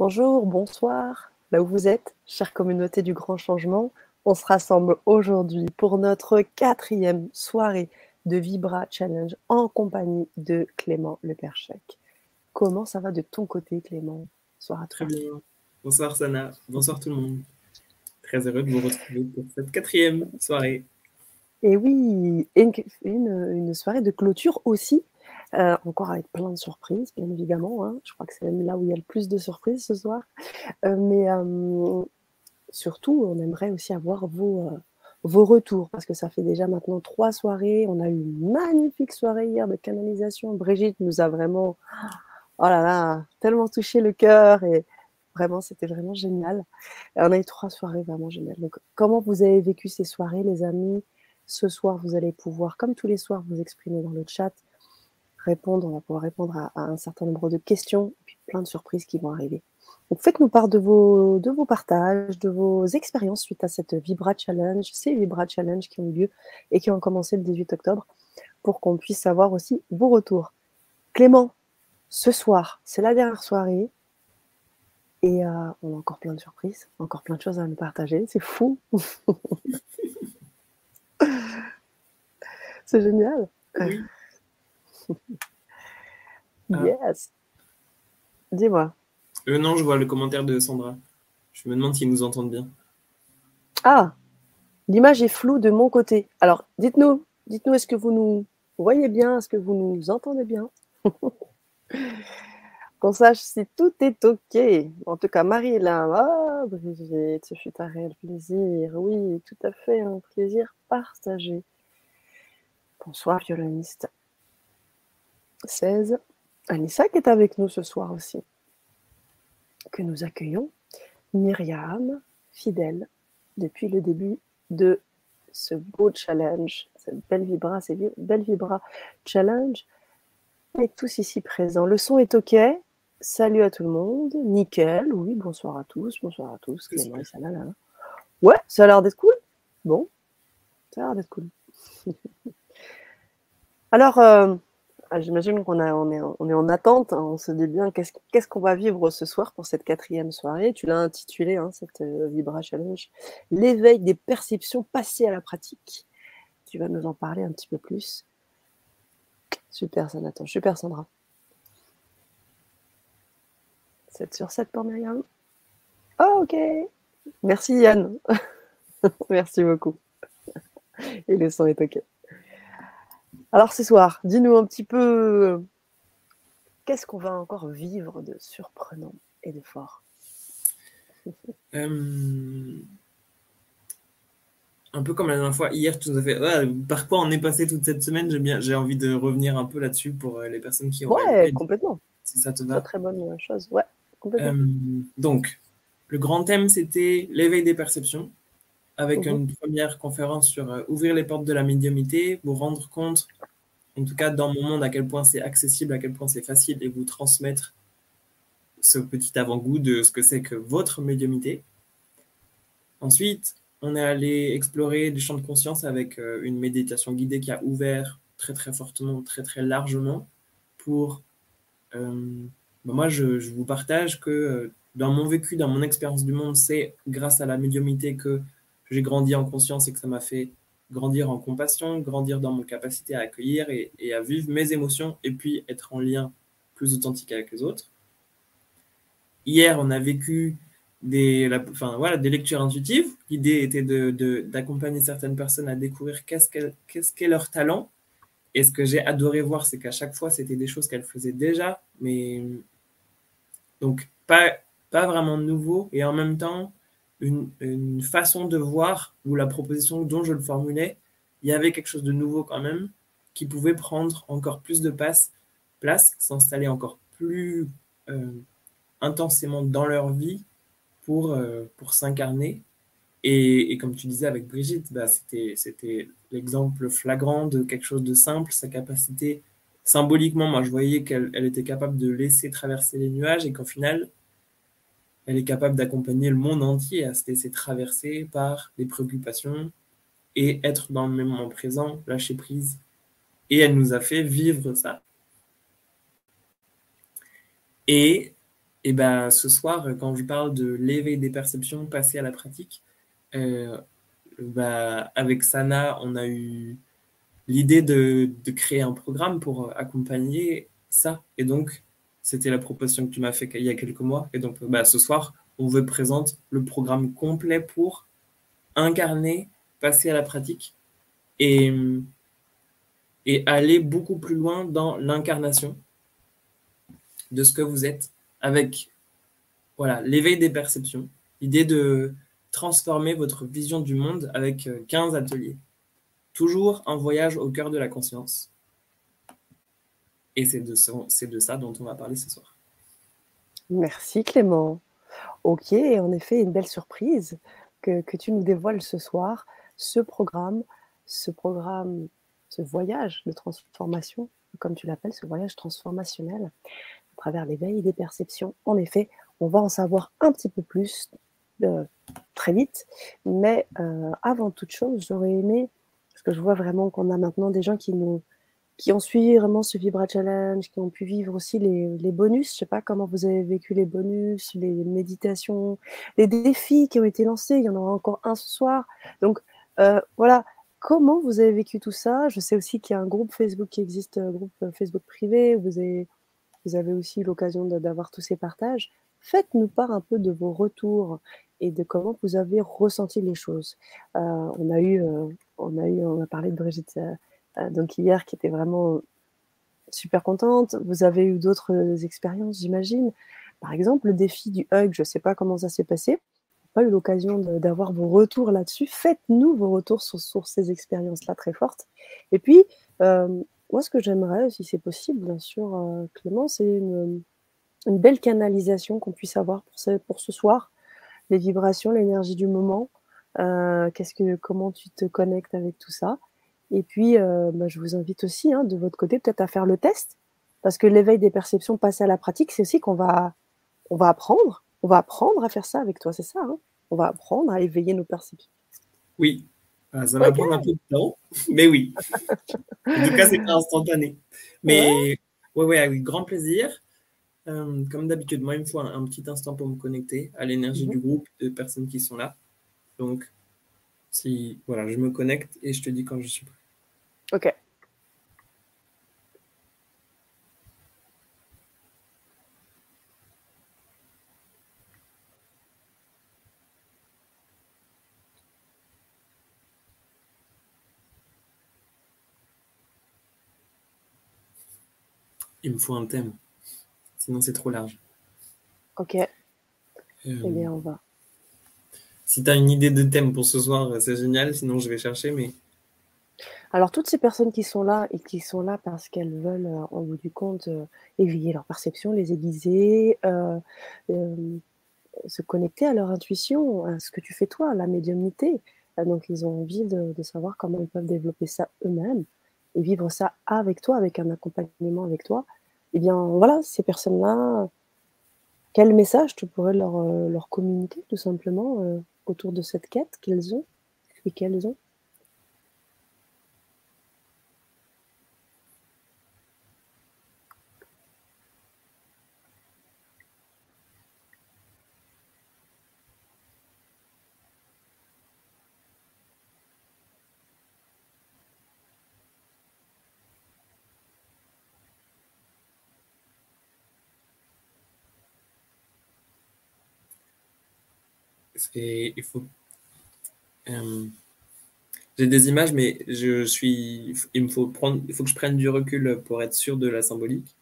Bonjour, bonsoir, là où vous êtes, chère communauté du grand changement. On se rassemble aujourd'hui pour notre quatrième soirée de Vibra Challenge en compagnie de Clément Le Perchec. Comment ça va de ton côté, Clément? Bonsoir à Très bien. Bonsoir, Sana. Bonsoir, tout le monde. Très heureux de vous retrouver pour cette quatrième soirée. Et oui, une, une soirée de clôture aussi euh, encore avec plein de surprises, bien évidemment. Hein. Je crois que c'est même là où il y a le plus de surprises ce soir. Euh, mais euh, surtout, on aimerait aussi avoir vos, vos retours, parce que ça fait déjà maintenant trois soirées. On a eu une magnifique soirée hier de canalisation. Brigitte nous a vraiment, oh là là, tellement touché le cœur et vraiment, c'était vraiment génial. on a eu trois soirées vraiment géniales. Donc, comment vous avez vécu ces soirées, les amis? Ce soir, vous allez pouvoir, comme tous les soirs, vous exprimer dans le chat répondre, on va pouvoir répondre à, un certain nombre de questions, et puis plein de surprises qui vont arriver. Donc faites-nous part de vos, de vos partages, de vos expériences suite à cette Vibra Challenge, ces Vibra Challenge qui ont eu lieu et qui ont commencé le 18 octobre, pour qu'on puisse savoir aussi vos retours. Clément, ce soir, c'est la dernière soirée, et euh, on a encore plein de surprises, encore plein de choses à nous partager, c'est fou. c'est génial. Yes. Dis-moi. Euh, non, je vois le commentaire de Sandra. Je me demande s'ils nous entendent bien. Ah, l'image est floue de mon côté. Alors, dites-nous, dites-nous, est-ce que vous nous voyez bien? Est-ce que vous nous entendez bien? Qu'on sache si tout est OK. En tout cas, Marie est là. Ah, Brigitte, ce fut un réel plaisir. Oui, tout à fait, un plaisir partagé. Bonsoir, violoniste. 16. Anissa qui est avec nous ce soir aussi. Que nous accueillons. Myriam, fidèle depuis le début de ce beau challenge, cette belle vibra, cette belle vibra challenge. Et tous ici présents. Le son est OK. Salut à tout le monde. Nickel. Oui, bonsoir à tous. Bonsoir à tous. Ouais, ça a l'air d'être cool. Bon, ça a l'air d'être cool. Alors, euh, ah, j'imagine qu'on on est, on est en attente, hein. on se dit bien qu'est-ce qu'on va vivre ce soir pour cette quatrième soirée? Tu l'as intitulé, hein, cette euh, Vibra Challenge, l'éveil des perceptions passées à la pratique. Tu vas nous en parler un petit peu plus. Super, Sanatan, super, Sandra. 7 sur 7 pour Myriam. Oh, ok. Merci, Yann. Merci beaucoup. Et le son est ok. Alors ce soir, dis-nous un petit peu, qu'est-ce qu'on va encore vivre de surprenant et de fort? Euh, Un peu comme la dernière fois, hier tu nous as fait, par quoi on est passé toute cette semaine, j'ai, bien, j'ai envie de revenir un peu là-dessus pour euh, les personnes qui ont... Ouais, complètement. Si ça te va. très bonne chose, ouais, complètement. Euh, donc, le grand thème, c'était l'éveil des perceptions avec mhm. une première conférence sur euh, ouvrir les portes de la médiumité, vous rendre compte, en tout cas dans mon monde, à quel point c'est accessible, à quel point c'est facile, et vous transmettre ce petit avant-goût de ce que c'est que votre médiumité. Ensuite, on est allé explorer des champs de conscience avec euh, une méditation guidée qui a ouvert très très fortement, très très largement pour... Euh, ben moi, je, je, vous partage que dans mon vécu, dans mon expérience du monde, c'est grâce à la médiumité que j'ai grandi en conscience et que ça m'a fait grandir en compassion, grandir dans mon capacité à accueillir et, à vivre mes émotions et puis être en lien plus authentique avec les autres. Hier, on a vécu des, enfin, voilà, des lectures intuitives. L'idée était d'accompagner de, certaines personnes à découvrir qu'est-ce qu'est qu leur talent. Et ce que j'ai adoré voir, c'est qu'à chaque fois, c'était des choses qu'elles faisaient déjà, mais donc pas, pas vraiment nouveau. Et en même temps, une, façon de voir où la proposition dont je le formulais, il y avait quelque chose de nouveau quand même qui pouvait prendre encore plus de place, s'installer encore plus euh, intensément dans leur vie pour, euh, pour s'incarner. Et, comme tu disais avec Brigitte, bah, c'était l'exemple flagrant de quelque chose de simple, sa capacité symboliquement, moi je voyais qu'elle elle était capable de laisser traverser les nuages et qu'au final, elle est capable d'accompagner le monde entier à se laisser traverser par les préoccupations et être dans le moment présent, lâcher prise. Et elle nous a fait vivre ça. Et Et ben, ce soir, quand je parle de l'éveil des perceptions, passer à la pratique, euh, bah, avec Sana, on a eu l'idée de, de, créer un programme pour accompagner ça. Et donc, c'était la proposition que tu m'as fait il y a quelques mois. Et donc, bah, ce soir, on veut présenter le programme complet pour incarner, passer à la pratique et, et aller beaucoup plus loin dans l'incarnation de ce que vous êtes avec voilà l'éveil des perceptions, l'idée de transformer votre vision du monde avec 15 euh, ateliers. Toujours un voyage au cœur de la conscience. Et c'est de, ça dont on va parler ce soir. Merci Clément. Ok, en effet, une belle surprise que, tu nous dévoiles ce soir, ce programme, ce programme, ce voyage de transformation, comme tu l'appelles, ce voyage transformationnel travers l'éveil des perceptions. En effet, on va en savoir un petit peu plus euh, très vite. Mais euh, avant toute chose, j'aurais aimé, parce que je vois vraiment qu'on a maintenant des gens qui nous qui ont suivi vraiment ce Vibra Challenge, qui ont pu vivre aussi les, les bonus. Je sais pas comment vous avez vécu les bonus, les méditations, les défis qui ont été lancés. Il y en aura encore un ce soir. Donc euh, voilà, comment vous avez vécu tout ça? Je sais aussi qu'il y a un groupe Facebook qui existe, un groupe Facebook privé. Vous avez vous avez aussi l'occasion d'avoir tous ces partages. Faites-nous part un peu de vos retours et de comment vous avez ressenti les choses. Euh, on a eu, euh, on a eu, on a parlé de Brigitte euh, donc hier qui était vraiment super contente. Vous avez eu d'autres expériences, j'imagine. Par exemple, le défi du hug, je ne sais pas comment ça s'est passé. Pas eu l'occasion d'avoir vos retours là-dessus. Faites-nous vos retours sur, ces expériences-là très fortes. Et puis, moi, ce que j'aimerais, si c'est possible, bien sûr, euh, Clément, c'est une, belle canalisation qu'on puisse avoir pour ce, soir. Les vibrations, l'énergie du moment. Euh, que, comment tu te connectes avec tout ça Et puis, euh, bah, je vous invite aussi, hein, de votre côté, peut-être à faire le test, parce que l'éveil des perceptions, passer à la pratique, c'est aussi qu'on va, on va apprendre. On va apprendre à faire ça avec toi, c'est ça. Hein on va apprendre à éveiller nos perceptions. Oui, ah, ça va prendre un peu de temps, mais oui. en tout cas, c'est pas instantané. Mais ouais, ouais, avec grand plaisir. Euh, comme d'habitude, moi, il me faut un, petit instant pour me connecter à l'énergie mhm. du groupe de personnes qui sont là. Donc, si voilà, je me connecte et je te dis quand je suis prêt. Ok. Il me faut un thème. Sinon, c'est trop large. Ok. Euh, eh bien, on va. Si tu as une idée de thème pour ce soir, c'est génial. Sinon, je vais chercher. Mais alors, toutes ces personnes qui sont là et qui sont là parce qu'elles veulent, euh, en bout du compte, euh, éveiller leur perception, les aiguiser, se connecter à leur intuition, à ce que tu fais toi, la médiumnité. donc, ils ont envie de, savoir comment ils peuvent développer ça eux-mêmes et vivre ça avec toi, avec un accompagnement avec toi, eh bien voilà, ces personnes-là, quel message tu pourrais leur, euh, leur communiquer tout simplement euh, autour de cette quête qu'elles ont et qu'elles ont il faut. Euh, j'ai des images, mais je suis. Il me faut prendre. Il faut que je prenne du recul pour être sûr de la symbolique.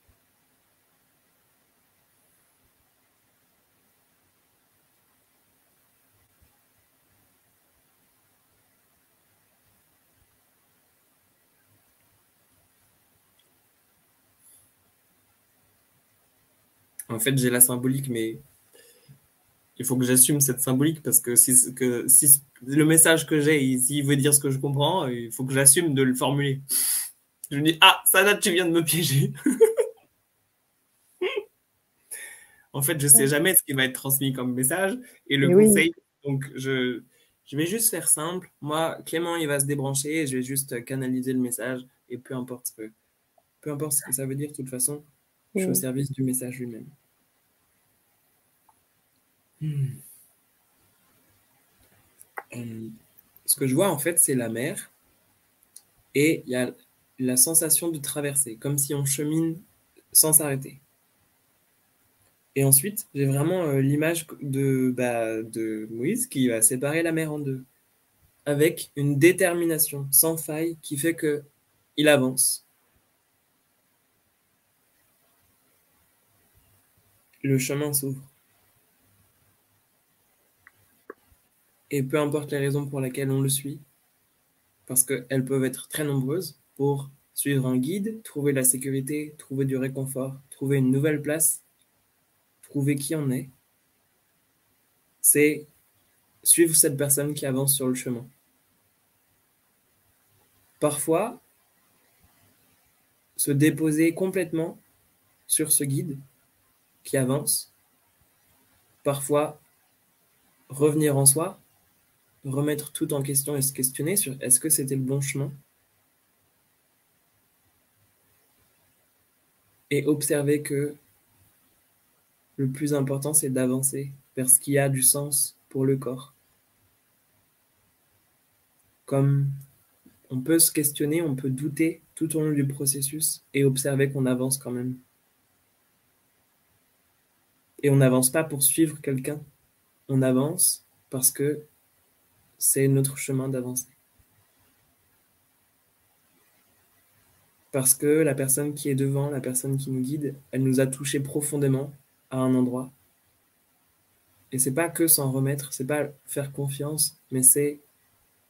En fait, j'ai la symbolique, mais il faut que j'assume cette symbolique parce que si, que, si le message que j'ai, s'il veut dire ce que je comprends, il faut que j'assume de le formuler. Je me dis, ah, ça tu viens de me piéger. en fait, je ne sais jamais ce qui va être transmis comme message et le conseil. Donc, je, je vais juste faire simple. Moi, Clément, il va se débrancher et je vais juste canaliser le message et peu importe ce que, peu importe ce que ça veut dire, de toute façon, je suis au service du message lui-même. Hmm. Euh, ce que je vois, en fait, c'est la mer. Et il y a la sensation de traverser, comme si on chemine sans s'arrêter. Et ensuite, j'ai vraiment euh, l'image de, bah, de Moïse qui va séparer la mer en deux, avec une détermination sans faille qui fait que il avance. Le chemin s'ouvre. Et peu importe les raisons pour lesquelles on le suit, parce qu'elles peuvent être très nombreuses, pour suivre un guide, trouver la sécurité, trouver du réconfort, trouver une nouvelle place, trouver qui on est, c'est suivre cette personne qui avance sur le chemin. Parfois, se déposer complètement sur ce guide qui avance. Parfois, revenir en soi, remettre tout en question et se questionner sur est-ce que c'était le bon chemin et observer que le plus important, c'est d'avancer vers ce qui a du sens pour le corps. Comme on peut se questionner, on peut douter tout au long du processus et observer qu'on avance quand même. Et on n'avance pas pour suivre quelqu'un, on avance parce que c'est notre chemin d'avancer. Parce que la personne qui est devant, la personne qui nous guide, elle nous a touché profondément à un endroit. Et c'est pas que s'en remettre, c'est pas faire confiance, mais c'est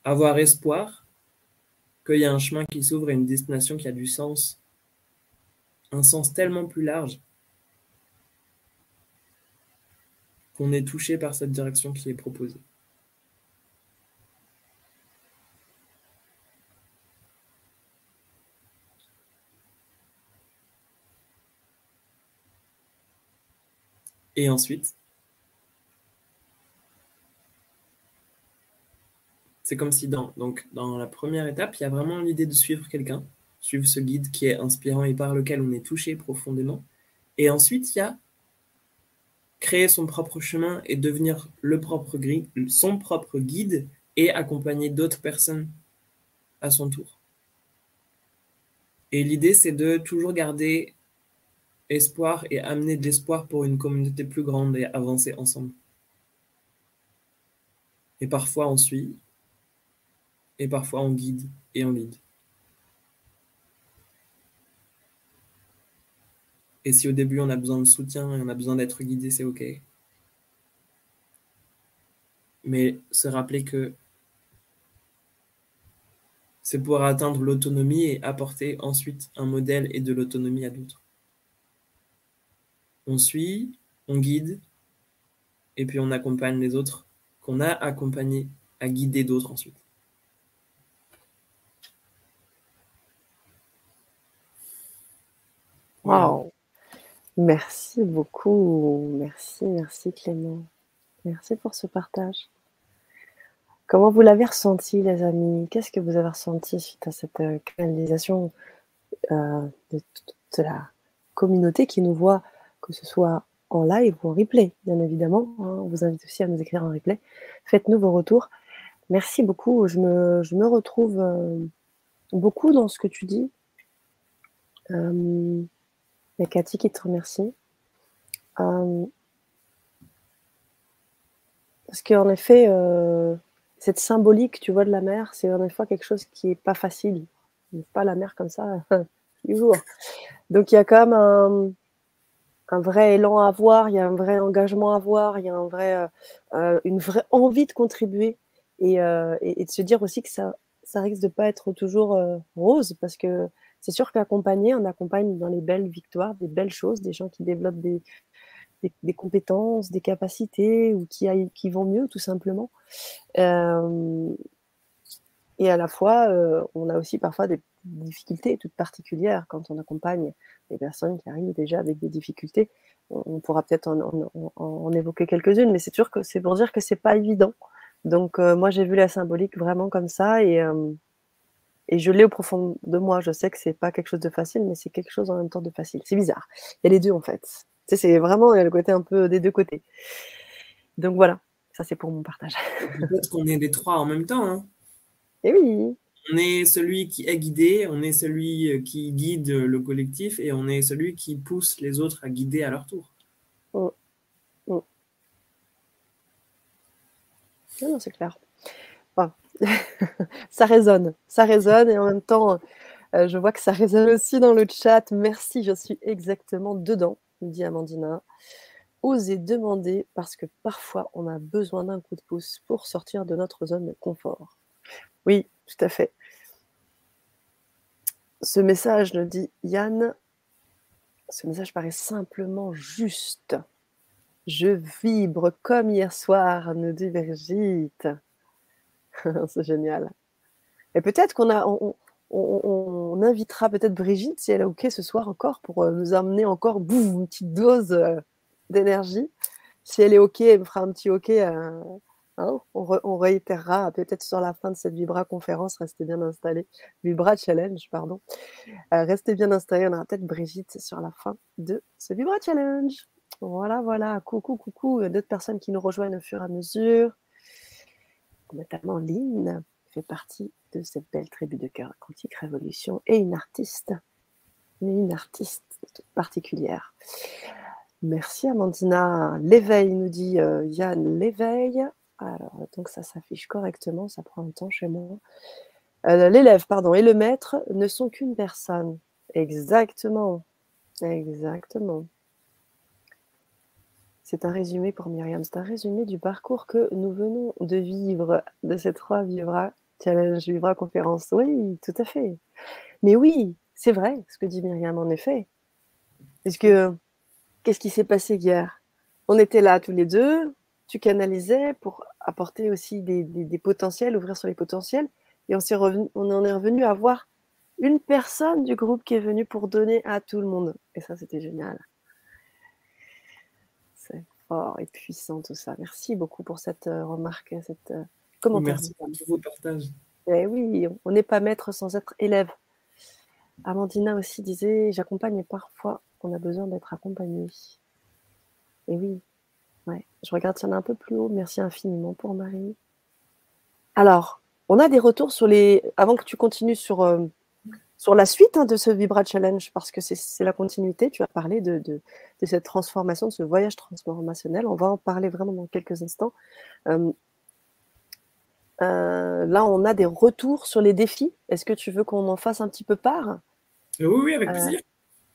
avoir espoir qu'il y a un chemin qui s'ouvre et une destination qui a du sens, un sens tellement plus large qu'on est touché par cette direction qui est proposée. Et ensuite, c'est comme si dans, la première étape, il y a vraiment l'idée de suivre quelqu'un, suivre ce guide qui est inspirant et par lequel on est touché profondément. Et ensuite, il y a créer son propre chemin et devenir son propre guide et accompagner d'autres personnes à son tour. Et l'idée, c'est de toujours garder espoir et amener de l'espoir pour une communauté plus grande et avancer ensemble. Et parfois on suit, et parfois on guide et on lead. Et si au début on a besoin de soutien et on a besoin d'être guidé, c'est ok. Mais se rappeler que c'est pour atteindre l'autonomie et apporter ensuite un modèle et de l'autonomie à d'autres on suit, on guide, et puis on accompagne les autres qu'on a accompagnés à guider d'autres ensuite. Wow. Merci beaucoup. Merci, merci Clément. Merci pour ce partage. Comment vous l'avez ressenti, les amis? Qu'est-ce que vous avez ressenti suite à cette euh, canalisation euh, de toute la communauté qui nous voit que ce soit en live ou en replay, bien évidemment. Hein. on vous invite aussi à nous écrire en replay. Faites-nous vos retours. Merci beaucoup. Je me, retrouve euh, beaucoup dans ce que tu dis. Euh, il y a Cathy qui te remercie. Euh, parce qu'en effet, cette symbolique, tu vois, de la mer, c'est en effet quelque chose qui n'est pas facile. Pas la mer comme ça, toujours. Donc il y a quand même un, un vrai élan à avoir, il y a un vrai engagement à avoir, il y a un vrai, euh, euh, une vraie envie de contribuer euh, et, de se dire aussi que ça, ça risque de pas être toujours rose parce que c'est sûr qu'accompagner, on accompagne dans les belles victoires, des belles choses, des gens qui développent des, des, compétences, des capacités ou qui, qui vont mieux tout simplement. et à la fois, on a aussi parfois des difficultés toutes particulières quand on accompagne des personnes qui arrivent déjà avec des difficultés. On, pourra peut-être en, évoquer quelques-unes, mais c'est sûr que c'est pour dire que c'est pas évident. Donc euh, moi j'ai vu la symbolique vraiment comme ça et, euh, et je l'ai au profond de moi. Je sais que c'est pas quelque chose de facile, mais c'est quelque chose en même temps de facile. C'est bizarre. Il y a les deux en fait. c'est vraiment le côté un peu des deux côtés. Donc voilà, ça c'est pour mon partage. Peut-être qu'on est les trois en même temps. Hein. Et eh oui. On est celui qui est guidé, on est celui euh, qui guide le collectif et on est celui qui pousse les autres à guider à leur tour. Oh. Oh. Non, c'est clair. ça résonne, ça résonne et en même temps, euh, je vois que ça résonne aussi dans le chat. Merci, je suis exactement dedans, dit Amandina. Osez demander parce que parfois on a besoin d'un coup de pouce pour sortir de notre zone de confort. Oui, tout à fait. Ce message, nous dit Yann, ce message paraît simplement juste. Je vibre comme hier soir, nous dit Brigitte. C'est génial. Et peut-être qu'on a, on, invitera peut-être Brigitte, si elle est OK ce soir encore, pour euh, nous amener encore boum, une petite dose euh, d'énergie. Si elle est OK, elle me fera un petit OK. Euh, hein, on, réitérera peut-être sur la fin de cette Vibra conférence. Restez bien installés. Vibra Challenge, pardon. restez bien installés. On aura peut-être Brigitte sur la fin de ce Vibra Challenge. Voilà, voilà. Coucou, coucou. D'autres personnes qui nous rejoignent au fur et à mesure. Notamment Lynn fait partie de cette belle tribu de cœur quantique révolution et une artiste, une artiste particulière. Merci Amandina. L'éveil, nous dit euh, Yann, l'éveil. Alors, donc ça s'affiche correctement, ça prend un temps chez moi. Euh, l'élève, pardon, et le maître ne sont qu'une personne. Exactement. Exactement. C'est un résumé pour Myriam. C'est un résumé du parcours que nous venons de vivre, de ces trois vivra Challenge Vivra conférence. Oui, tout à fait. Mais oui, c'est vrai ce que dit Myriam, en effet. Parce que qu'est-ce qui s'est passé hier? On était là tous les deux, tu canalisais pour apporter aussi des, potentiels, ouvrir sur les potentiels, et on, revenu, on en est revenu à voir une personne du groupe qui est venue pour donner à tout le monde. Et ça, c'était génial. C'est fort et puissant tout ça. Merci beaucoup pour cette euh, remarque, cette, euh, Comment Merci pour vos partages. Eh oui, on n'est pas maître sans être élève. Amandina aussi disait J'accompagne et parfois on a besoin d'être accompagné. Et oui, ouais. je regarde s'il y en a un peu plus haut. Merci infiniment pour Marie. Alors, on a des retours sur les. Avant que tu continues sur, euh, sur la suite hein, de ce Vibra Challenge, parce que c'est la continuité, tu as parlé de, de, cette transformation, de ce voyage transformationnel. On va en parler vraiment dans quelques instants. Euh, euh, là, on a des retours sur les défis. Est-ce que tu veux qu'on en fasse un petit peu part? Oui, oui, avec plaisir.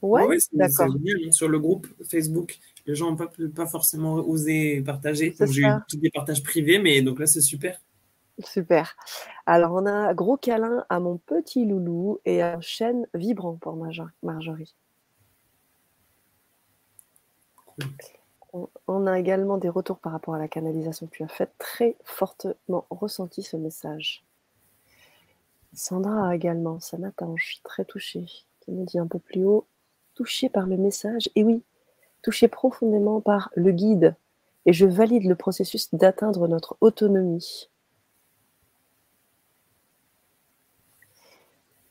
Ouais, d'accord. Hein, sur le groupe Facebook, les gens n'ont pas, pas forcément osé partager. Donc, j'ai eu tous des partages privés, mais donc là, c'est super. Super. Alors, on a un gros câlin à mon petit loulou et un chêne vibrant pour Marjorie. Cool. On a également des retours par rapport à la canalisation que tu as faite, très fortement ressenti ce message. Sandra a également, sa matange, très touchée, qui nous dit un peu plus haut, touchée par le message, et oui, touchée profondément par le guide, et je valide le processus d'atteindre notre autonomie.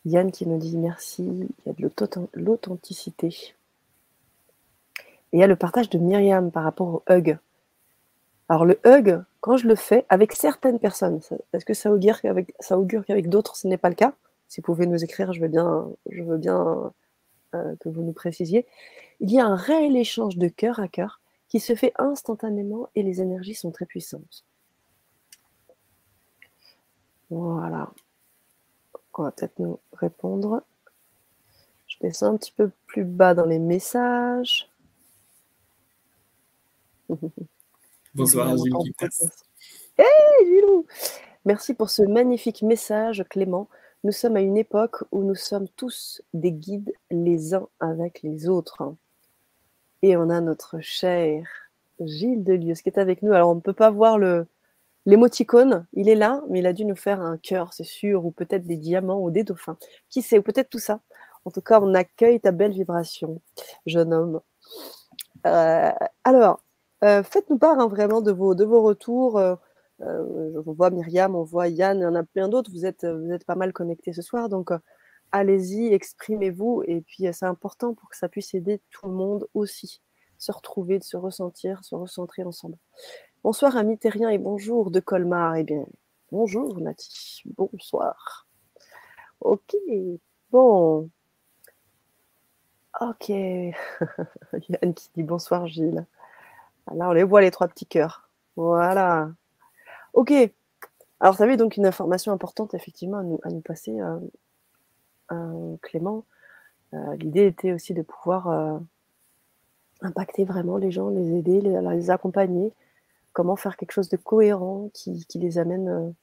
Yann qui nous dit merci, il y a de l'authenticité. Et il y a le partage de Myriam par rapport au hug. Alors le hug, quand je le fais avec certaines personnes, est-ce que ça augure qu'avec, ça augure qu'avec d'autres ce n'est pas le cas? Si vous pouvez nous écrire, je veux bien, je veux bien euh, que vous nous précisiez. Il y a un réel échange de cœur à cœur qui se fait instantanément et les énergies sont très puissantes. Voilà. On va peut-être nous répondre. Je descends un petit peu plus bas dans les messages. Bonsoir, Gilles Hey, Merci pour ce magnifique message, Clément. Nous sommes à une époque où nous sommes tous des guides les uns avec les autres. Et on a notre cher Gilles Delieus qui est avec nous. Alors, on ne peut pas voir le, l'émoticône, il est là, mais il a dû nous faire un cœur, c'est sûr, ou peut-être des diamants ou des dauphins. Qui sait, ou peut-être tout ça. En tout cas, on accueille ta belle vibration, jeune homme. Euh, alors, euh, faites-nous part hein, vraiment de vos, de vos retours. Euh, on voit Myriam, on voit Yann, il y en a plein d'autres. Vous êtes, pas mal connectés ce soir. Donc, allez-y, exprimez-vous. Et puis, c'est important pour que ça puisse aider tout le monde aussi. Se retrouver, de se ressentir, se recentrer ensemble. Bonsoir amis et bonjour de Colmar. Eh bien, bonjour Nati. Bonsoir. Ok, bon. Ok. Yann qui dit bonsoir Gilles. Là, on les voit les trois petits cœurs. Voilà. Ok. Alors, ça avait donc une information importante, effectivement, à nous, passer, euh, euh, Clément. Euh, l'idée était aussi de pouvoir impacter vraiment les gens, les aider, les, les, accompagner. Comment faire quelque chose de cohérent qui, qui les amène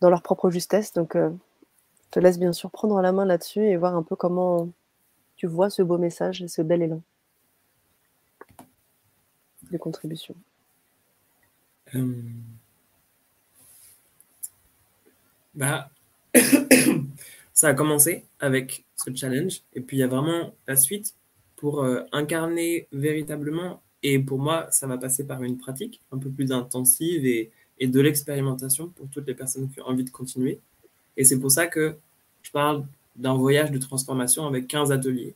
dans leur propre justesse. Donc, je te laisse bien sûr prendre la main là-dessus et voir un peu comment tu vois ce beau message et ce bel élan de contribution. Bah, ça a commencé avec ce challenge et puis il y a vraiment la suite pour euh, incarner véritablement et pour moi ça va passer par une pratique un peu plus intensive et, et de l'expérimentation pour toutes les personnes qui ont envie de continuer. Et c'est pour ça que je parle d'un voyage de transformation avec 15 ateliers.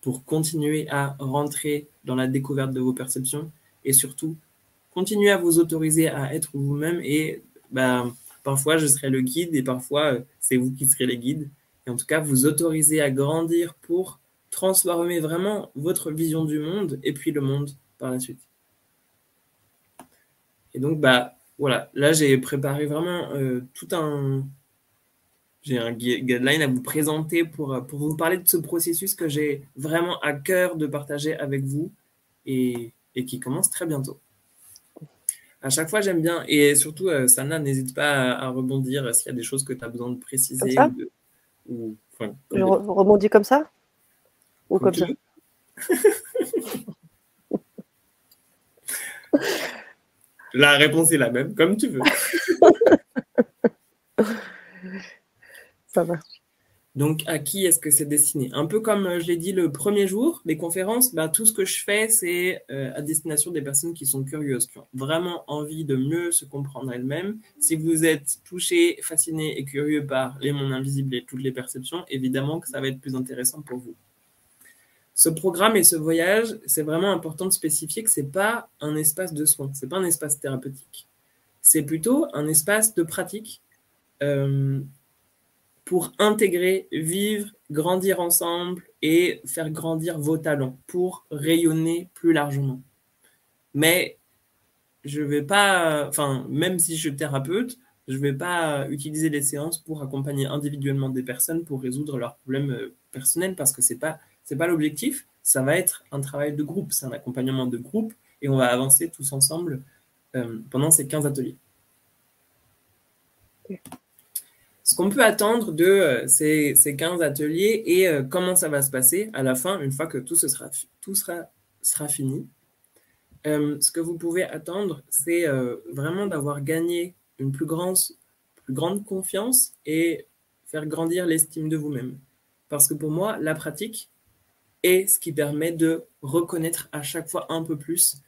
Pour continuer à rentrer dans la découverte de vos perceptions et surtout continuer à vous autoriser à être vous-même et bah, Parfois, je serai le guide et parfois, euh, c'est vous qui serez les guides. Et en tout cas, vous autorisez à grandir pour transformer vraiment votre vision du monde et puis le monde par la suite. Et donc, bah, voilà, là, j'ai préparé vraiment euh, tout un... J'ai un guideline à vous présenter pour, euh, pour vous parler de ce processus que j'ai vraiment à cœur de partager avec vous et qui commence très bientôt à chaque fois, j'aime bien. Et surtout, euh, Sana, n'hésite pas à, rebondir s'il y a des choses que tu as besoin de préciser. Ou Je rebondis comme ça Ou comme, ça? La réponse est la même, comme tu veux. ça va. Donc, à qui est-ce que c'est destiné? Un peu comme euh, je l'ai dit le premier jour, les conférences, bah, tout ce que je fais, c'est euh, à destination des personnes qui sont curieuses, qui ont vraiment envie de mieux se comprendre elles-mêmes. Si vous êtes touché, fasciné et curieux par les mondes invisibles et toutes les perceptions, évidemment que ça va être plus intéressant pour vous. Ce programme et ce voyage, c'est vraiment important de spécifier que ce n'est pas un espace de soins, ce n'est pas un espace thérapeutique. C'est plutôt un espace de pratique. Euh, pour intégrer, vivre, grandir ensemble et faire grandir vos talents pour rayonner plus largement. Mais je vais pas, enfin, même si je suis thérapeute, je vais pas utiliser les séances pour accompagner individuellement des personnes pour résoudre leurs problèmes euh, personnels parce que c'est pas c'est pas l'objectif. Ça va être un travail de groupe, c'est un accompagnement de groupe et on va avancer tous ensemble euh, pendant ces 15 ateliers ce qu'on peut attendre de euh, ces, ces, 15 ateliers et euh, comment ça va se passer à la fin, une fois que tout, sera, tout sera, sera fini. Euh, ce que vous pouvez attendre, c'est vraiment d'avoir gagné une plus grande, plus grande confiance et faire grandir l'estime de vous-même. Parce que pour moi, la pratique est ce qui permet de reconnaître à chaque fois un peu plus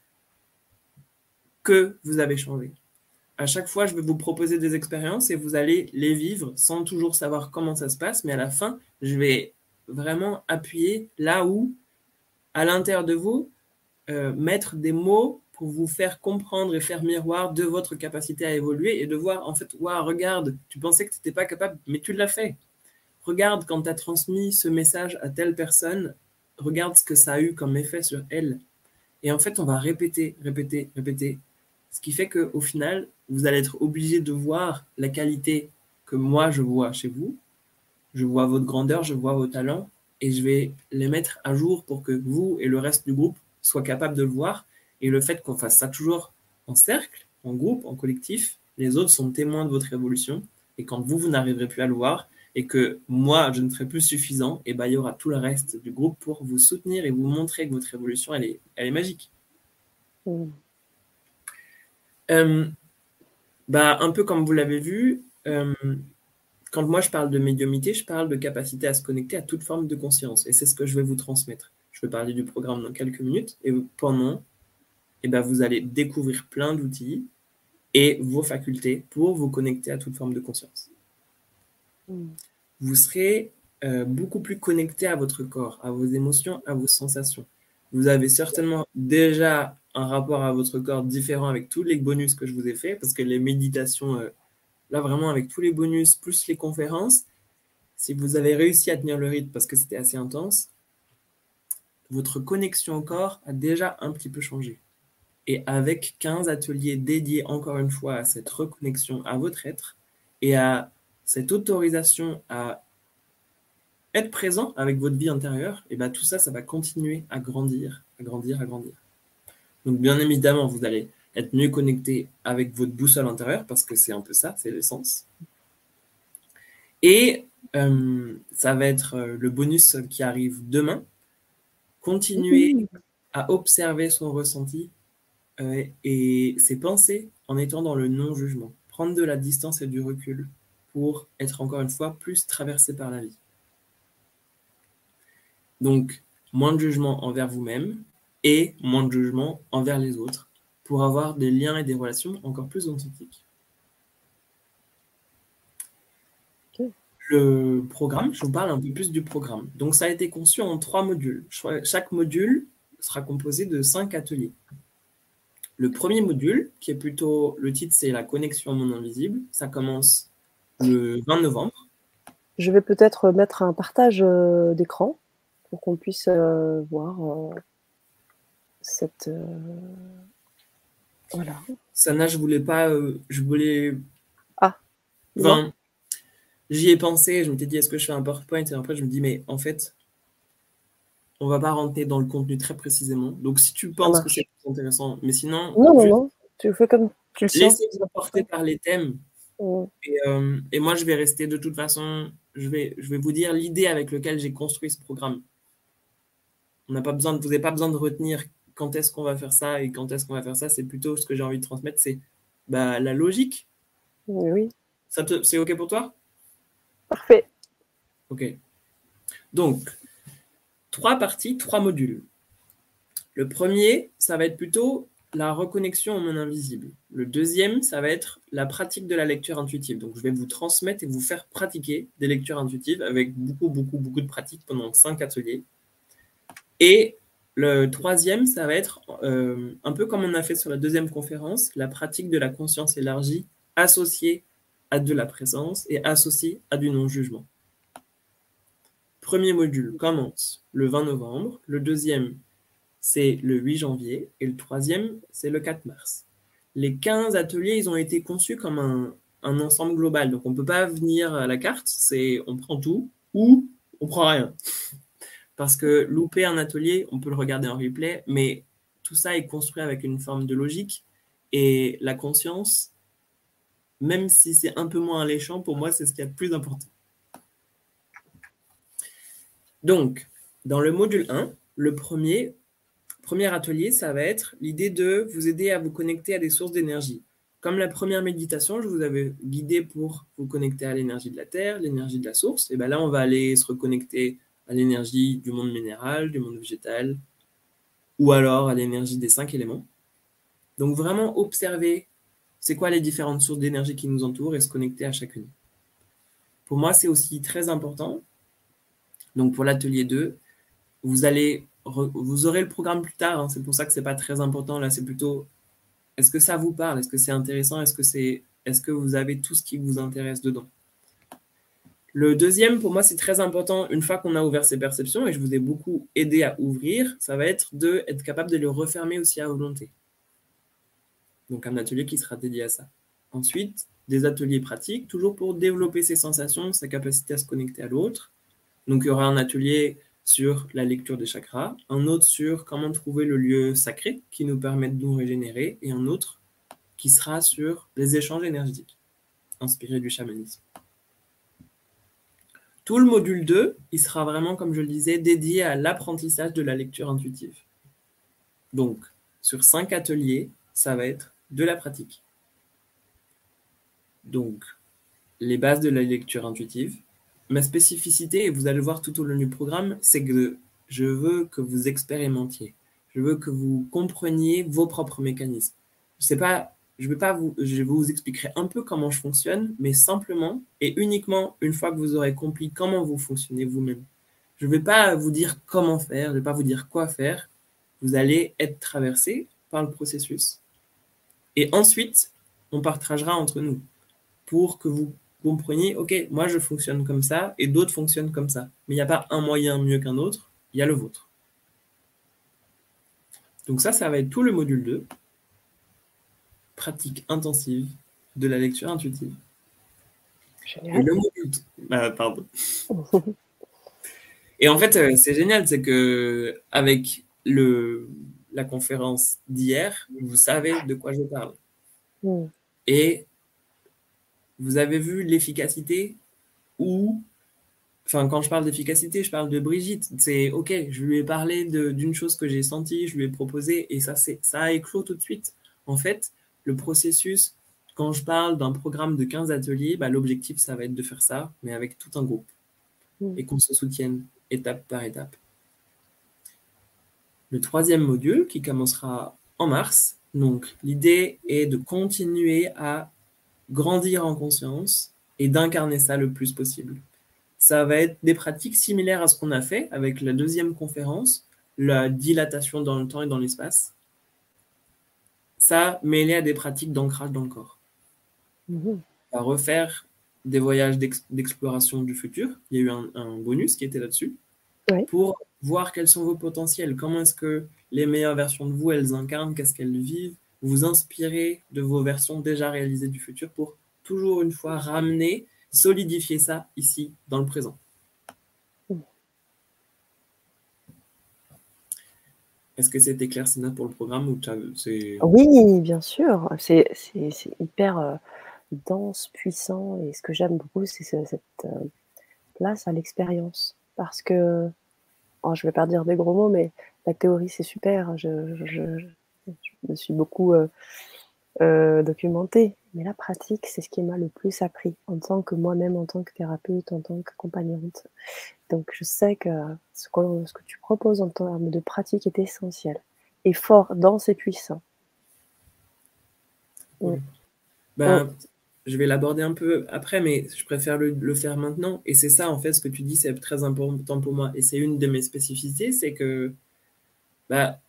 que vous avez changé à chaque fois, je vais vous proposer des expériences et vous allez les vivre sans toujours savoir comment ça se passe. Mais à la fin, je vais vraiment appuyer là où, à l'intérieur de vous, euh, mettre des mots pour vous faire comprendre et faire miroir de votre capacité à évoluer et de voir, en fait, waouh, regarde, tu pensais que tu n'étais pas capable, mais tu l'as fait. Regarde quand tu as transmis ce message à telle personne, regarde ce que ça a eu comme effet sur elle. Et en fait, on va répéter, répéter, répéter. Ce qui fait qu'au final, vous allez être obligé de voir la qualité que moi je vois chez vous. Je vois votre grandeur, je vois vos talents et je vais les mettre à jour pour que vous et le reste du groupe soient capables de le voir. Et le fait qu'on fasse ça toujours en cercle, en groupe, en collectif, les autres sont témoins de votre évolution. Et quand vous, vous n'arriverez plus à le voir et que moi, je ne serai plus suffisant, et ben, il y aura tout le reste du groupe pour vous soutenir et vous montrer que votre évolution, elle est, elle est magique. Mmh. Euh, bah, Un peu comme vous l'avez vu, euh, quand moi je parle de médiumité, je parle de capacité à se connecter à toute forme de conscience. Et c'est ce que je vais vous transmettre. Je vais parler du programme dans quelques minutes. Et pendant, eh ben, vous allez découvrir plein d'outils et vos facultés pour vous connecter à toute forme de conscience. Vous serez euh, beaucoup plus connecté à votre corps, à vos émotions, à vos sensations. Vous avez certainement déjà un rapport à votre corps différent avec tous les bonus que je vous ai fait, parce que les méditations, euh, là vraiment avec tous les bonus, plus les conférences, si vous avez réussi à tenir le rythme parce que c'était assez intense, votre connexion au corps a déjà un petit peu changé. Et avec 15 ateliers dédiés encore une fois à cette reconnexion à votre être et à cette autorisation à être présent avec votre vie intérieure, et bien tout ça, ça va continuer à grandir, à grandir, à grandir. Donc bien évidemment, vous allez être mieux connecté avec votre boussole intérieure, parce que c'est un peu ça, c'est l'essence. Et euh, ça va être euh, le bonus qui arrive demain. Continuer à observer son ressenti euh, et ses pensées en étant dans le non-jugement. Prendre de la distance et du recul pour être encore une fois plus traversé par la vie. Donc, moins de jugement envers vous-même et moins de jugement envers les autres pour avoir des liens et des relations encore plus authentiques. Le programme, je vous parle un peu plus du programme. Donc, ça a été conçu en trois modules. Chaque module sera composé de cinq ateliers. Le premier module, qui est plutôt, le titre c'est la connexion au monde invisible, ça commence le 20 novembre. Je vais peut-être mettre un partage euh, d'écran pour qu'on puisse euh, voir euh, cette. Euh, voilà. Sana, je voulais pas. je voulais. Ah. Enfin, j'y ai pensé, je m'étais dit, est-ce que je fais un PowerPoint? Et après, je me dis, mais en fait, on va pas rentrer dans le contenu très précisément. Donc, si tu penses que c'est intéressant, mais sinon. Non, non, non. Tu fais comme tu le sens. Laissez-vous porter par les thèmes. Et, et, moi, je vais rester de toute façon. Je vais, je vais vous dire l'idée avec laquelle j'ai construit ce programme. On n'a pas besoin de, vous n'avez pas besoin de retenir quand est-ce qu'on va faire ça et quand est-ce qu'on va faire ça. C'est plutôt ce que j'ai envie de transmettre, c'est bah, la logique. Oui. Ça c'est OK pour toi? Parfait. OK. Donc, trois parties, trois modules. Le premier, ça va être plutôt la reconnexion au monde invisible. Le deuxième, ça va être la pratique de la lecture intuitive. Donc, je vais vous transmettre et vous faire pratiquer des lectures intuitives avec beaucoup, beaucoup, beaucoup de pratiques pendant cinq ateliers. Et le troisième, ça va être euh, un peu comme on a fait sur la deuxième conférence, la pratique de la conscience élargie associée à de la présence et associée à du non-jugement. Premier module commence le 20 novembre, le deuxième c'est le 8 janvier et le troisième c'est le 4 mars. Les 15 ateliers, ils ont été conçus comme un, ensemble global, donc on ne peut pas venir à la carte, c'est on prend tout ou on prend rien. Parce que louper un atelier, on peut le regarder en replay, mais tout ça est construit avec une forme de logique. Et la conscience, même si c'est un peu moins alléchant, pour moi, c'est ce qui est le plus important. Donc, dans le module 1, le premier, premier atelier, ça va être l'idée de vous aider à vous connecter à des sources d'énergie. Comme la première méditation, je vous avais guidé pour vous connecter à l'énergie de la Terre, l'énergie de la source. Et bien là, on va aller se reconnecter à l'énergie du monde minéral, du monde végétal, ou alors à l'énergie des cinq éléments. Donc vraiment observer c'est quoi les différentes sources d'énergie qui nous entourent et se connecter à chacune. Pour moi, c'est aussi très important. Donc pour l'atelier 2, vous allez vous aurez le programme plus tard, hein. c'est pour ça que c'est pas très important là, c'est plutôt est-ce que ça vous parle, est-ce que c'est intéressant, est-ce que est-ce que vous avez tout ce qui vous intéresse dedans? Le deuxième, pour moi, c'est très important, une fois qu'on a ouvert ses perceptions, et je vous ai beaucoup aidé à ouvrir, ça va être d'être capable de les refermer aussi à volonté. Donc un atelier qui sera dédié à ça. Ensuite, des ateliers pratiques, toujours pour développer ses sensations, sa capacité à se connecter à l'autre. Donc il y aura un atelier sur la lecture des chakras, un autre sur comment trouver le lieu sacré qui nous permet de nous régénérer, et un autre qui sera sur les échanges énergétiques, inspirés du chamanisme. Tout le module 2, il sera vraiment, comme je le disais, dédié à l'apprentissage de la lecture intuitive. Donc, sur cinq ateliers, ça va être de la pratique. Donc, les bases de la lecture intuitive. Ma spécificité, et vous allez le voir tout au long du programme, c'est que je veux que vous expérimentiez. Je veux que vous compreniez vos propres mécanismes. Je pas je vais pas vous, je vous expliquerai un peu comment je fonctionne, mais simplement et uniquement une fois que vous aurez compris comment vous fonctionnez vous-même. Je ne vais pas vous dire comment faire, je ne vais pas vous dire quoi faire. Vous allez être traversé par le processus. Et ensuite, on partagera entre nous pour que vous compreniez, OK, moi je fonctionne comme ça et d'autres fonctionnent comme ça. Mais il n'y a pas un moyen mieux qu'un autre, il y a le vôtre. Donc ça, ça va être tout le module 2, pratique intensive de la lecture intuitive. Et le module... Bah, pardon. et en fait, euh, c'est génial, c'est que avec le, la conférence d'hier, vous savez de quoi je parle. Mm. Et vous avez vu l'efficacité ou, enfin, quand je parle d'efficacité, je parle de Brigitte. C'est OK, je lui ai parlé d'une chose que j'ai sentie, je lui ai proposé et ça, ça a éclos tout de suite. En fait, le processus, quand je parle d'un programme de 15 ateliers, bah, l'objectif, ça va être de faire ça, mais avec tout un groupe mm. et qu'on se soutienne étape par étape. Le troisième module qui commencera en mars, donc l'idée est de continuer à grandir en conscience et d'incarner ça le plus possible. Ça va être des pratiques similaires à ce qu'on a fait avec la deuxième conférence, la dilatation dans le temps et dans l'espace. Ça mêlé à des pratiques d'ancrage dans le corps. Mmh. À refaire des voyages d'exploration du futur. Il y a eu un, bonus qui était là-dessus. Pour voir quels sont vos potentiels, comment est-ce que les meilleures versions de vous, elles incarnent, qu'est-ce qu'elles vivent, vous inspirer de vos versions déjà réalisées du futur pour toujours une fois ramener, solidifier ça ici, dans le présent. Est-ce que c'était clair, Sina, pour le programme ou Oui, bien sûr. C'est hyper euh, dense, puissant. Et ce que j'aime beaucoup, c'est cette euh, place à l'expérience. Parce que, oh, je ne vais pas dire des gros mots, mais la théorie, c'est super. je, je me suis beaucoup euh, documentée. Mais la pratique, c'est ce qui m'a le plus appris en tant que moi-même, en tant que thérapeute, en tant que compagnante. Donc je sais que ce que, ce que tu proposes en termes de pratique est essentiel et fort, dense et puissant. Ben, je vais l'aborder un peu après, mais je préfère le, le faire maintenant. Et c'est ça, en fait, ce que tu dis, c'est très important pour moi. Et c'est une de mes spécificités, c'est que bah,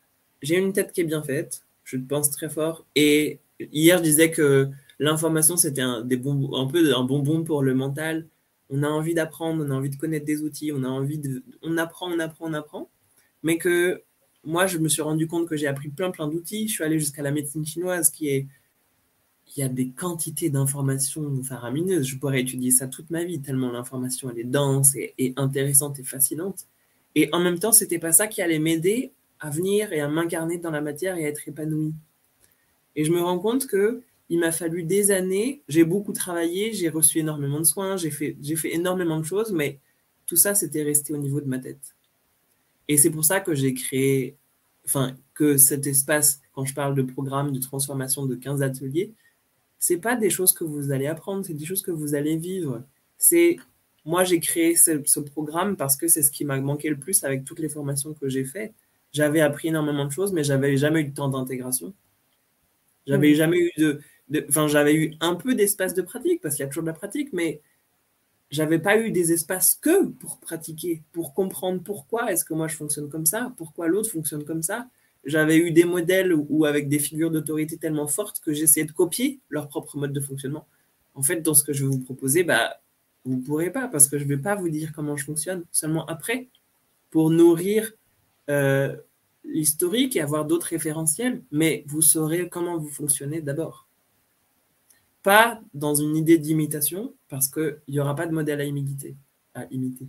j'ai une tête qui est bien faite, je pense très fort. Et hier, je disais que l'information, c'était un, un peu un bonbon pour le mental. On a envie d'apprendre, on a envie de connaître des outils, on a envie de. On apprend, on apprend, on apprend. Mais que moi, je me suis rendu compte que j'ai appris plein, plein d'outils. Je suis allé jusqu'à la médecine chinoise qui est. Il y a des quantités d'informations faramineuses. Je pourrais étudier ça toute ma vie, tellement l'information, elle est dense et, et intéressante et fascinante. Et en même temps, c'était pas ça qui allait m'aider à venir et à m'incarner dans la matière et à être épanoui. Et je me rends compte que il m'a fallu des années, j'ai beaucoup travaillé, j'ai reçu énormément de soins, j'ai fait, j'ai fait énormément de choses, mais tout ça, c'était resté au niveau de ma tête. Et c'est pour ça que j'ai créé, enfin, que cet espace, quand je parle de programme de transformation de 15 ateliers, c'est pas des choses que vous allez apprendre, c'est des choses que vous allez vivre. C'est, moi, j'ai créé ce, programme parce que c'est ce qui m'a manqué le plus avec toutes les formations que j'ai faites j'avais appris énormément de choses, mais j'avais jamais eu de temps d'intégration. J'avais jamais eu de, enfin, j'avais eu un peu d'espace de pratique parce qu'il y a toujours de la pratique, mais j'avais pas eu des espaces que pour pratiquer, pour comprendre pourquoi est-ce que moi je fonctionne comme ça, pourquoi l'autre fonctionne comme ça. J'avais eu des modèles ou avec des figures d'autorité tellement fortes que j'essayais de copier leur propre mode de fonctionnement. En fait, dans ce que je vais vous proposer, bah, vous ne pourrez pas parce que je ne vais pas vous dire comment je fonctionne, seulement après, pour nourrir euh, l'historique et avoir d'autres référentiels, mais vous saurez comment vous fonctionnez d'abord. Pas dans une idée d'imitation, parce qu'il n'y aura pas de modèle à imiter. À imiter.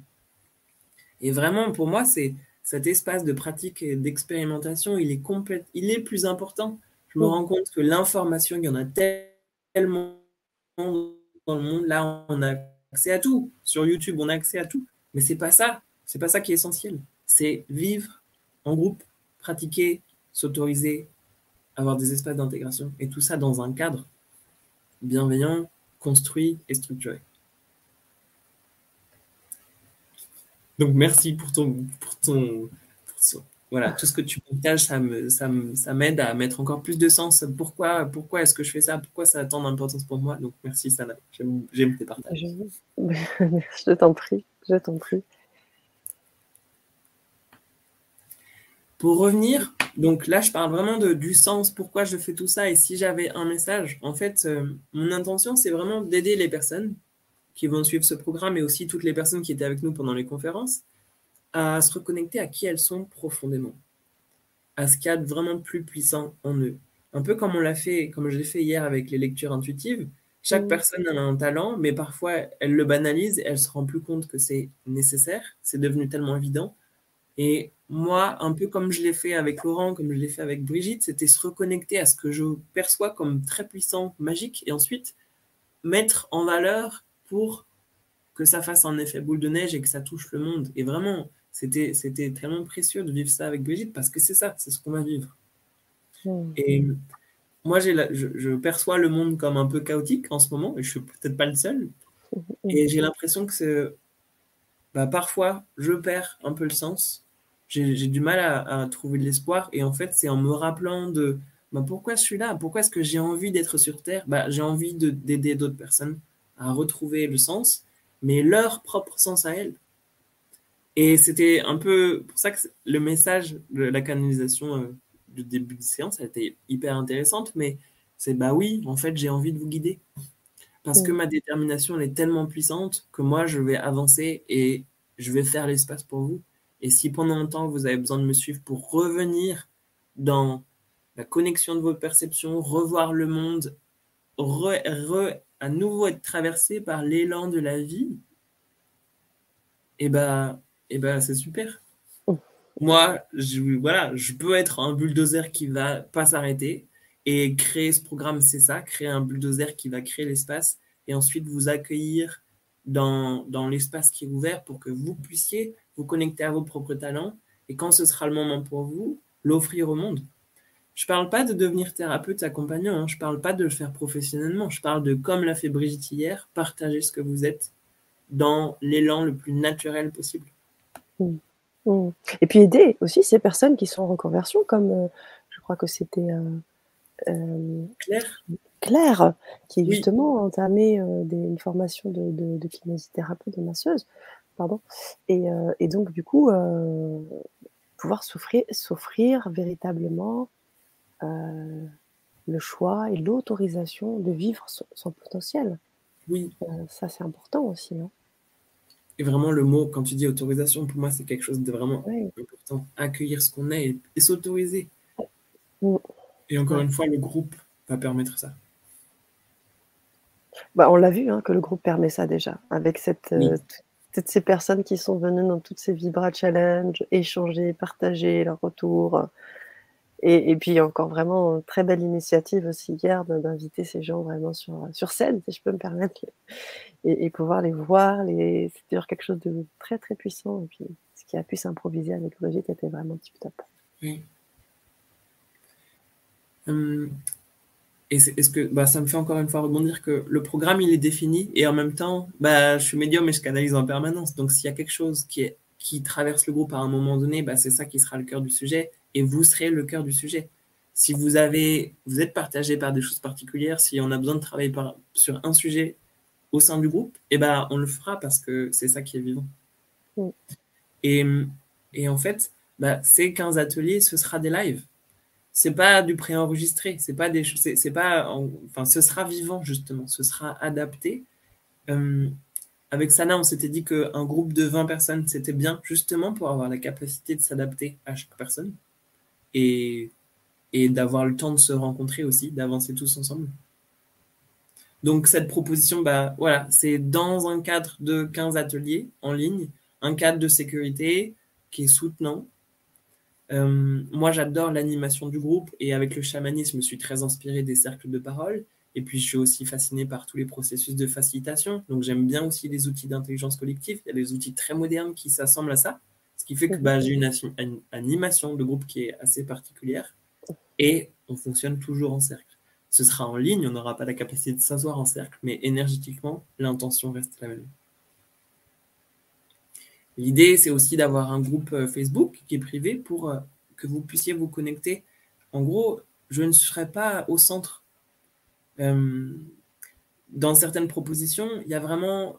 Et vraiment, pour moi, c'est cet espace de pratique et d'expérimentation, il est complète, il est plus important. Je me rends compte que l'information, il y en a tellement dans le monde. Là, on a accès à tout. Sur YouTube, on a accès à tout. Mais c'est pas ça. C'est pas ça qui est essentiel. C'est vivre en groupe, pratiquer, s'autoriser, avoir des espaces d'intégration, et tout ça dans un cadre bienveillant, construit et structuré. Donc merci pour ton, pour ton, voilà, tout ce que tu partages, ça ça, ça m'aide à mettre encore plus de sens. Pourquoi, pourquoi est-ce que je fais ça? Pourquoi ça a tant d'importance pour moi? Donc merci Sana, j'aime tes partages. Je t'en prie, je t'en prie. Pour revenir donc là, je parle vraiment de, du sens, pourquoi je fais tout ça. Et si j'avais un message, en fait, euh, mon intention, c'est vraiment d'aider les personnes qui vont suivre ce programme et aussi toutes les personnes qui étaient avec nous pendant les conférences à se reconnecter à qui elles sont profondément, à ce qu'il y a de vraiment plus puissant en eux. Un peu comme on l'a fait, comme je l'ai fait hier avec les lectures intuitives. Chaque mmh. personne a un talent, mais parfois elle le banalise et elle se rend plus compte que c'est nécessaire. C'est devenu tellement évident. Et moi, un peu comme je l'ai fait avec Laurent, comme je l'ai fait avec Brigitte, c'était se reconnecter à ce que je perçois comme très puissant, magique, et ensuite mettre en valeur pour que ça fasse un effet boule de neige et que ça touche le monde. Et vraiment, c'était, c'était tellement précieux de vivre ça avec Brigitte parce que c'est ça, c'est ce qu'on va vivre. Et moi, j'ai je, je, perçois le monde comme un peu chaotique en ce moment, et je suis peut-être pas le seul. Et j'ai l'impression que c'est, bah, parfois, je perds un peu le sens j'ai du mal à, trouver de l'espoir. Et en fait, c'est en me rappelant de bah, pourquoi je suis là, pourquoi est-ce que j'ai envie d'être sur Terre? Bah, j'ai envie d'aider d'autres personnes à retrouver le sens, mais leur propre sens à elles. Et c'était un peu pour ça que le message de la canalisation euh, du début de séance a été hyper intéressante, mais c'est bah oui, en fait, j'ai envie de vous guider. Parce que ma détermination, elle est tellement puissante que moi, je vais avancer et je vais faire l'espace pour vous. Et si pendant un temps, vous avez besoin de me suivre pour revenir dans la connexion de vos perceptions, revoir le monde, à nouveau être traversé par l'élan de la vie, et eh ben, et eh ben c'est super. Moi, je, voilà, je peux être un bulldozer qui va pas s'arrêter et créer ce programme, c'est ça, créer un bulldozer qui va créer l'espace et ensuite vous accueillir dans, dans l'espace qui est ouvert pour que vous puissiez vous connecter à vos propres talents et quand ce sera le moment pour vous, l'offrir au monde. Je ne parle pas de devenir thérapeute accompagnant, hein. je ne parle pas de le faire professionnellement, je parle de, comme l'a fait Brigitte hier, partager ce que vous êtes dans l'élan le plus naturel possible. Mmh. Mmh. Et puis aider aussi ces personnes qui sont en reconversion, comme euh, je crois que c'était euh, euh, Claire. Claire, qui justement a entamé une formation de, de, de kinésithérapeute, de masseuse, pardon. Et, euh, et donc, du coup, euh, pouvoir s'offrir véritablement euh, le choix et l'autorisation de vivre son, potentiel. Oui. ça, c'est important aussi. Hein. Et vraiment, le mot, quand tu dis autorisation, pour moi, c'est quelque chose de vraiment important. Accueillir ce qu'on est et, s'autoriser. Et encore une fois, le groupe va permettre ça. Bah, on l'a vu hein, que le groupe permet ça déjà, avec cette, toutes ces personnes qui sont venues dans toutes ces Vibra Challenge, échanger, partager leur retour. Et, puis encore vraiment une très belle initiative aussi hier d'inviter ces gens vraiment sur, sur scène, si je peux me permettre, et, pouvoir les voir. Les... C'est toujours quelque chose de très très puissant. Et puis ce qui a pu s'improviser avec Brigitte était vraiment tip top. Hum, et est-ce que bah, ça me fait encore une fois rebondir que le programme il est défini et en même temps bah, je suis médium et je canalise en permanence. Donc s'il y a quelque chose qui, est, qui traverse le groupe à un moment donné bah, c'est ça qui sera le cœur du sujet et vous serez le cœur du sujet. Si vous avez vous êtes partagé par des choses particulières si on a besoin de travailler par, sur un sujet au sein du groupe et eh ben on le fera parce que c'est ça qui est vivant. Et, et en fait bah, ces 15 ateliers ce sera des lives c'est pas du préenregistré, c'est pas des c'est pas enfin ce sera vivant justement, ce sera adapté. Euh, avec Sana, on s'était dit qu'un groupe de 20 personnes, c'était bien justement pour avoir la capacité de s'adapter à chaque personne et, d'avoir le temps de se rencontrer aussi, d'avancer tous ensemble. Donc cette proposition, bah voilà, c'est dans un cadre de 15 ateliers en ligne, un cadre de sécurité qui est soutenant, euh, moi, j'adore l'animation du groupe et avec le chamanisme, je suis très inspiré des cercles de parole. Et puis, je suis aussi fasciné par tous les processus de facilitation. Donc, j'aime bien aussi les outils d'intelligence collective. Il y a des outils très modernes qui s'assemblent à ça. Ce qui fait que bah, j'ai une, une, animation de groupe qui est assez particulière. Et on fonctionne toujours en cercle. Ce sera en ligne, on n'aura pas la capacité de s'asseoir en cercle, mais énergétiquement, l'intention reste la même. L'idée, c'est aussi d'avoir un groupe euh, Facebook qui est privé pour euh, que vous puissiez vous connecter. En gros, je ne serai pas au centre. Euh, dans certaines propositions, il y a vraiment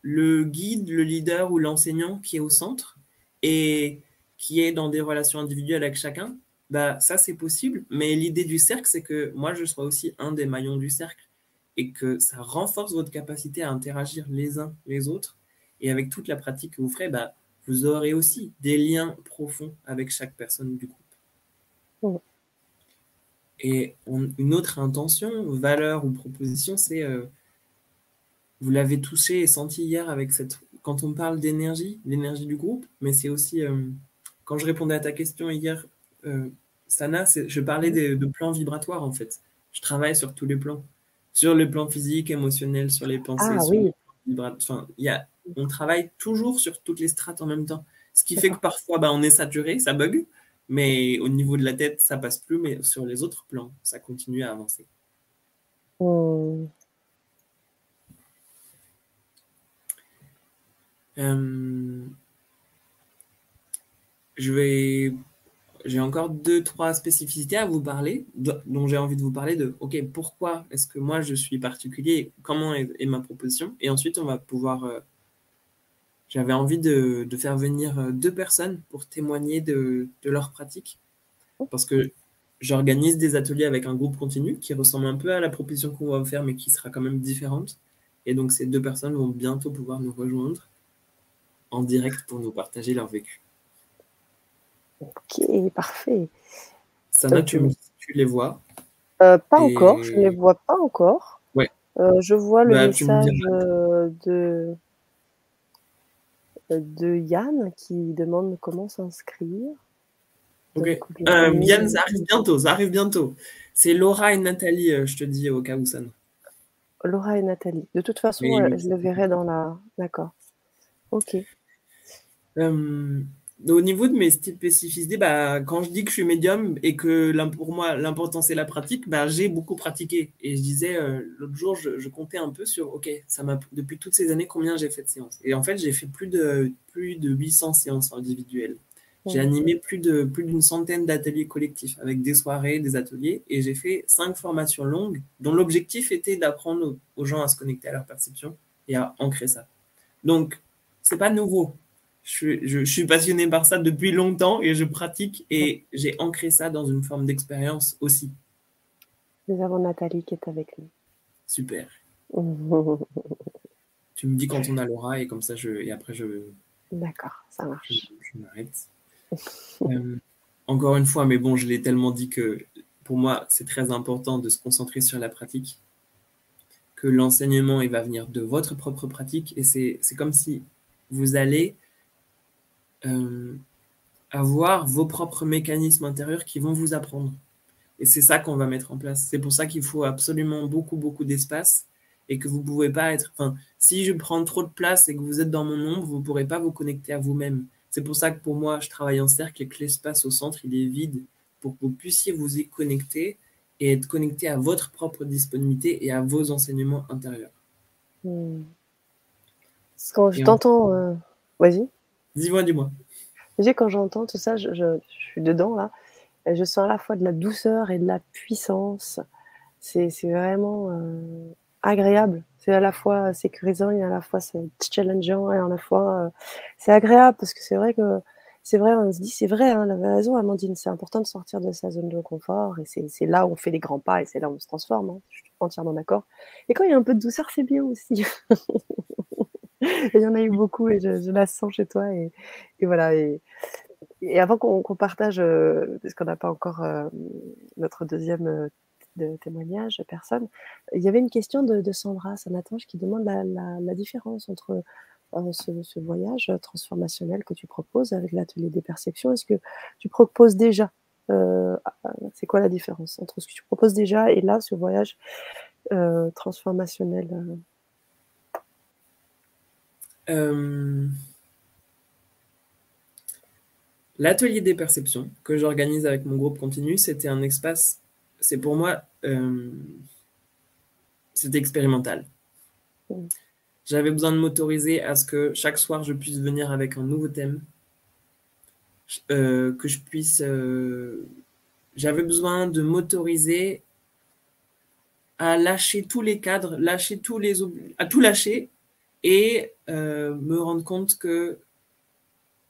le guide, le leader ou l'enseignant qui est au centre et qui est dans des relations individuelles avec chacun, bah, ça c'est possible. Mais l'idée du cercle, c'est que moi je sois aussi un des maillons du cercle et que ça renforce votre capacité à interagir les uns les autres. Et avec toute la pratique que vous ferez, bah, vous aurez aussi des liens profonds avec chaque personne du groupe. Et une autre intention, valeur ou proposition, c'est, euh, vous l'avez touché et senti hier avec cette, quand on parle d'énergie, l'énergie du groupe, mais c'est aussi, euh, quand je répondais à ta question hier, euh, Sana, je parlais de, de, plans vibratoires en fait. Je travaille sur tous les plans, sur le plan physique, émotionnel, sur les pensées. Ah oui. Enfin, y a, on travaille toujours sur toutes les strates en même temps. Ce qui fait que parfois, bah, on est saturé, ça bug, mais au niveau de la tête, ça passe plus, mais sur les autres plans, ça continue à avancer. Hmm. Euh, je vais, j'ai encore deux, trois spécificités à vous parler, dont j'ai envie de vous parler de, ok, pourquoi est-ce que moi je suis particulier, comment est, ma proposition, et ensuite on va pouvoir euh, j'avais envie de, faire venir euh, deux personnes pour témoigner de, leur pratique. Parce que j'organise des ateliers avec un groupe continu qui ressemble un peu à la proposition qu'on va faire, mais qui sera quand même différente. Et donc ces deux personnes vont bientôt pouvoir nous rejoindre en direct pour nous partager leur vécu. Ok, parfait. Sana, tu, tu les vois? Euh, Pas encore, je ne les vois pas encore. Ouais. Euh, je vois le bah, message de de Yann qui demande comment s'inscrire. Euh, Yann, ça arrive bientôt, ça arrive bientôt. C'est Laura et Nathalie, euh, je te dis au cas où ça. Laura et Nathalie. De toute façon, euh, je le verrai dans la. D'accord. Ok. Au niveau de mes spécificités, bah, quand je dis que je suis médium et que pour moi l'important c'est la pratique, bah, j'ai beaucoup pratiqué. Et je disais euh, l'autre jour, je, comptais un peu sur, ok, ça m'a depuis toutes ces années combien j'ai fait de séances? Et en fait, j'ai fait plus de plus de 800 séances individuelles. J'ai animé plus de plus d'une centaine d'ateliers collectifs avec des soirées, des ateliers, et j'ai fait cinq formations longues dont l'objectif était d'apprendre aux gens à se connecter à leur perception et à ancrer ça. Donc, c'est pas nouveau je, suis passionné par ça depuis longtemps et je pratique et j'ai ancré ça dans une forme d'expérience aussi. Nous avons Nathalie qui est avec nous. Super. tu me dis quand on a Laura et comme ça je et après je. D'accord, ça marche. Je, m'arrête. Euh, encore une fois, mais bon, je l'ai tellement dit que pour moi c'est très important de se concentrer sur la pratique, que l'enseignement il va venir de votre propre pratique et c'est comme si vous allez euh, avoir vos propres mécanismes intérieurs qui vont vous apprendre. Et c'est ça qu'on va mettre en place. C'est pour ça qu'il faut absolument beaucoup, beaucoup d'espace et que vous ne pouvez pas être. Enfin, si je prends trop de place et que vous êtes dans mon ombre, vous ne pourrez pas vous connecter à vous-même. C'est pour ça que pour moi, je travaille en cercle et que l'espace au centre, il est vide pour que vous puissiez vous y connecter et être connecté à votre propre disponibilité et à vos enseignements intérieurs. Hmm. Quand je t'entends, euh, vas-y. Dis-moi, dis-moi. Quand j'entends tout ça, je, suis dedans là. Je sens à la fois de la douceur et de la puissance. C'est vraiment euh, agréable. C'est à la fois sécurisant et à la fois c'est challengeant et à la fois euh, c'est agréable parce que c'est vrai que c'est vrai, on se dit c'est vrai, hein, elle avait raison, Amandine, c'est important de sortir de sa zone de confort et c'est là où on fait des grands pas et c'est là où on se transforme. Hein. Je suis entièrement d'accord. Et quand il y a un peu de douceur, c'est bien aussi. il y en a eu beaucoup et je, la sens chez toi. Et, voilà. Et, avant qu'on partage, euh, parce qu'on n'a pas encore euh, notre deuxième euh, témoignage, personne, il y avait une question de, Sandra Sanatange qui demande la, différence entre ce, voyage transformationnel que tu proposes avec l'atelier des perceptions. Est-ce que tu proposes déjà C'est quoi la différence entre ce que tu proposes déjà et là, ce voyage transformationnel euh, l'atelier des perceptions que j'organise avec mon groupe continu, c'était un espace, c'est pour moi, euh, c'était expérimental. J'avais besoin de m'autoriser à ce que chaque soir je puisse venir avec un nouveau thème, euh, que je puisse. J'avais besoin de m'autoriser à lâcher tous les cadres, lâcher tous les à tout lâcher et euh, me rendre compte que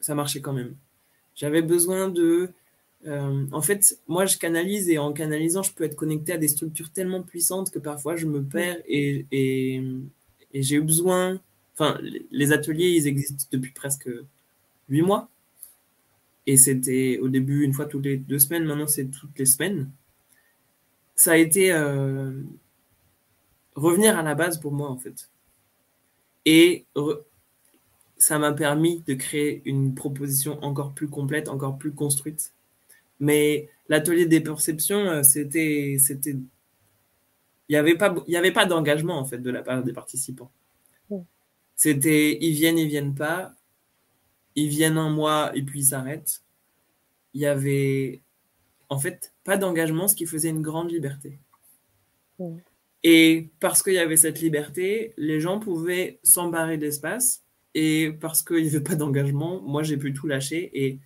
ça marchait quand même. J'avais besoin de... Euh, en fait, moi, je canalise et en canalisant, je peux être connecté à des structures tellement puissantes que parfois je me perds et, et, et j'ai eu besoin... Enfin, les ateliers, ils existent depuis presque huit mois. Et c'était au début une fois toutes les deux semaines, maintenant c'est toutes les semaines. Ça a été euh, revenir à la base pour moi en fait. Et ça m'a permis de créer une proposition encore plus complète, encore plus construite. Mais l'atelier des perceptions, euh, c'était, c'était, il n'y avait pas, il y avait pas d'engagement en fait de la part des participants. C'était, ils viennent, ils viennent pas, ils viennent un mois et puis ils s'arrêtent. Il y avait, en fait, pas d'engagement, ce qui faisait une grande liberté. Et parce qu'il y avait cette liberté, les gens pouvaient s'embarrer d'espace et parce qu'il n'y avait pas d'engagement, moi, j'ai pu tout lâcher et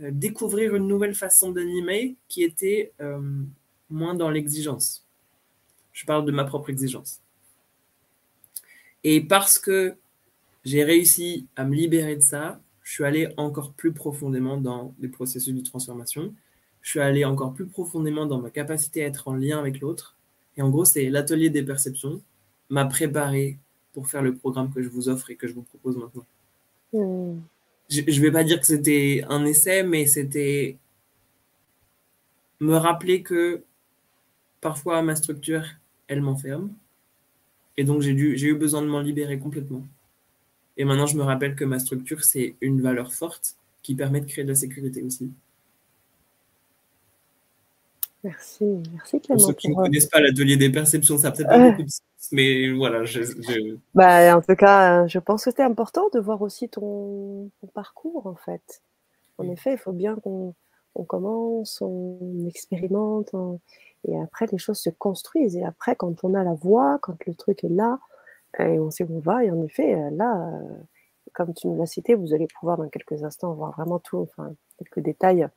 euh, découvrir une nouvelle façon d'animer qui était euh, moins dans l'exigence. Je parle de ma propre exigence. Et parce que j'ai réussi à me libérer de ça, je suis allé encore plus profondément dans les processus de transformation. Je suis allé encore plus profondément dans ma capacité à être en lien avec l'autre. Et en gros, c'est l'atelier des perceptions m'a préparé pour faire le programme que je vous offre et que je vous propose maintenant. Hmm. Je ne vais pas dire que c'était un essai, mais c'était me rappeler que parfois ma structure, elle m'enferme. Et donc j'ai eu besoin de m'en libérer complètement. Et maintenant, je me rappelle que ma structure, c'est une valeur forte qui permet de créer de la sécurité aussi. Merci, merci Clément. Pour ceux qui ne connaissent pas l'atelier des perceptions, ça peut-être pas beaucoup de sens, mais voilà. Je, Bah, en tout cas, je pense que c'était important de voir aussi ton, parcours, en fait. En effet, il faut bien qu'on commence, on expérimente, et après, les choses se construisent. Et après, quand on a la voix, quand le truc est là, et on sait où on va, et en effet, là, comme tu nous l'as cité, vous allez pouvoir dans quelques instants voir vraiment tout, enfin, quelques détails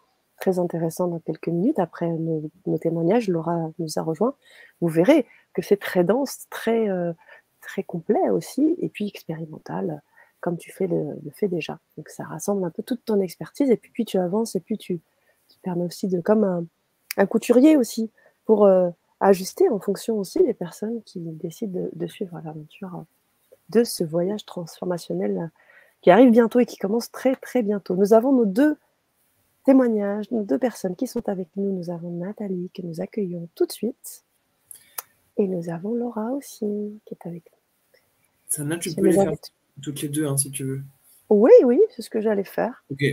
très intéressant dans quelques minutes. Après nos, témoignages, Laura nous a rejoint. Vous verrez que c'est très dense, très, euh, très complet aussi, et puis expérimental, comme tu fais le, fais déjà. Donc ça rassemble un peu toute ton expertise, et puis, puis tu avances, et puis tu, tu permets aussi de, comme un, couturier aussi, pour euh, ajuster en fonction aussi des personnes qui décident de, de suivre l'aventure de ce voyage transformationnel qui arrive bientôt et qui commence très très bientôt. Nous avons nos deux témoignages, deux personnes qui sont avec nous. Nous avons Nathalie que nous accueillons tout de suite. Et nous avons Laura aussi qui est avec nous. Sana, tu peux les faire toutes les deux hein, si tu veux. Oui, oui, c'est ce que j'allais faire. Ok.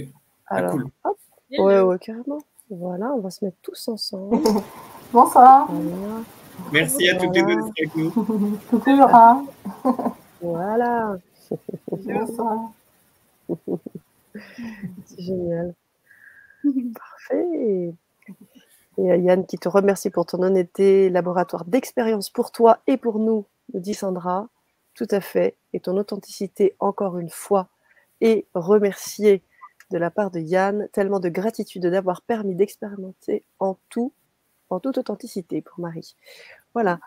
Ah, Alors, cool. hop. Ouais, ouais, carrément. Voilà, on va se mettre tous ensemble. Bonsoir. Merci à toutes les deux d'être avec nous. Coucou Laura. voilà. Bonsoir. C'est génial. Parfait. Et Yann qui te remercie pour ton honnêteté, laboratoire d'expérience pour toi et pour nous, nous dit Sandra. Tout à fait. Et ton authenticité, encore une fois, et remercier de la part de Yann, tellement de gratitude d'avoir permis d'expérimenter en tout, en toute authenticité pour Marie. Voilà.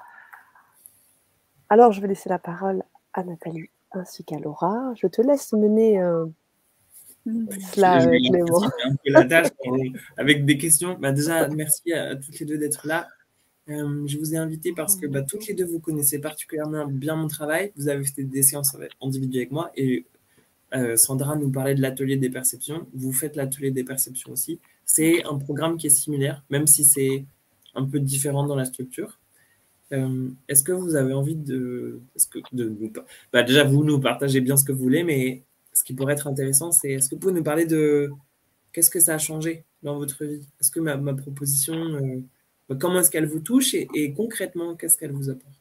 Alors, je vais laisser la parole à Nathalie ainsi qu'à Laura. Je te laisse mener euh, Là, avec, la tâche avec des questions. Bah, déjà, merci à, toutes les deux d'être là. Euh, je vous ai invité parce que bah, toutes les deux, vous connaissez particulièrement bien mon travail. Vous avez fait des séances individuelles avec moi et euh, Sandra nous parlait de l'atelier des perceptions. Vous faites l'atelier des perceptions aussi. C'est un programme qui est similaire, même si c'est un peu différent dans la structure. Euh, est-ce que vous avez envie de, que de, bah, déjà vous nous partagez bien ce que vous voulez, mais ce qui pourrait être intéressant, c'est est-ce que vous pouvez nous parler de qu'est-ce que ça a changé dans votre vie? Est-ce que ma, proposition, euh, comment est-ce qu'elle vous touche et, concrètement, qu'est-ce qu'elle vous apporte?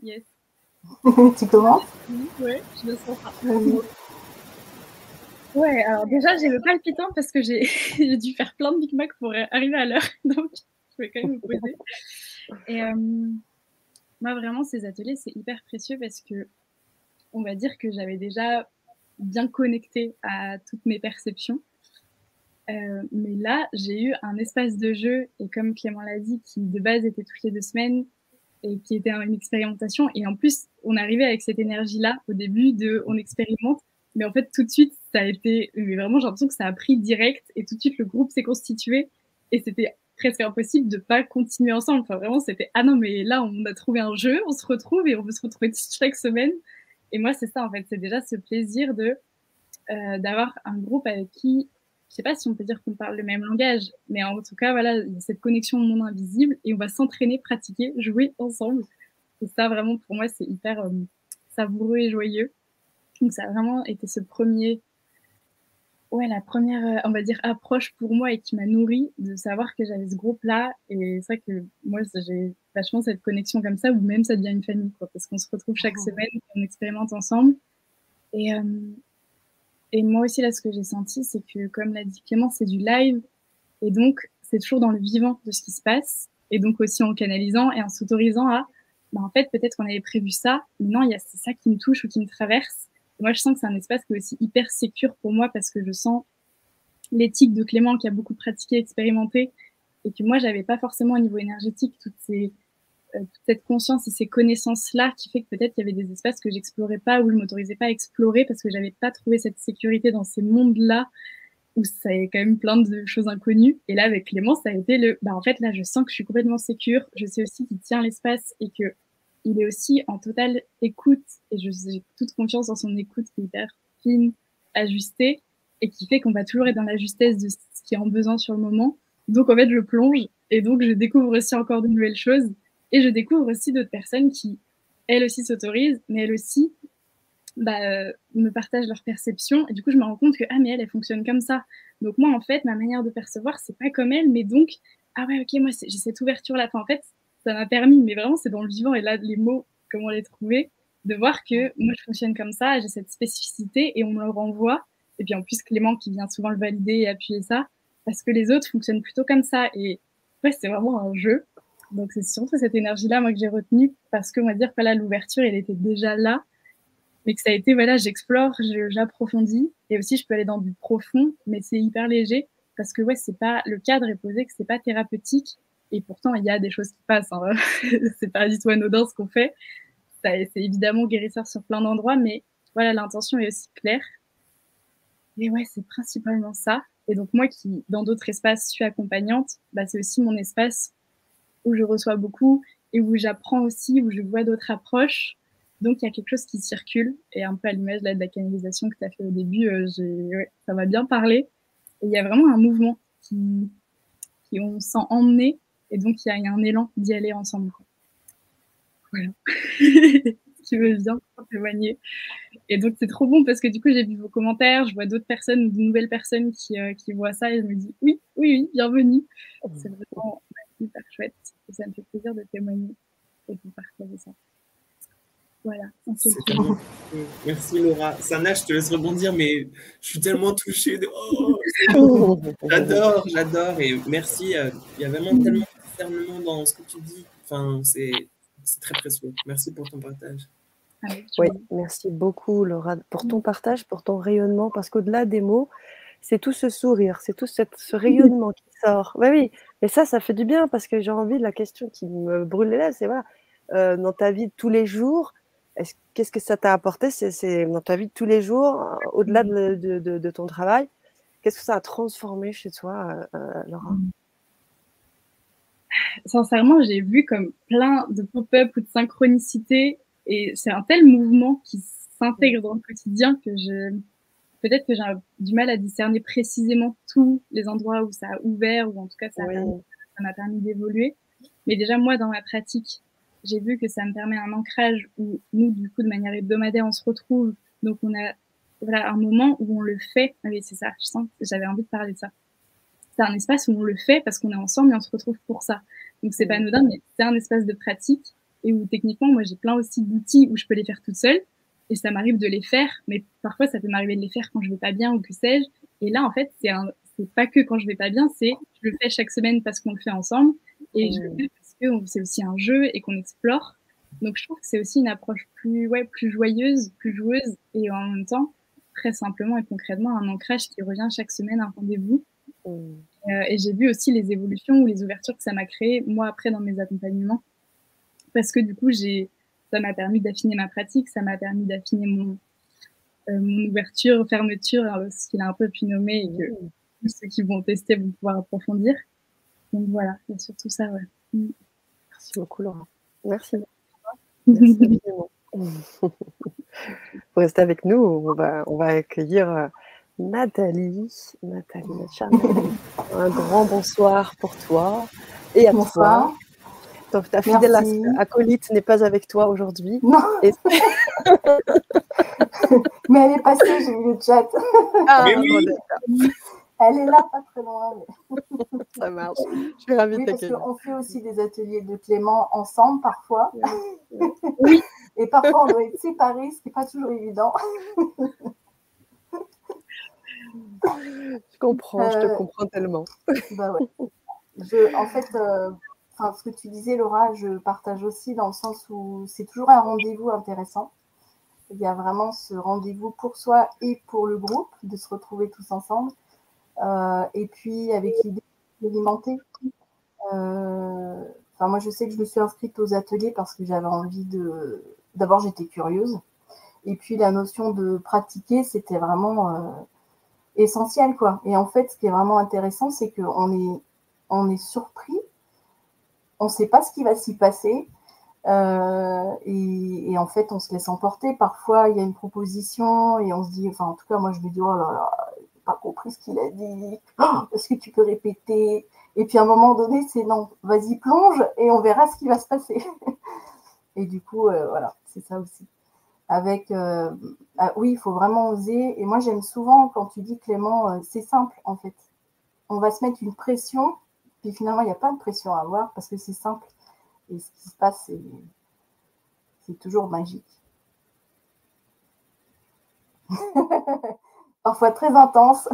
Yes. tu commences? Oui, je le sens. Ouais, alors déjà, j'ai le palpitant parce que j'ai dû faire plein de Big Mac pour arriver à l'heure. Donc, je vais quand même vous poser. Et, euh, moi, vraiment, ces ateliers, c'est hyper précieux parce que on va dire que j'avais déjà bien connecté à toutes mes perceptions. Euh, mais là, j'ai eu un espace de jeu, et comme Clément l'a dit, qui de base était toutes les deux semaines, et qui était une expérimentation. Et en plus, on arrivait avec cette énergie-là au début de on expérimente, Mais en fait, tout de suite, ça a été, mais vraiment, j'ai l'impression que ça a pris direct et tout de suite, le groupe s'est constitué et c'était presque impossible de pas continuer ensemble. Enfin, vraiment, c'était, ah non, mais là, on a trouvé un jeu, on se retrouve et on veut se retrouver chaque semaine. Et moi, c'est ça, en fait, c'est déjà ce plaisir de, euh, d'avoir un groupe avec qui, je sais pas si on peut dire qu'on parle le même langage, mais en tout cas, voilà, cette connexion au monde invisible et on va s'entraîner, pratiquer, jouer ensemble. Et ça, vraiment, pour moi, c'est hyper euh, savoureux et joyeux. Donc, ça a vraiment été ce premier, ouais, la première, euh, on va dire, approche pour moi et qui m'a nourri de savoir que j'avais ce groupe-là. Et c'est vrai que moi, j'ai vachement cette connexion comme ça, où même ça devient une famille, quoi, parce qu'on se retrouve chaque oh. semaine, on expérimente ensemble. Et, euh, et moi aussi, là, ce que j'ai senti, c'est que, comme l'a dit Clément, c'est du live. Et donc, c'est toujours dans le vivant de ce qui se passe. Et donc aussi en canalisant et en s'autorisant à, bah, en fait, peut-être qu'on avait prévu ça, mais non, il y a c'est ça qui me touche ou qui me traverse. Moi, je sens que c'est un espace qui est aussi hyper sécure pour moi parce que je sens l'éthique de Clément qui a beaucoup pratiqué, expérimenté, et que moi, j'avais pas forcément au niveau énergétique toutes ces, euh, toute cette conscience et ces connaissances-là qui fait que peut-être il y avait des espaces que j'explorais pas ou je m'autorisais pas à explorer parce que j'avais pas trouvé cette sécurité dans ces mondes-là où ça y quand même plein de choses inconnues. Et là, avec Clément, ça a été le, bah, en fait, là, je sens que je suis complètement sécure. Je sais aussi qu'il tient l'espace et que il est aussi en totale écoute et j'ai toute confiance dans son écoute qui est hyper fine, ajustée et qui fait qu'on va toujours être dans la justesse de ce qui est en besoin sur le moment. Donc, en fait, je plonge et donc je découvre aussi encore de nouvelles choses et je découvre aussi d'autres personnes qui, elles aussi, s'autorisent, mais elles aussi bah, euh, me partagent leur perception. Et du coup, je me rends compte que, ah, mais elle, elle fonctionne comme ça. Donc, moi, en fait, ma manière de percevoir, c'est pas comme elle, mais donc, ah ouais, ok, moi, j'ai cette ouverture-là. Enfin, en fait, ça m'a permis, mais vraiment, c'est dans le vivant, et là, les mots, comment les trouver, de voir que moi, je fonctionne comme ça, j'ai cette spécificité, et on me le renvoie. Et puis, en plus, Clément qui vient souvent le valider et appuyer ça, parce que les autres fonctionnent plutôt comme ça. Et ouais, c'est vraiment un jeu. Donc c'est surtout cette énergie-là, moi, que j'ai retenue, parce que, on va dire que là, l'ouverture, elle était déjà là, mais que ça a été, voilà, j'explore, j'approfondis, et aussi, je peux aller dans du profond, mais c'est hyper léger, parce que, ouais, c'est pas, le cadre est posé, que c'est pas thérapeutique, et pourtant, il y a des choses qui passent, hein. c'est pas du tout anodin ce qu'on fait, c'est évidemment guérisseur sur plein d'endroits, mais voilà, l'intention est aussi claire. Et ouais, c'est principalement ça. Et donc, moi qui, dans d'autres espaces, suis accompagnante, bah, c'est aussi mon espace où je reçois beaucoup et où j'apprends aussi, où je vois d'autres approches. Donc, il y a quelque chose qui circule. Et un peu à l'image de la canalisation que tu as fait au début, euh, ça m'a bien parlé. Et il y a vraiment un mouvement qui, qui on sent emmené. Et donc, il y, a un élan d'y aller ensemble. Voilà. tu veux bien témoigner. Et donc, c'est trop bon parce que du coup, j'ai vu vos commentaires, je vois d'autres personnes, de nouvelles personnes qui, euh, qui voient ça et je me dis oui, oui, oui, bienvenue. C'est vraiment hyper chouette. Et ça me fait plaisir de témoigner et de partager ça. Voilà. Merci Laura. Sana, je te laisse rebondir, mais je suis tellement touchée. De... Oh, j'adore, j'adore. Et merci. Euh, il y a vraiment tellement dans ce que tu dis. Enfin, c'est très précieux. Merci pour ton partage. oui, merci beaucoup Laura pour ton partage, pour ton rayonnement, parce qu'au-delà des mots, c'est tout ce sourire, c'est tout cette, ce rayonnement qui sort. Oui, oui, et ça, ça fait du bien parce que j'ai envie de la question qui me brûle les lèvres, c'est voilà, euh, dans ta vie de tous les jours, qu'est-ce que ça t'a apporté c'est, dans ta vie de tous les jours, euh, au-delà de, de, de, ton travail, qu'est-ce que ça a transformé chez toi, euh, euh Laura? Sincèrement, j'ai vu comme plein de pop-up ou de synchronicité et c'est un tel mouvement qui s'intègre dans le quotidien que je, peut-être que j'ai du mal à discerner précisément tous les endroits où ça a ouvert ou en tout cas ça m'a permis d'évoluer. Mais déjà moi dans ma pratique, j'ai vu que ça me permet un ancrage où nous du coup de manière hebdomadaire on se retrouve. Donc on a voilà un moment où on le fait. Ah oui c'est ça. Je sens j'avais envie de parler de ça. C'est un espace où on le fait parce qu'on est ensemble et on se retrouve pour ça. Donc c'est pas anodin mais c'est un espace de pratique et où techniquement moi j'ai plein aussi d'outils où je peux les faire toute seule et ça m'arrive de les faire, mais parfois ça peut m'arriver de les faire quand je vais pas bien ou que sais-je. Et là, en fait, c'est un, c'est pas que quand je vais pas bien, c'est je le fais chaque semaine parce qu'on le fait ensemble et je le fais parce que c'est aussi un jeu et qu'on explore. Donc je trouve que c'est aussi une approche plus, ouais, plus joyeuse, plus joueuse et en même temps très simplement et concrètement un ancrage qui revient chaque semaine, un rendez-vous. Euh, et j'ai vu aussi les évolutions ou les ouvertures que ça m'a créé moi après dans mes accompagnements parce que du coup j'ai ça m'a permis d'affiner ma pratique, ça m'a permis d'affiner mon mon ouverture, fermeture, ce qu'il a un peu pu nommer et que mmh. ceux qui vont tester vont pouvoir approfondir. Donc voilà, il y a surtout ça. Ouais. Mmh. Merci beaucoup, Laura. Merci. Merci Pour rester avec nous, on va, on va accueillir Nathalie. Nathalie, un grand bonsoir pour toi et à bonsoir. toi. ta fidèle acolyte n'est pas avec toi aujourd'hui. Non. mais elle est passée, j'ai vu le chat. Ah, oui. Elle est là, pas très loin. Ça marche. Je suis ravie oui, de parce qu'on fait aussi des ateliers de Clément ensemble parfois. Oui. Et parfois, on doit être séparés, ce qui n'est pas toujours évident. Je comprends, je te euh, comprends tellement. Bah ouais. en fait, euh, ce que tu disais, Laura, je partage aussi dans le sens où c'est toujours un rendez-vous intéressant. Il y a vraiment ce rendez-vous pour soi et pour le groupe, de se retrouver tous ensemble. Euh, et puis, avec l'idée d'expérimenter. Enfin, moi, je sais que je me suis inscrite aux ateliers parce que j'avais envie de. D'abord, j'étais curieuse. Et puis, la notion de pratiquer, c'était vraiment essentiel, quoi. Et en fait, ce qui est vraiment intéressant, c'est qu'on est, on est surpris, on ne sait pas ce qui va s'y passer, euh, et, en fait, on se laisse emporter. Parfois, il y a une proposition et on se dit, enfin, en tout cas, moi, je me dis, oh là là, pas compris ce qu'il a dit. Est-ce que tu peux répéter? Et puis, à un moment donné, c'est non, vas-y, plonge et on verra ce qui va se passer. et du coup, euh, voilà, c'est ça aussi avec euh, ah oui, il faut vraiment oser. Et moi, j'aime souvent quand tu dis Clément, euh, c'est simple en fait. On va se mettre une pression, puis finalement, il n'y a pas de pression à avoir parce que c'est simple. Et ce qui se passe, c'est toujours magique. Parfois très intense,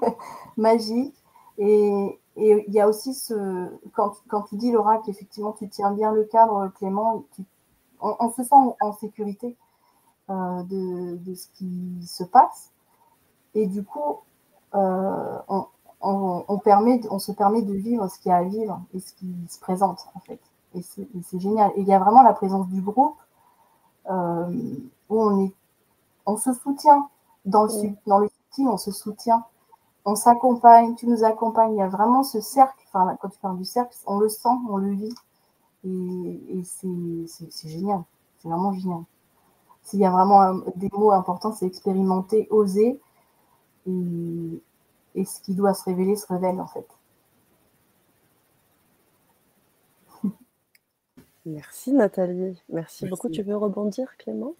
magique. Et, il y a aussi ce. Quand, quand tu dis l'oracle, effectivement, tu tiens bien le cadre, Clément, on se sent en sécurité euh, de, ce qui se passe. Et du coup, euh, on, permet, on se permet de vivre ce qu'il y a à vivre et ce qui se présente, en fait. Et c'est génial. Et il y a vraiment la présence du groupe euh, où on, est, on se soutient. Dans le, dans le on se soutient. On s'accompagne, tu nous accompagnes. Il y a vraiment ce cercle. Enfin, quand tu parles du cercle, on le sent, on le vit. Et, et c'est génial. C'est vraiment génial. S'il y a vraiment des mots importants, c'est expérimenter, oser. Et, ce qui doit se révéler se révèle en fait. Merci Nathalie. Merci, beaucoup. Tu veux rebondir Clément?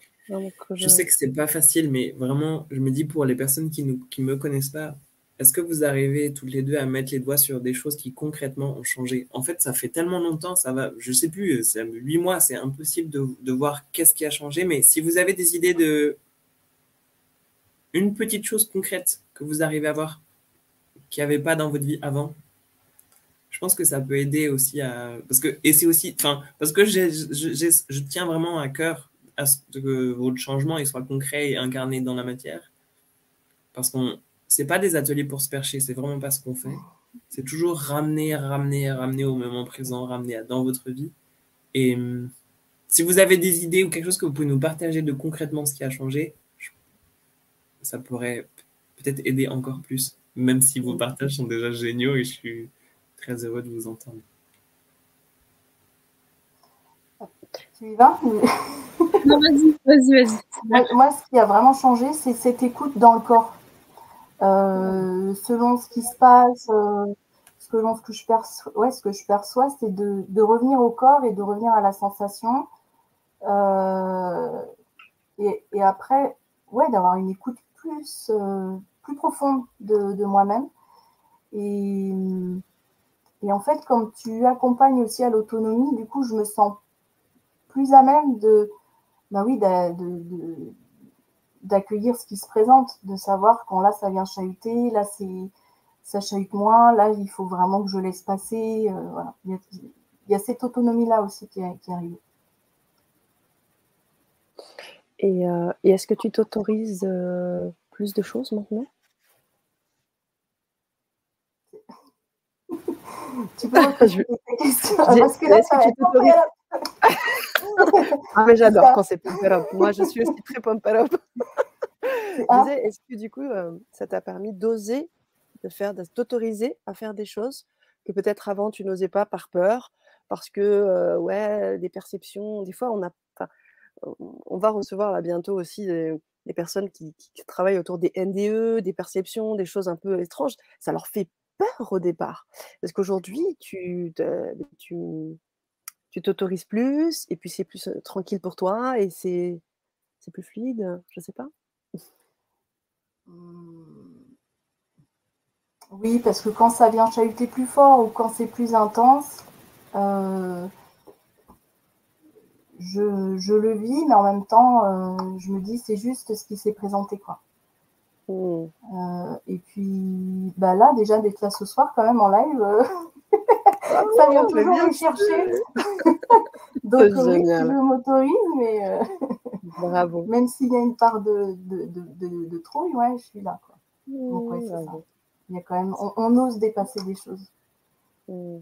Je... sais que c'est pas facile, mais vraiment, je me dis pour les personnes qui ne qui me connaissent pas, est-ce que vous arrivez toutes les deux à mettre les doigts sur des choses qui concrètement ont changé? En fait, ça fait tellement longtemps, ça va, je sais plus, c'est huit mois, c'est impossible de, voir qu'est-ce qui a changé. Mais si vous avez des idées de une petite chose concrète que vous arrivez à voir qui n'y avait pas dans votre vie avant, je pense que ça peut aider aussi à parce que et c'est aussi, enfin parce que je tiens vraiment à cœur à ce que votre changement il soit concret et incarné dans la matière parce qu'on c'est pas des ateliers pour se percher, c'est vraiment pas ce qu'on fait. C'est toujours ramener, ramener, ramener au moment présent, ramener dans votre vie. Et hum, si vous avez des idées ou quelque chose que vous pouvez nous partager de concrètement ce qui a changé, ça pourrait peut-être aider encore plus, même si vos partages sont déjà géniaux et je suis très heureux de vous entendre. Tu y vas Non, vas-y, vas-y, vas-y. Moi, ce qui a vraiment changé, c'est cette écoute dans le corps. Euh, selon ce qui se passe, euh, ce, que, ce, que je perçois, ouais, ce que je perçois, c'est de, de, revenir au corps et de revenir à la sensation. Euh, et, et, après, ouais, d'avoir une écoute plus, euh, plus profonde de, de moi-même. Et, et, en fait, comme tu accompagnes aussi à l'autonomie, du coup, je me sens plus à même de, bah oui, de, de d'accueillir ce qui se présente, de savoir quand là ça vient chahuter, là c'est ça chahute moins, là il faut vraiment que je laisse passer. Euh, voilà. il, y a, cette autonomie-là aussi qui, qui arrive. Et, euh, et est-ce que tu t'autorises euh, plus de choses maintenant? Tu peux question Parce que là, ça ah, mais j'adore quand c'est pumper up. Moi, je suis aussi très pumper up. Hein est-ce que du coup, euh, ça t'a permis d'oser, de faire, de t'autoriser à faire des choses que peut-être avant tu n'osais pas par peur, parce que euh, ouais, des perceptions, des fois on a, on va recevoir là bientôt aussi des, des personnes qui, qui travaillent autour des NDE, des perceptions, des choses un peu étranges. Ça leur fait peur au départ, parce qu'aujourd'hui tu, tu tu t'autorises plus, et puis c'est plus tranquille pour toi, et c'est c'est plus fluide, je sais pas. Hum. Oui, parce que quand ça vient chahuter plus fort ou quand c'est plus intense, euh, je, je le vis, mais en même temps, euh, je me dis c'est juste ce qui s'est présenté, quoi. Mmh. Euh, et puis, bah là, déjà d'être là ce soir, quand même en live, ça vient Oh, toujours bien me chercher. Donc, euh, oui, génial. je m'autorise, mais euh, Bravo. même s'il y a une part de, de, de, de, de trouille, ouais, je suis là, quoi. Donc, ouais, c'est ça. bravo. Il y a quand même, on, on ose dépasser des choses. Mmh.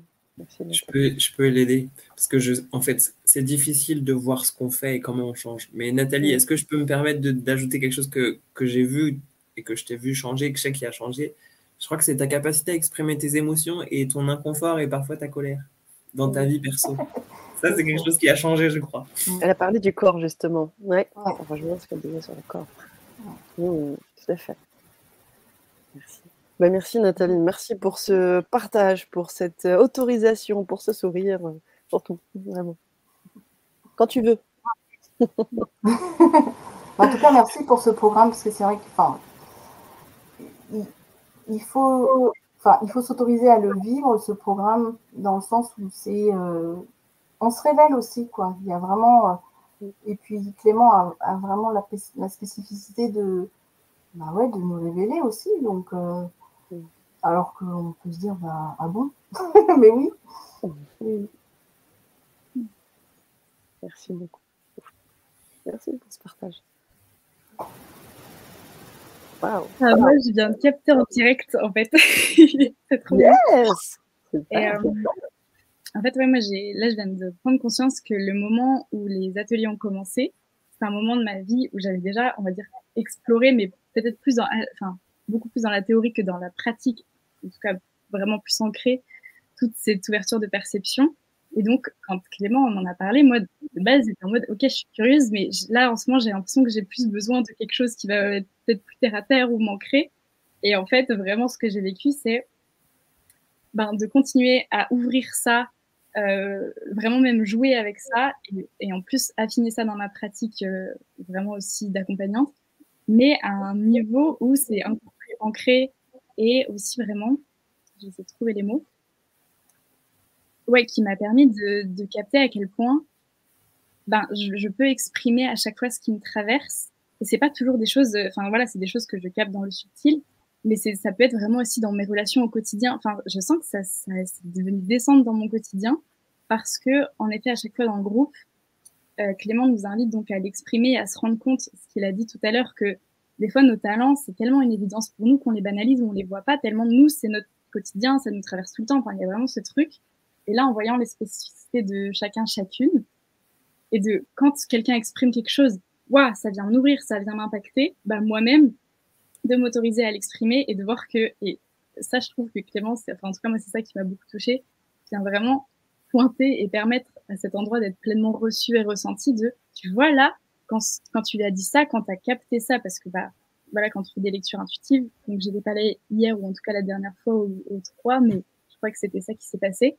Je peux, je peux l'aider parce que je, en fait, c'est difficile de voir ce qu'on fait et comment on change. Mais Nathalie, est-ce que je peux me permettre de- d'ajouter quelque chose que, que j'ai vu et que je t'ai vu changer, que je sais qui a changé? Je crois que c'est ta capacité à exprimer tes émotions et ton inconfort et parfois ta colère dans ta vie perso. Ça, c'est quelque chose qui a changé, je crois. Elle a parlé du corps, justement. Ouais, Ouais. ça rejoint ce qu'elle disait sur le corps. Mmh, tout à fait. Merci. Ben, merci, Nathalie. Merci pour ce partage, pour cette euh, autorisation, pour ce sourire, euh, pour tout. Vraiment. Quand tu veux. En tout cas, merci pour ce programme parce que c'est vrai qu'il enfin, il, faut, enfin, il faut s'autoriser à le vivre, ce programme, dans le sens où c'est. euh, on se révèle aussi, quoi. Il y a vraiment. euh, et puis Clément a, vraiment la, pé- la spécificité de, bah ouais, de nous révéler aussi. Donc, euh, alors qu'on peut se dire, bah, ah bon? Mais oui. oui. Merci beaucoup. Merci pour ce partage. Ah, moi, je viens de capter en direct, en fait. c'est trop bien. Yes! Et, Super. euh, en fait, ouais, moi, j'ai, là, je viens de prendre conscience que le moment où les ateliers ont commencé, c'est un moment de ma vie où j'avais déjà, on va dire, exploré, mais peut-être plus dans, enfin, beaucoup plus dans la théorie que dans la pratique, en tout cas, vraiment plus ancrée, toute cette ouverture de perception. Et donc, quand Clément en a parlé, moi, de base, j'étais en mode, OK, je suis curieuse, mais là, en ce moment, j'ai l'impression que j'ai plus besoin de quelque chose qui va être peut-être plus terre à terre ou m'ancrer. Et en fait, vraiment, ce que j'ai vécu, c'est ben, de continuer à ouvrir ça, euh, vraiment même jouer avec ça, et, et en plus affiner ça dans ma pratique euh, vraiment aussi d'accompagnante, mais à un niveau où c'est ancré et aussi vraiment, j'essaie de trouver les mots, ouais, qui m'a permis de, de capter à quel point ben, je, je peux exprimer à chaque fois ce qui me traverse. Et c'est pas toujours des choses, euh, enfin voilà, c'est des choses que je capte dans le subtil, mais c'est, ça peut être vraiment aussi dans mes relations au quotidien. Enfin, je sens que ça, ça c'est devenu descendre dans mon quotidien parce que, en effet, à chaque fois dans le groupe, euh, Clément nous invite donc à l'exprimer à se rendre compte, ce qu'il a dit tout à l'heure, que des fois nos talents, c'est tellement une évidence pour nous qu'on les banalise ou on les voit pas tellement nous, c'est notre quotidien, ça nous traverse tout le temps. Enfin, il y a vraiment ce truc. Et là, en voyant les spécificités de chacun, chacune, et de quand quelqu'un exprime quelque chose, waouh, ça vient nourrir, ça vient m'impacter, bah moi-même, de m'autoriser à l'exprimer et de voir que, et ça, je trouve que Clément, c'est, enfin, en tout cas, moi, c'est ça qui m'a beaucoup touchée, vient vraiment pointer et permettre à cet endroit d'être pleinement reçu et ressenti de, tu vois, là, quand, tu lui as dit ça, quand tu as capté ça, parce que, bah, voilà, quand tu fais des lectures intuitives, donc j'ai parlé hier ou en tout cas la dernière fois ou, ou trois, mais je crois que c'était ça qui s'est passé,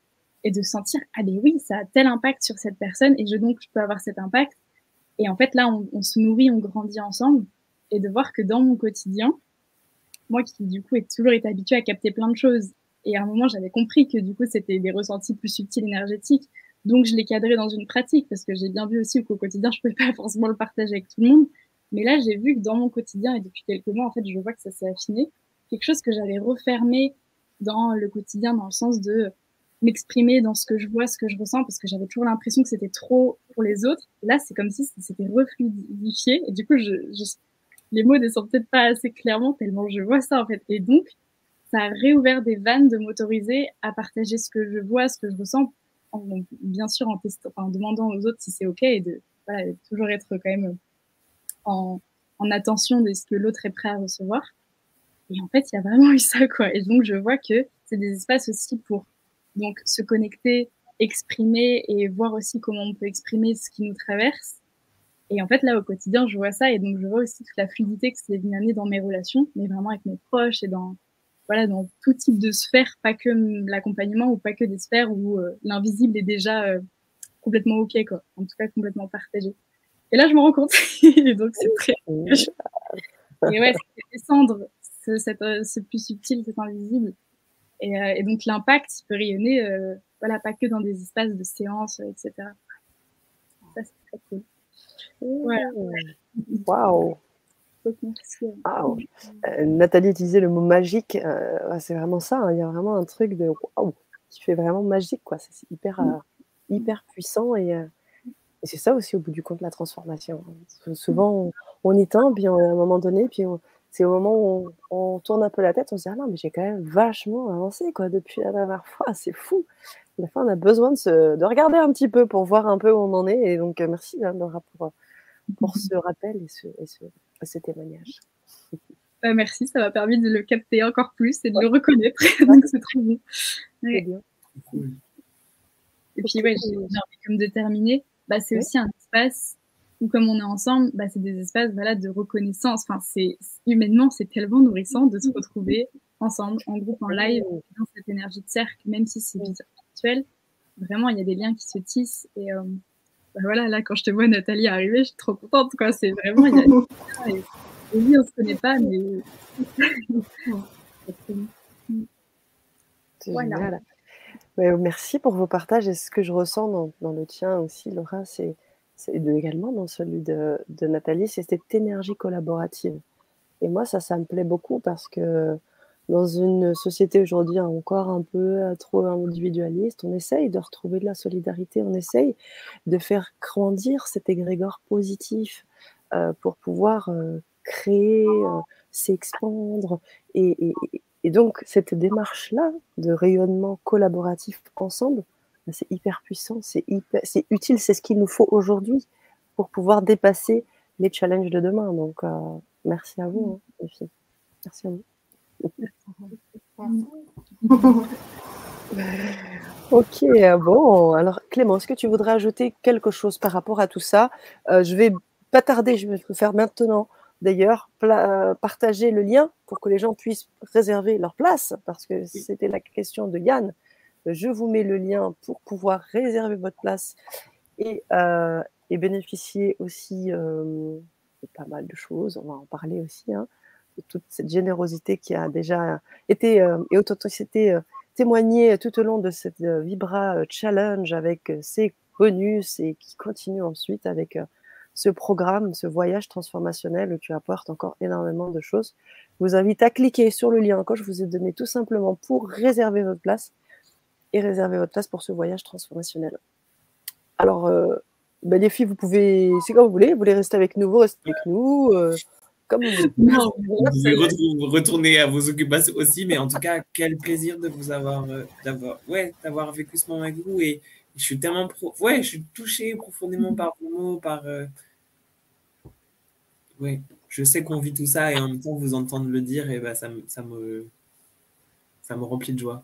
et de sentir, ah ben oui, ça a tel impact sur cette personne, et je donc, je peux avoir cet impact. Et en fait, là, on, se nourrit, on grandit ensemble, et de voir que dans mon quotidien, moi qui du coup ai toujours été habituée à capter plein de choses, et à un moment j'avais compris que du coup c'était des ressentis plus subtils énergétiques, donc je l'ai cadré dans une pratique parce que j'ai bien vu aussi qu'au quotidien je pouvais pas forcément le partager avec tout le monde, mais là j'ai vu que dans mon quotidien et depuis quelques mois en fait je vois que ça s'est affiné, quelque chose que j'avais refermé dans le quotidien dans le sens de m'exprimer dans ce que je vois, ce que je ressens, parce que j'avais toujours l'impression que c'était trop pour les autres. Là, c'est comme si c'était refluidifié, et du coup, je, je, les mots descendent peut-être pas assez clairement tellement je vois ça en fait. Et donc, ça a réouvert des vannes de m'autoriser à partager ce que je vois, ce que je ressens, en, bien sûr en, testant, en demandant aux autres si c'est ok et de voilà, toujours être quand même en en attention de ce que l'autre est prêt à recevoir. Et en fait, il y a vraiment eu ça, quoi. Et donc, je vois que c'est des espaces aussi pour donc se connecter, exprimer et voir aussi comment on peut exprimer ce qui nous traverse. Et en fait, là, au quotidien, je vois ça. Et donc, je vois aussi toute la fluidité que c'est venu amener dans mes relations, mais vraiment avec mes proches et dans, voilà, dans tout type de sphères, pas que l'accompagnement ou pas que des sphères où euh, l'invisible est déjà euh, complètement au pied, quoi. En tout cas, complètement partagé. Et là, je me rends compte. et donc, c'est très. et ouais, c'est descendre euh, ce, plus subtil, cet invisible. Et, et donc, l'impact, il peut rayonner, voilà, pas que dans des espaces de séance, etc. Ça, c'est très cool. Waouh! Wow. Euh, Nathalie utilisait le mot magique. Euh, c'est vraiment ça. Hein. Il y a vraiment un truc de waouh qui fait vraiment magique. quoi. C'est hyper, euh, hyper puissant et, et c'est ça aussi au bout du compte la transformation. Souvent on, on éteint, puis à un moment donné, puis c'est au moment où on, on, tourne un peu la tête, on se dit ah non mais j'ai quand même vachement avancé quoi depuis la dernière fois. C'est fou. À la fin on a besoin de, se, de regarder un petit peu pour voir un peu où on en est. Et donc merci hein, Laura pour pour ce rappel et ce, et ce, ce témoignage. Bah, merci, ça m'a permis de le capter encore plus et de le reconnaître. Donc c'est très bon. Ouais. Bien. Et puis ouais, j'ai envie comme de terminer. Bah, c'est aussi un espace où comme on est ensemble, bah, c'est des espaces voilà, de reconnaissance. Enfin, c'est humainement, c'est tellement nourrissant de se retrouver ensemble, en groupe, en live, dans cette énergie de cercle, même si c'est virtuel. Vraiment, il y a des liens qui se tissent et euh, bah voilà, là, quand je te vois Nathalie arriver, je suis trop contente, quoi. C'est vraiment, il y a et, et lui, on se connaît pas, mais. Voilà. Ouais, merci pour vos partages. Et ce que je ressens dans, dans le tien aussi, Laura, c'est également dans celui de, Nathalie, c'est cette énergie collaborative. Et moi, ça, ça me plaît beaucoup parce que dans une société aujourd'hui encore un peu euh, trop individualiste, on essaye de retrouver de la solidarité, on essaye de faire grandir cet égrégore positif euh, pour pouvoir euh, créer, euh, s'expandre. Et, donc, cette démarche-là de rayonnement collaboratif ensemble, c'est hyper puissant, c'est utile, c'est ce qu'il nous faut aujourd'hui pour pouvoir dépasser les challenges de demain. Donc, euh, merci à vous, hein, les filles. Merci à vous. ok, bon. Alors, Clément, est-ce que tu voudrais ajouter quelque chose par rapport à tout ça? Euh, Je vais pas tarder, je vais le faire maintenant. D'ailleurs, euh, partager le lien pour que les gens puissent réserver leur place, parce que c'était la question de Yann. Je vous mets le lien pour pouvoir réserver votre place et, euh, bénéficier aussi euh, de pas mal de choses. On va en parler aussi. Hein toute cette générosité qui a déjà été euh, et authenticité euh, témoignée tout au long de cette Vibra Challenge avec ses bonus et qui continue ensuite avec ce programme, ce voyage transformationnel où tu apportes encore énormément de choses. Je vous invite à cliquer sur le lien que je vous ai donné tout simplement pour réserver votre place et réserver votre place pour ce voyage transformationnel. Alors, euh, ben les filles, vous pouvez, c'est comme vous voulez, vous voulez rester avec nous, vous restez avec nous. Euh, comme vous non, vous retourner à vos occupations aussi, mais en tout cas, quel plaisir de vous avoir, euh, d'avoir, ouais, d'avoir vécu ce moment avec vous. Et je suis tellement, pro... ouais, je suis touchée profondément par vos mots, par, euh... ouais, je sais qu'on vit tout ça et en même temps vous entendre le dire, et ben ça, me, ça me, ça me remplit de joie.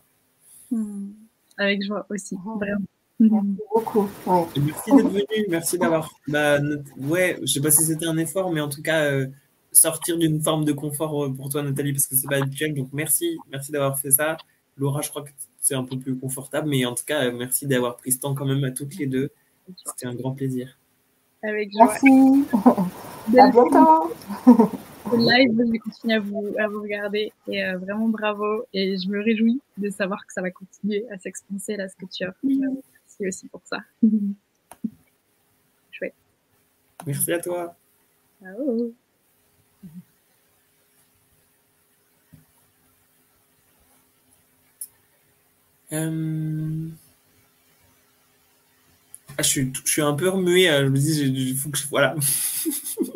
Hmm. Avec joie aussi, oh. vraiment. Merci beaucoup. Ouais. Merci d'être venu, merci d'avoir. Bah, ouais, je sais pas si c'était un effort, mais en tout cas, euh, sortir d'une forme de confort euh, pour toi, Nathalie, parce que c'est pas habituel. Donc merci, merci d'avoir fait ça. Laura, je crois que c'est un peu plus confortable, mais en tout cas, euh, merci d'avoir pris ce temps quand même à toutes les deux. C'était un grand plaisir. Avec joie. Merci. à bientôt. Live, je vais continuer à vous, à vous regarder et euh, vraiment bravo. Et je me réjouis de savoir que ça va continuer à s'expanser là, ce que tu as fait. Merci aussi pour ça. Chouette. Merci à toi. Ciao. Euh... Ah, je, suis, je suis un peu remué. Je me dis, il faut que je. Voilà.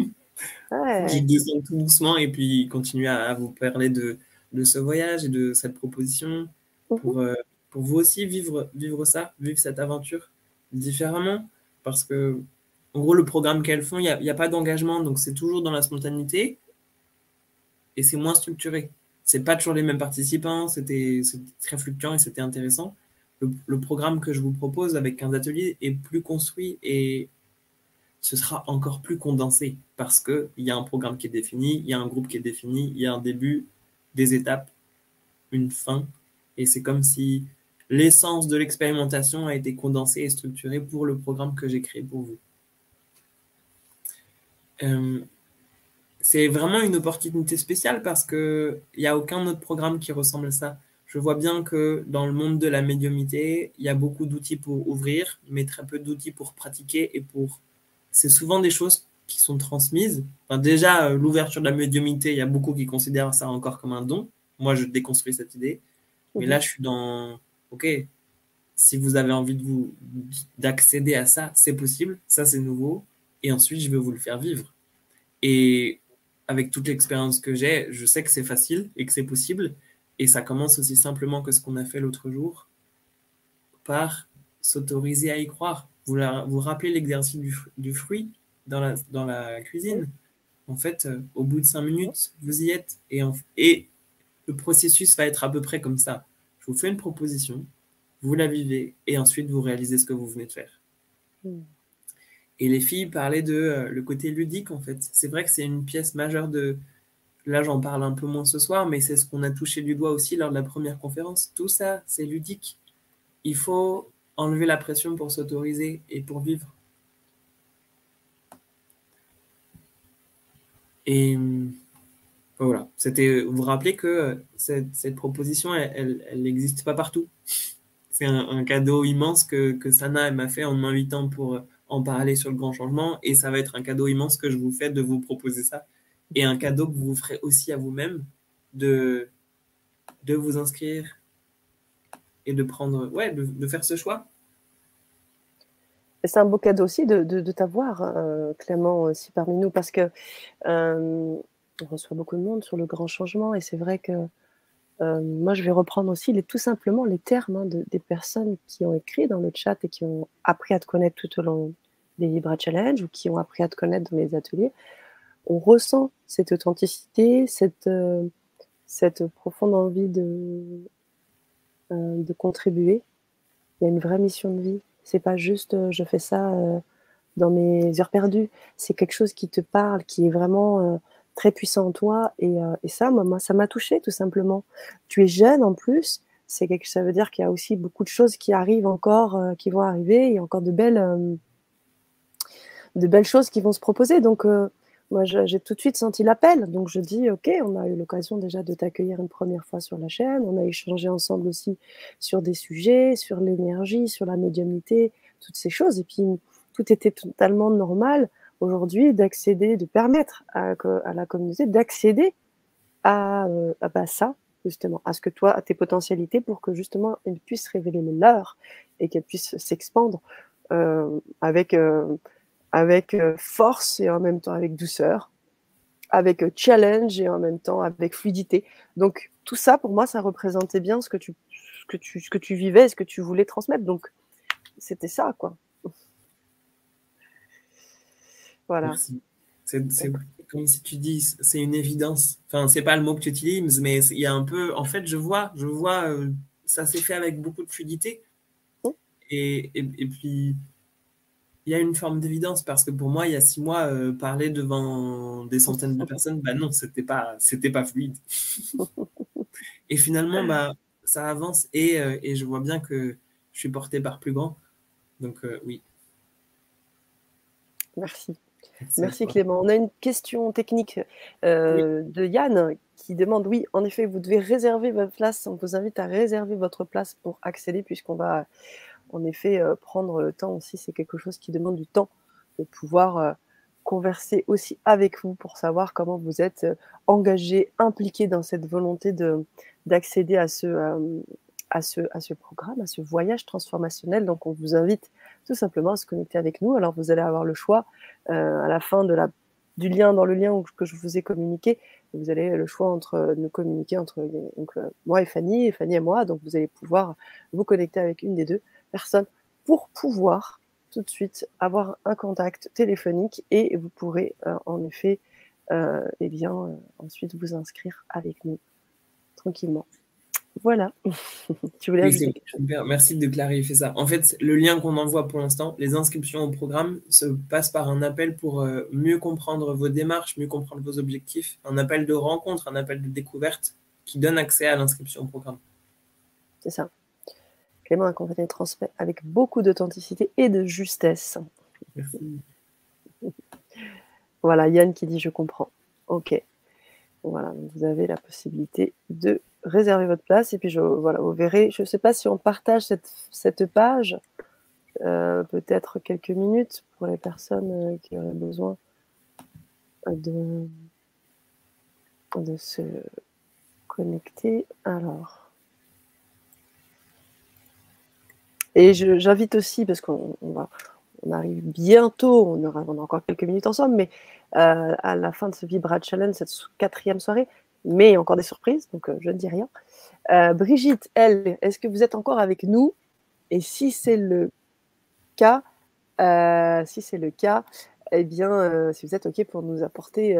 Ouais. je descends tout doucement et puis continuer à, à vous parler de, de, ce voyage et de cette proposition pour, euh, pour vous aussi vivre, vivre ça, vivre cette aventure différemment. Parce que en gros, le programme qu'elles font, il n'y a, a, pas d'engagement, donc c'est toujours dans la spontanéité et c'est moins structuré. C'est pas toujours les mêmes participants, c'était très fluctuant et c'était intéressant. Le, le, programme que je vous propose avec 15 ateliers est plus construit et ce sera encore plus condensé parce qu'il y a un programme qui est défini, il y a un groupe qui est défini, il y a un début, des étapes, une fin. Et c'est comme si l'essence de l'expérimentation a été condensée et structurée pour le programme que j'ai créé pour vous. Euh, c'est vraiment une opportunité spéciale parce qu'il n'y a aucun autre programme qui ressemble à ça. Je vois bien que dans le monde de la médiumité, il y a beaucoup d'outils pour ouvrir, mais très peu d'outils pour pratiquer et pour... C'est souvent des choses qui sont transmises. Enfin, déjà, euh, l'ouverture de la médiumité, il y a beaucoup qui considèrent ça encore comme un don. Moi, je déconstruis cette idée. Mais là, je suis dans, OK, si vous avez envie de vous d'accéder à ça, c'est possible. Ça, c'est nouveau. Et ensuite, je vais vous le faire vivre. Et avec toute l'expérience que j'ai, je sais que c'est facile et que c'est possible. Et ça commence aussi simplement que ce qu'on a fait l'autre jour, par s'autoriser à y croire. Vous vous rappelez l'exercice du, fruit dans la, dans la cuisine? En fait, euh, au bout de cinq minutes, vous y êtes. Et, et le processus va être à peu près comme ça. Je vous fais une proposition, vous la vivez, et ensuite vous réalisez ce que vous venez de faire. Hmm. Et les filles parlaient de euh, le côté ludique, en fait. C'est vrai que c'est une pièce majeure de... Là, j'en parle un peu moins ce soir, mais c'est ce qu'on a touché du doigt aussi lors de la première conférence. Tout ça, c'est ludique. Il faut enlever la pression pour s'autoriser et pour vivre. Et hum, voilà. C'était, vous vous rappelez que euh, cette, proposition, elle n'existe pas partout. C'est un, cadeau immense que, que Sana m'a fait en m'invitant pour en parler sur le grand changement. Et ça va être un cadeau immense que je vous fais de vous proposer ça. Et un cadeau que vous ferez aussi à vous-même de vous inscrire et de prendre, ouais, de, faire ce choix. C'est un beau cadeau aussi de, de t'avoir, euh, Clément, aussi parmi nous, parce que euh, on reçoit beaucoup de monde sur le grand changement et c'est vrai que euh, moi, je vais reprendre aussi les, tout simplement les termes hein, de, des personnes qui ont écrit dans le chat et qui ont appris à te connaître tout au long des Libra Challenge ou qui ont appris à te connaître dans mes ateliers. On ressent cette authenticité, cette, euh, cette profonde envie de, euh, de contribuer. Il y a une vraie mission de vie. C'est pas juste euh, je fais ça euh, dans mes heures perdues. C'est quelque chose qui te parle, qui est vraiment très puissant en toi. Et, ça, moi, ça m'a touché tout simplement. Tu es jeune en plus. C'est quelque, ça veut dire qu'il y a aussi beaucoup de choses qui arrivent encore, qui vont arriver. Il y a encore de belles, de belles choses qui vont se proposer. Donc, moi, j'ai tout de suite senti l'appel. Donc, je dis, OK, on a eu l'occasion déjà de t'accueillir une première fois sur la chaîne. On a échangé ensemble aussi sur des sujets, sur l'énergie, sur la médiumnité, toutes ces choses. Et puis, tout était totalement normal aujourd'hui d'accéder, de permettre à, à la communauté d'accéder à, euh, à bah, ça, justement, à ce que toi, à tes potentialités, pour que justement elles puissent révéler les leurs et qu'elles puissent s'expandre euh, avec, euh, avec euh, force et en même temps avec douceur, avec euh, challenge et en même temps avec fluidité. Donc tout ça, pour moi, ça représentait bien ce que tu, ce que tu, ce que tu vivais, ce que tu voulais transmettre. Donc c'était ça, quoi. Voilà. C'est comme si tu dis, c'est une évidence. Enfin, c'est pas le mot que tu utilises, mais il y a un peu. En fait, je vois, je vois, euh, ça s'est fait avec beaucoup de fluidité. Et, et, et, puis, il y a une forme d'évidence parce que pour moi, il y a six mois, euh, parler devant des centaines de personnes, bah non, c'était pas, c'était pas fluide. et finalement, bah, ça avance et, euh, et je vois bien que je suis porté par plus grand. Donc, euh, oui. Merci. Merci Clément. On a une question technique oui. de Yann qui demande, oui, en effet, vous devez réserver votre place. On vous invite à réserver votre place pour accéder puisqu'on va en effet euh, prendre le temps aussi. C'est quelque chose qui demande du temps de pouvoir euh, converser aussi avec vous pour savoir comment vous êtes euh, engagé, impliqué dans cette volonté de d'accéder à ce à ce, à ce programme, à ce voyage transformationnel. Donc, on vous invite tout simplement à se connecter avec nous. Alors, vous allez avoir le choix à la fin du lien dans le lien que je vous ai communiqué. Vous allez le choix entre nous communiquer entre moi et Fanny, et Fanny et moi. Donc, vous allez pouvoir vous connecter avec une des deux personnes pour pouvoir tout de suite avoir un contact téléphonique et vous pourrez en effet eh bien, ensuite vous inscrire avec nous tranquillement. Voilà. tu voulais Merci de clarifier ça. En fait, le lien qu'on envoie pour l'instant, les inscriptions au programme, se passent par un appel pour euh, mieux comprendre vos démarches, mieux comprendre vos objectifs, un appel de rencontre, un appel de découverte qui donne accès à l'inscription au programme. C'est ça. Clément accompagné transmet avec beaucoup d'authenticité et de justesse. Merci. Voilà, Yann qui dit je comprends. Ok. Voilà, vous avez la possibilité de réserver votre place et puis je, voilà, vous verrez. Je ne sais pas si on partage cette, cette page, euh, peut-être quelques minutes pour les personnes euh, qui auraient besoin de, de se connecter. Alors. Et j'invite aussi, parce qu'on arrive bientôt, on aura, a encore quelques minutes ensemble, mais euh, à la fin de ce Vibra Challenge, cette quatrième soirée, mais encore des surprises, donc euh, je ne dis rien. Euh, Brigitte, elle, est-ce que vous êtes encore avec nous? Et si c'est le cas, si c'est le cas, eh bien, si vous êtes OK pour nous apporter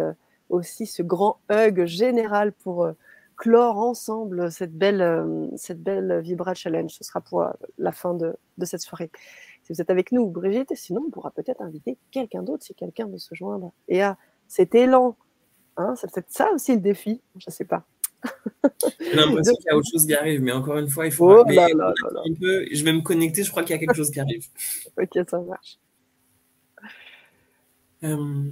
aussi ce grand hug général pour clore ensemble cette belle, cette belle Vibra Challenge. Ce sera pour la fin de, de cette soirée si vous êtes avec nous, Brigitte, sinon on pourra peut-être inviter quelqu'un d'autre si quelqu'un veut se joindre. Et à cet élan, hein, c'est peut-être ça aussi le défi, je ne sais pas. J'ai l'impression qu'il y a autre chose qui arrive, mais encore une fois, il faut. Oh un peu. Je vais me connecter, je crois qu'il y a quelque chose qui arrive. ok, ça marche. Euh,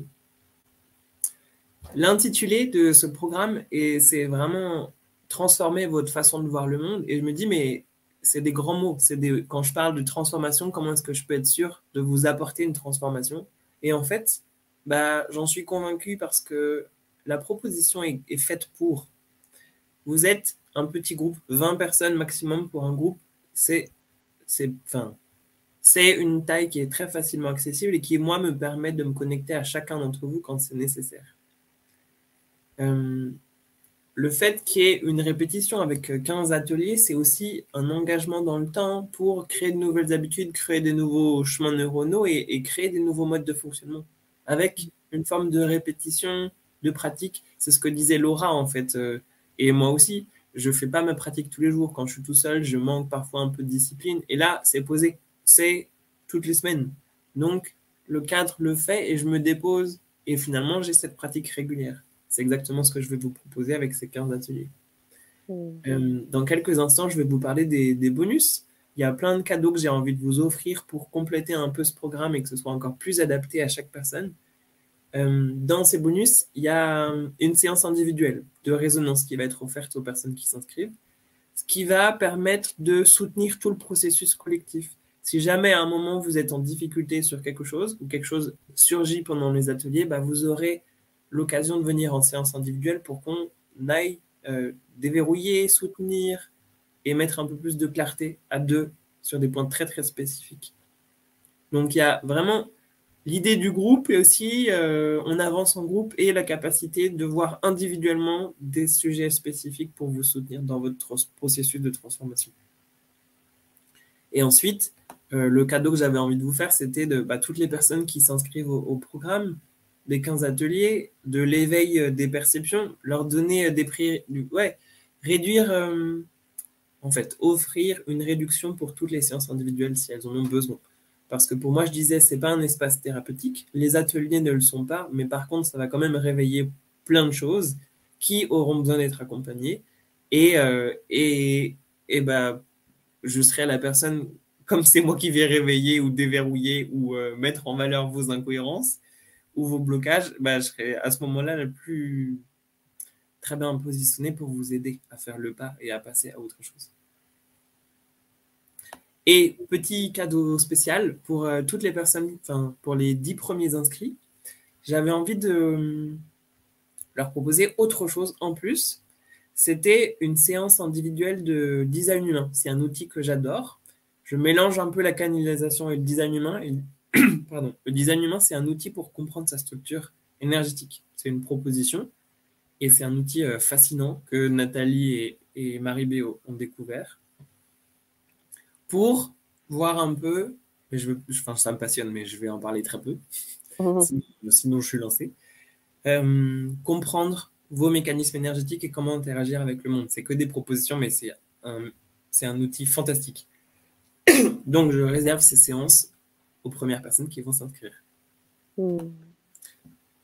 l'intitulé de ce programme, et c'est vraiment transformer votre façon de voir le monde. Et je me dis, mais c'est des grands mots. C'est des, quand je parle de transformation, comment est-ce que je peux être sûr de vous apporter une transformation? Et en fait, bah, j'en suis convaincu parce que la proposition est, faite pour. Vous êtes un petit groupe, 20 personnes maximum pour un groupe. C'est, c'est, une taille qui est très facilement accessible et qui, moi, me permet de me connecter à chacun d'entre vous quand c'est nécessaire. Euh, le fait qu'il y ait une répétition avec 15 ateliers, c'est aussi un engagement dans le temps pour créer de nouvelles habitudes, créer des nouveaux chemins neuronaux et, créer des nouveaux modes de fonctionnement. Avec une forme de répétition, de pratique. C'est ce que disait Laura en fait. Euh, et moi aussi, je fais pas ma pratique tous les jours. Quand je suis tout seul, je manque parfois un peu de discipline. Et là, c'est posé. C'est toutes les semaines. Donc, le cadre le fait et je me dépose. Et finalement, j'ai cette pratique régulière. C'est exactement ce que je vais vous proposer avec ces 15 ateliers. Mmh. Euh, dans quelques instants, je vais vous parler des, bonus. Il y a plein de cadeaux que j'ai envie de vous offrir pour compléter un peu ce programme et que ce soit encore plus adapté à chaque personne. Euh, dans ces bonus, il y a une séance individuelle de résonance qui va être offerte aux personnes qui s'inscrivent, ce qui va permettre de soutenir tout le processus collectif. Si jamais à un moment vous êtes en difficulté sur quelque chose ou quelque chose surgit pendant les ateliers, bah, vous aurez l'occasion de venir en séance individuelle pour qu'on aille euh, déverrouiller, soutenir et mettre un peu plus de clarté à deux sur des points très très spécifiques. Donc il y a vraiment l'idée du groupe et aussi euh, on avance en groupe et la capacité de voir individuellement des sujets spécifiques pour vous soutenir dans votre processus de transformation. Et ensuite, euh, le cadeau que j'avais envie de vous faire, c'était de bah, toutes les personnes qui s'inscrivent au, programme, des 15 ateliers, de l'éveil euh, des perceptions, leur donner euh, des prix, ouais, réduire, euh, en fait, offrir une réduction pour toutes les séances individuelles si elles en ont besoin. Parce que pour moi, je disais, c'est pas un espace thérapeutique, les ateliers ne le sont pas, mais par contre, ça va quand même réveiller plein de choses qui auront besoin d'être accompagnées. Et, et, et bah, je serai la personne, comme c'est moi qui vais réveiller ou déverrouiller ou mettre en valeur vos incohérences, ou vos blocages, bah, je serai à ce moment-là le plus très bien positionné pour vous aider à faire le pas et à passer à autre chose. Et petit cadeau spécial pour euh, toutes les personnes, enfin pour les dix premiers inscrits, j'avais envie de euh, leur proposer autre chose en plus. C'était une séance individuelle de design humain. C'est un outil que j'adore. Je mélange un peu la canalisation et le design humain. Et Pardon. Le design humain, c'est un outil pour comprendre sa structure énergétique. C'est une proposition et c'est un outil euh, fascinant que Nathalie et, Marie Béo ont découvert pour voir un peu mais je veux, enfin, ça me passionne, mais je vais en parler très peu. Mmh. Sinon, je suis lancé. Euh, comprendre vos mécanismes énergétiques et comment interagir avec le monde. C'est que des propositions, mais c'est un, c'est un outil fantastique. Donc, je réserve ces séances aux premières personnes qui vont s'inscrire. Mmh.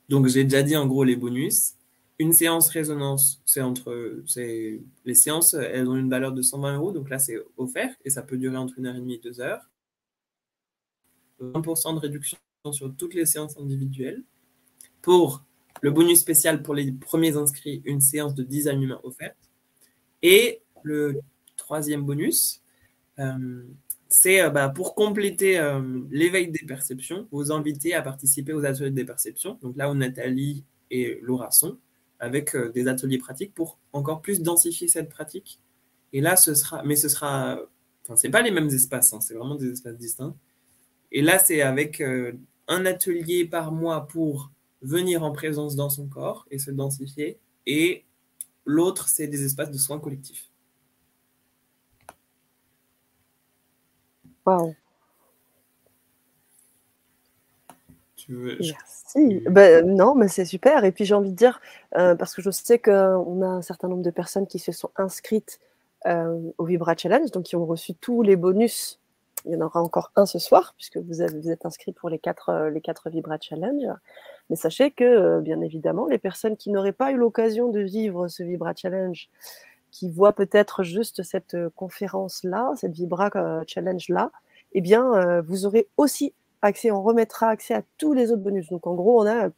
Donc, j'ai déjà dit en gros les bonus. Une séance résonance, c'est entre. C'est, les séances, elles ont une valeur de 120 euros, donc là, c'est offert et ça peut durer entre une heure et demie et deux heures. 20% de réduction sur toutes les séances individuelles. Pour le bonus spécial pour les premiers inscrits, une séance de design humain offerte. Et le troisième bonus, euh, c'est euh, bah, pour compléter euh, l'éveil des perceptions, vous inviter à participer aux ateliers des perceptions. Donc là où Nathalie et Laura sont, avec des ateliers pratiques pour encore plus densifier cette pratique. Et là, ce sera, mais ce sera, enfin, c'est pas les mêmes espaces, hein, c'est vraiment des espaces distincts. Et là, c'est avec un atelier par mois pour venir en présence dans son corps et se densifier. Et l'autre, c'est des espaces de soins collectifs. Wow. Merci. Ben, non, mais c'est super. Et puis j'ai envie de dire, euh, parce que je sais qu'on a un certain nombre de personnes qui se sont inscrites euh, au Vibra Challenge, donc qui ont reçu tous les bonus il y en aura encore un ce soir, puisque vous, vous êtes inscrit pour les quatre, euh, les quatre Vibra Challenge. Mais sachez que, bien évidemment, les personnes qui n'auraient pas eu l'occasion de vivre ce Vibra Challenge, qui voient peut-être juste cette euh, conférence-là, cette Vibra Challenge-là, eh bien, vous aurez aussi accès, on remettra accès à tous les autres bonus. Donc, en gros, on a,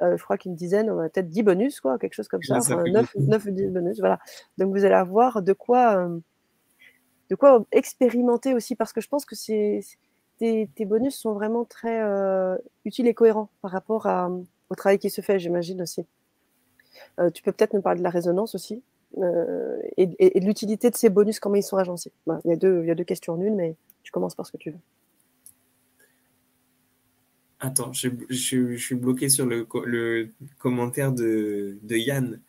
je crois qu'une dizaine, on a peut-être 10 bonus, quoi, quelque chose comme ça, 9, 9 ou 10 bonus, voilà. Donc, vous allez avoir de quoi de quoi expérimenter aussi, parce que je pense que c'est, tes, bonus sont vraiment très euh, utiles et cohérents par rapport au travail qui se fait, j'imagine aussi. Euh, tu peux peut-être nous parler de la résonance aussi euh, et, de l'utilité de ces bonus, comment ils sont agencés? il, y a deux, il y a deux questions en une, mais tu commences par ce que tu veux. Attends, je, suis bloqué sur le, le commentaire de, de Yann.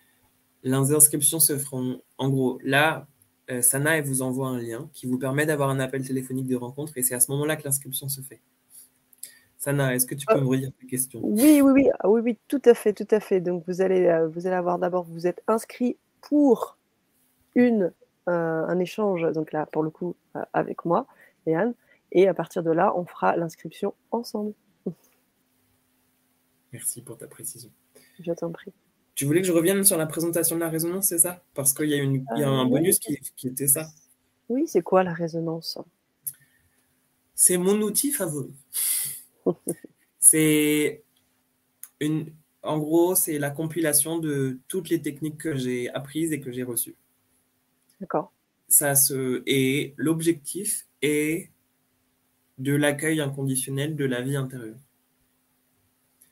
Les inscriptions se feront, en gros, là, euh, Sana elle vous envoie un lien qui vous permet d'avoir un appel téléphonique de rencontre et c'est à ce moment-là que l'inscription se fait. Sana, est-ce que tu peux euh, me redire ta question Oui, oui, oui, ah oui, oui, tout à fait, tout à fait. Donc vous allez, euh, vous allez avoir d'abord, vous êtes inscrit pour une, un échange, donc là pour le coup avec moi et Anne, et à partir de là, on fera l'inscription ensemble. Merci pour ta précision. Je t'en prie. Tu voulais que je revienne sur la présentation de la résonance, c'est ça? Parce qu'il y, a y a un euh, bonus qui, était ça. Oui, c'est quoi la résonance? C'est mon outil favori. c'est une. En gros, c'est la compilation de toutes les techniques que j'ai apprises et que j'ai reçues. D'accord. Ça se et l'objectif est de l'accueil inconditionnel de la vie intérieure.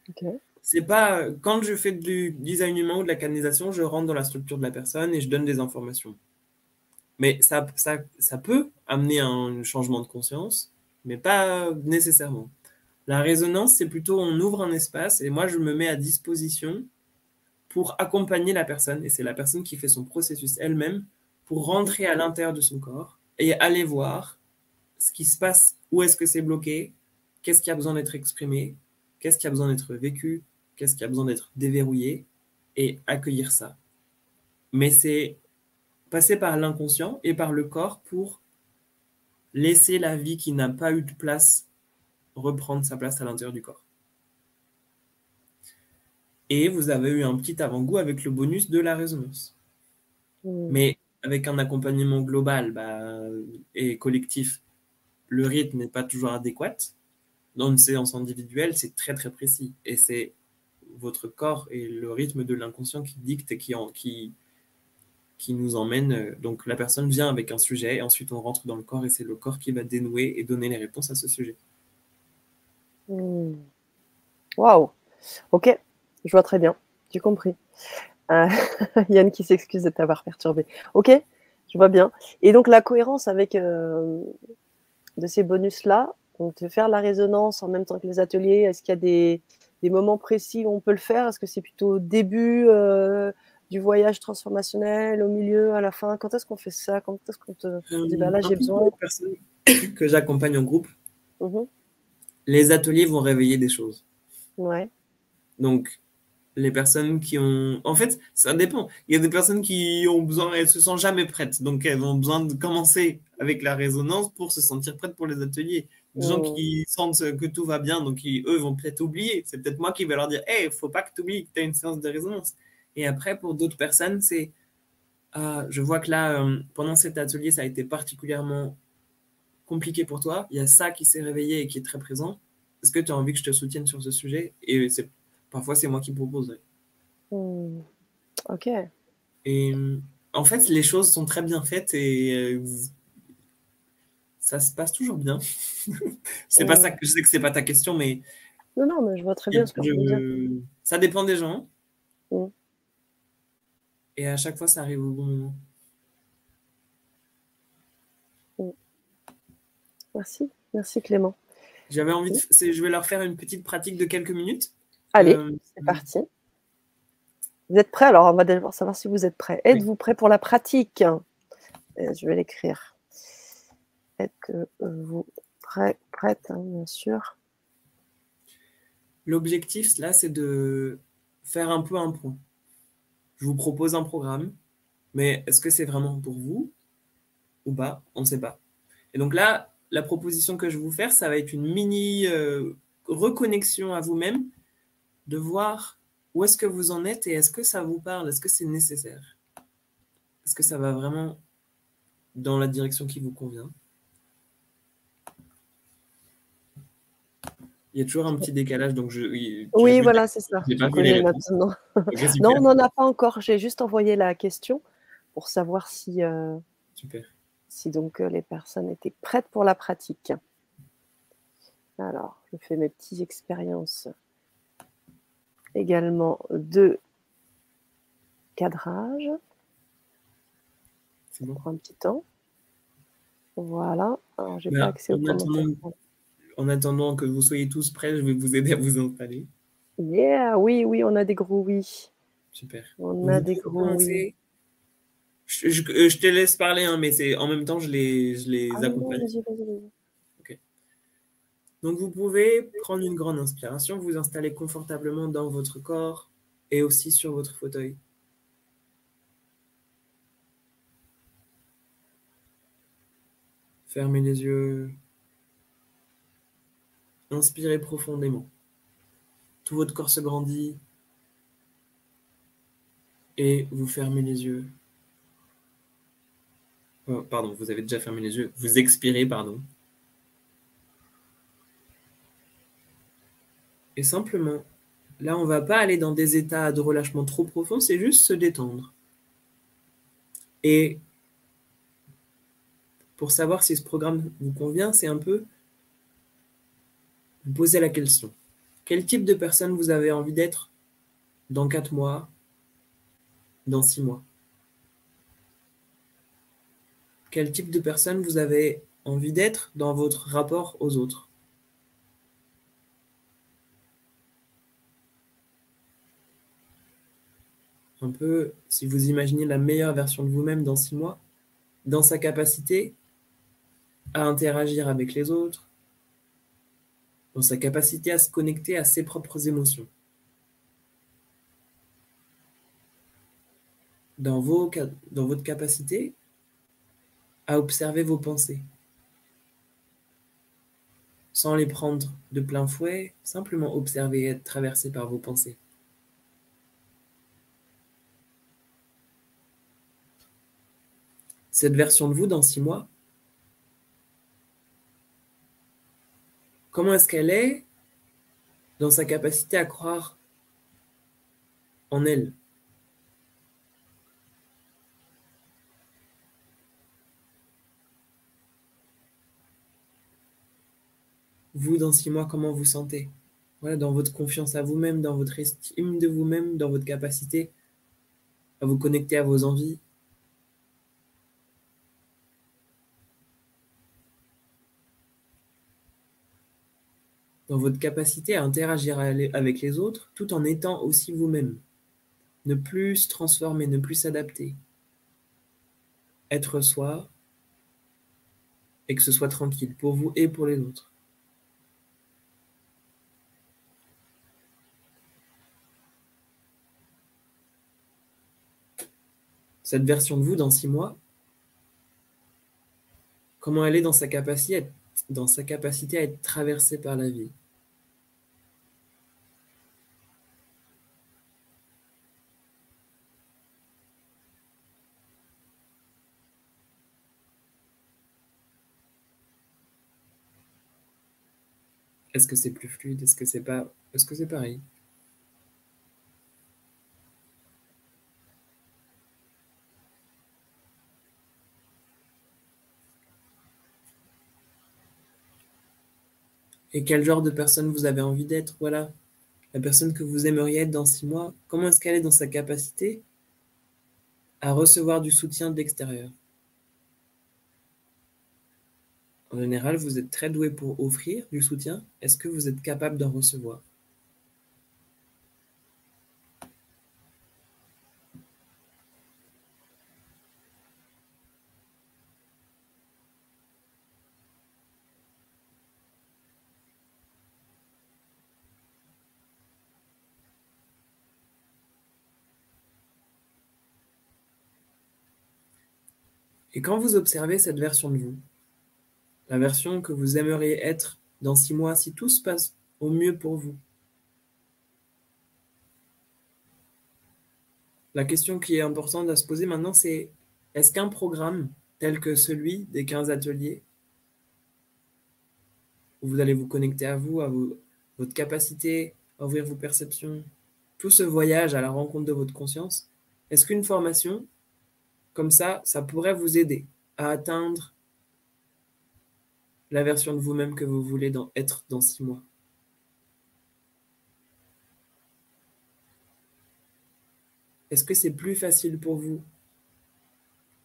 Ok c'est pas quand je fais du design humain ou de la canalisation, je rentre dans la structure de la personne et je donne des informations. Mais ça, ça, ça peut amener un changement de conscience, mais pas nécessairement. La résonance, c'est plutôt on ouvre un espace et moi je me mets à disposition pour accompagner la personne et c'est la personne qui fait son processus elle-même pour rentrer à l'intérieur de son corps et aller voir ce qui se passe, où est-ce que c'est bloqué, qu'est-ce qui a besoin d'être exprimé, qu'est-ce qui a besoin d'être vécu, qu'est-ce qui a besoin d'être déverrouillé et accueillir ça. Mais c'est passer par l'inconscient et par le corps pour laisser la vie qui n'a pas eu de place reprendre sa place à l'intérieur du corps. Et vous avez eu un petit avant-goût avec le bonus de la résonance. Mmh. Mais avec un accompagnement global bah, et collectif, le rythme n'est pas toujours adéquat. Dans une séance individuelle, c'est très très précis. Et c'est votre corps et le rythme de l'inconscient qui dicte et qui, en, qui, qui nous emmène. Euh, donc la personne vient avec un sujet, et ensuite on rentre dans le corps et c'est le corps qui va dénouer et donner les réponses à ce sujet. Hmm. Waouh Ok, je vois très bien, j'ai compris. Euh, Yann qui s'excuse de t'avoir perturbé. Ok, je vois bien. Et donc la cohérence avec euh, de ces bonus-là, on peut faire la résonance en même temps que les ateliers, est-ce qu'il y a des, des moments précis où on peut le faire? Est-ce que c'est plutôt au début euh, du voyage transformationnel, au milieu, à la fin? Quand est-ce qu'on fait ça? Quand est-ce qu'on te dit bah là j'ai besoin personnes que j'accompagne en groupe, Mhm. Les ateliers vont réveiller des choses. Ouais. Donc, les personnes qui ont. En fait, ça dépend. Il y a des personnes qui ont besoin, elles se sentent jamais prêtes. Donc, elles ont besoin de commencer avec la résonance pour se sentir prêtes pour les ateliers. Des gens Mhm. qui sentent que tout va bien, donc ils- eux vont peut-être oublier. C'est peut-être moi qui vais leur dire Hey, faut pas que tu oublies que tu as une séance de résonance. Et après, pour d'autres personnes, c'est Ah, Je vois que là, euh, pendant cet atelier, ça a été particulièrement compliqué pour toi. Il y a ça qui s'est réveillé et qui est très présent. Est-ce que tu as envie que je te soutienne sur ce sujet? Et parfois, c'est moi qui propose. Hmm. Ok. Et en fait, les choses sont très bien faites et euh, ça se passe toujours bien. c'est pas ça que je sais que c'est pas ta question, mais Non, non, mais je vois très bien ce que tu veux dire. je- ça dépend des gens. Mm. Et à chaque fois, ça arrive au bon moment. Merci. Merci Clément. J'avais envie de. Je vais leur faire une petite pratique de quelques minutes. Allez, Euh, c'est parti. Vous êtes prêts? Alors, on va d'abord savoir si vous êtes prêts. Êtes-vous prêts pour la pratique? Euh, Je vais l'écrire. Êtes-vous prêts Prête, hein, bien sûr? L'objectif, là, c'est de faire un peu un point. Je vous propose un programme, mais est-ce que c'est vraiment pour vous ou pas? On ne sait pas. Et donc là, la proposition que je vais vous faire, ça va être une mini euh, reconnexion à vous-même, de voir où est-ce que vous en êtes et est-ce que ça vous parle, est-ce que c'est nécessaire? Est-ce que ça va vraiment dans la direction qui vous convient? Il y a toujours un petit décalage, donc je. Oui, voilà, c'est ça. Pas connais maintenant. Non, on n'en a pas encore. J'ai juste envoyé la question pour savoir si, euh, Super. Si donc euh, les personnes étaient prêtes pour la pratique. Alors, je fais mes petites expériences également de cadrage. C'est bon. prend un petit temps. Voilà. Alors, j'ai Ben, pas accès en attendant- commentaires. En attendant que vous soyez tous prêts, je vais vous aider à vous installer. Yeah, oui, oui, on a des gros oui. Super. On a des gros oui. Commencer. Je, je- euh, je te laisse parler, hein, mais c'est en même temps, je les, je les Ah, accompagne. Donc, vous pouvez prendre une grande inspiration, vous installer confortablement dans votre corps et aussi sur votre fauteuil. Fermez les yeux. Inspirez profondément. Tout votre corps se grandit. Et vous fermez les yeux. Oh, pardon, vous avez déjà fermé les yeux. Vous expirez, pardon. Et simplement, là, on va pas aller dans des états de relâchement trop profonds, c'est juste se détendre. Et pour savoir si ce programme vous convient, c'est un peu vous poser la question. Quel type de personne vous avez envie d'être dans quatre mois, dans six mois? Quel type de personne vous avez envie d'être dans votre rapport aux autres? Un peu, si vous imaginez la meilleure version de vous-même dans six mois, dans sa capacité à interagir avec les autres, dans sa capacité à se connecter à ses propres émotions, dans, dans votre capacité à observer vos pensées, sans les prendre de plein fouet, simplement observer et être traversé par vos pensées. cette version de vous dans six mois Comment est-ce qu'elle est dans sa capacité à croire en elle? Vous, dans six mois, comment vous sentez voilà, Dans votre confiance à vous-même, dans votre estime de vous-même, dans votre capacité à vous connecter à vos envies, dans votre capacité à interagir avec les autres tout en étant aussi vous-même. Ne plus se transformer, ne plus s'adapter. Être soi et que ce soit tranquille pour vous et pour les autres. Cette version de vous dans six mois, comment elle est dans sa capacité dans sa capacité à être traversée par la vie? Est-ce que c'est plus fluide? Est-ce que c'est pas Est-ce que c'est pareil? Et quel genre de personne vous avez envie d'être Voilà. La personne que vous aimeriez être dans six mois, comment est-ce qu'elle est dans sa capacité à recevoir du soutien de l'extérieur? En général, vous êtes très doué pour offrir du soutien. Est-ce que vous êtes capable d'en recevoir? Et quand vous observez cette version de vous, la version que vous aimeriez être dans six mois si tout se passe au mieux pour vous, la question qui est importante à se poser maintenant, c'est est-ce qu'un programme tel que celui des 15 ateliers, où vous allez vous connecter à vous, à votre capacité à ouvrir vos perceptions, tout ce voyage à la rencontre de votre conscience, est-ce qu'une formation comme ça, ça pourrait vous aider à atteindre la version de vous-même que vous voulez être dans six mois. Est-ce que c'est plus facile pour vous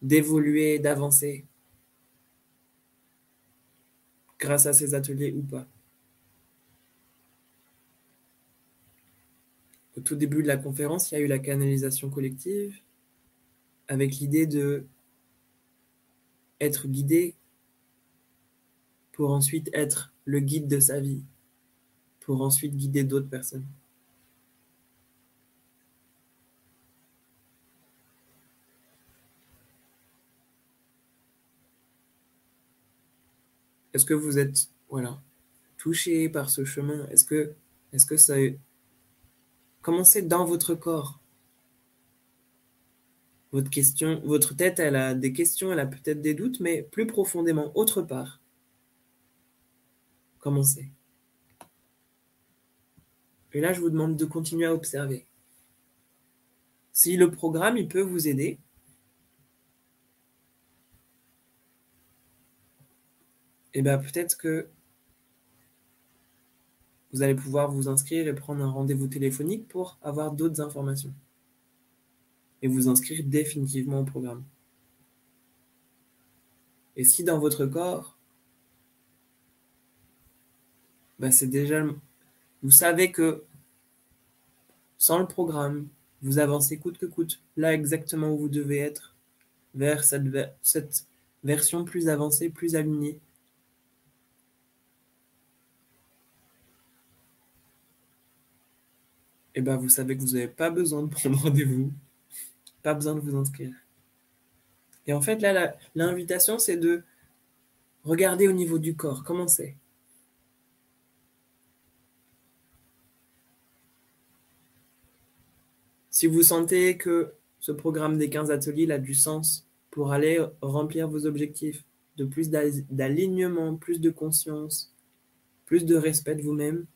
d'évoluer, d'avancer grâce à ces ateliers ou pas? Au tout début de la conférence, il y a eu la canalisation collective avec l'idée de être guidé pour ensuite être le guide de sa vie, pour ensuite guider d'autres personnes. Est-ce que vous êtes voilà, touché par ce chemin? Est-ce que, est-ce que ça dans votre corps? Votre tête, elle a des questions, elle a peut-être des doutes, mais plus profondément, autre part. Commencez. Et là, je vous demande de continuer à observer. Si le programme, il peut vous aider, eh bien peut-être que vous allez pouvoir vous inscrire et prendre un rendez-vous téléphonique pour avoir d'autres informations et vous inscrire définitivement au programme. Et si dans votre corps, bah, c'est déjà... Vous savez que sans le programme, vous avancez coûte que coûte, là exactement où vous devez être, vers cette, version plus avancée, plus alignée. Et bien vous savez que vous n'avez pas besoin de prendre rendez-vous. Pas besoin de vous inscrire. Et en fait, là, l'invitation, c'est de regarder au niveau du corps. Comment c'est? Si vous sentez que ce programme des 15 ateliers a du sens pour aller remplir vos objectifs, de plus d'alignement, plus de conscience, plus de respect de vous-même,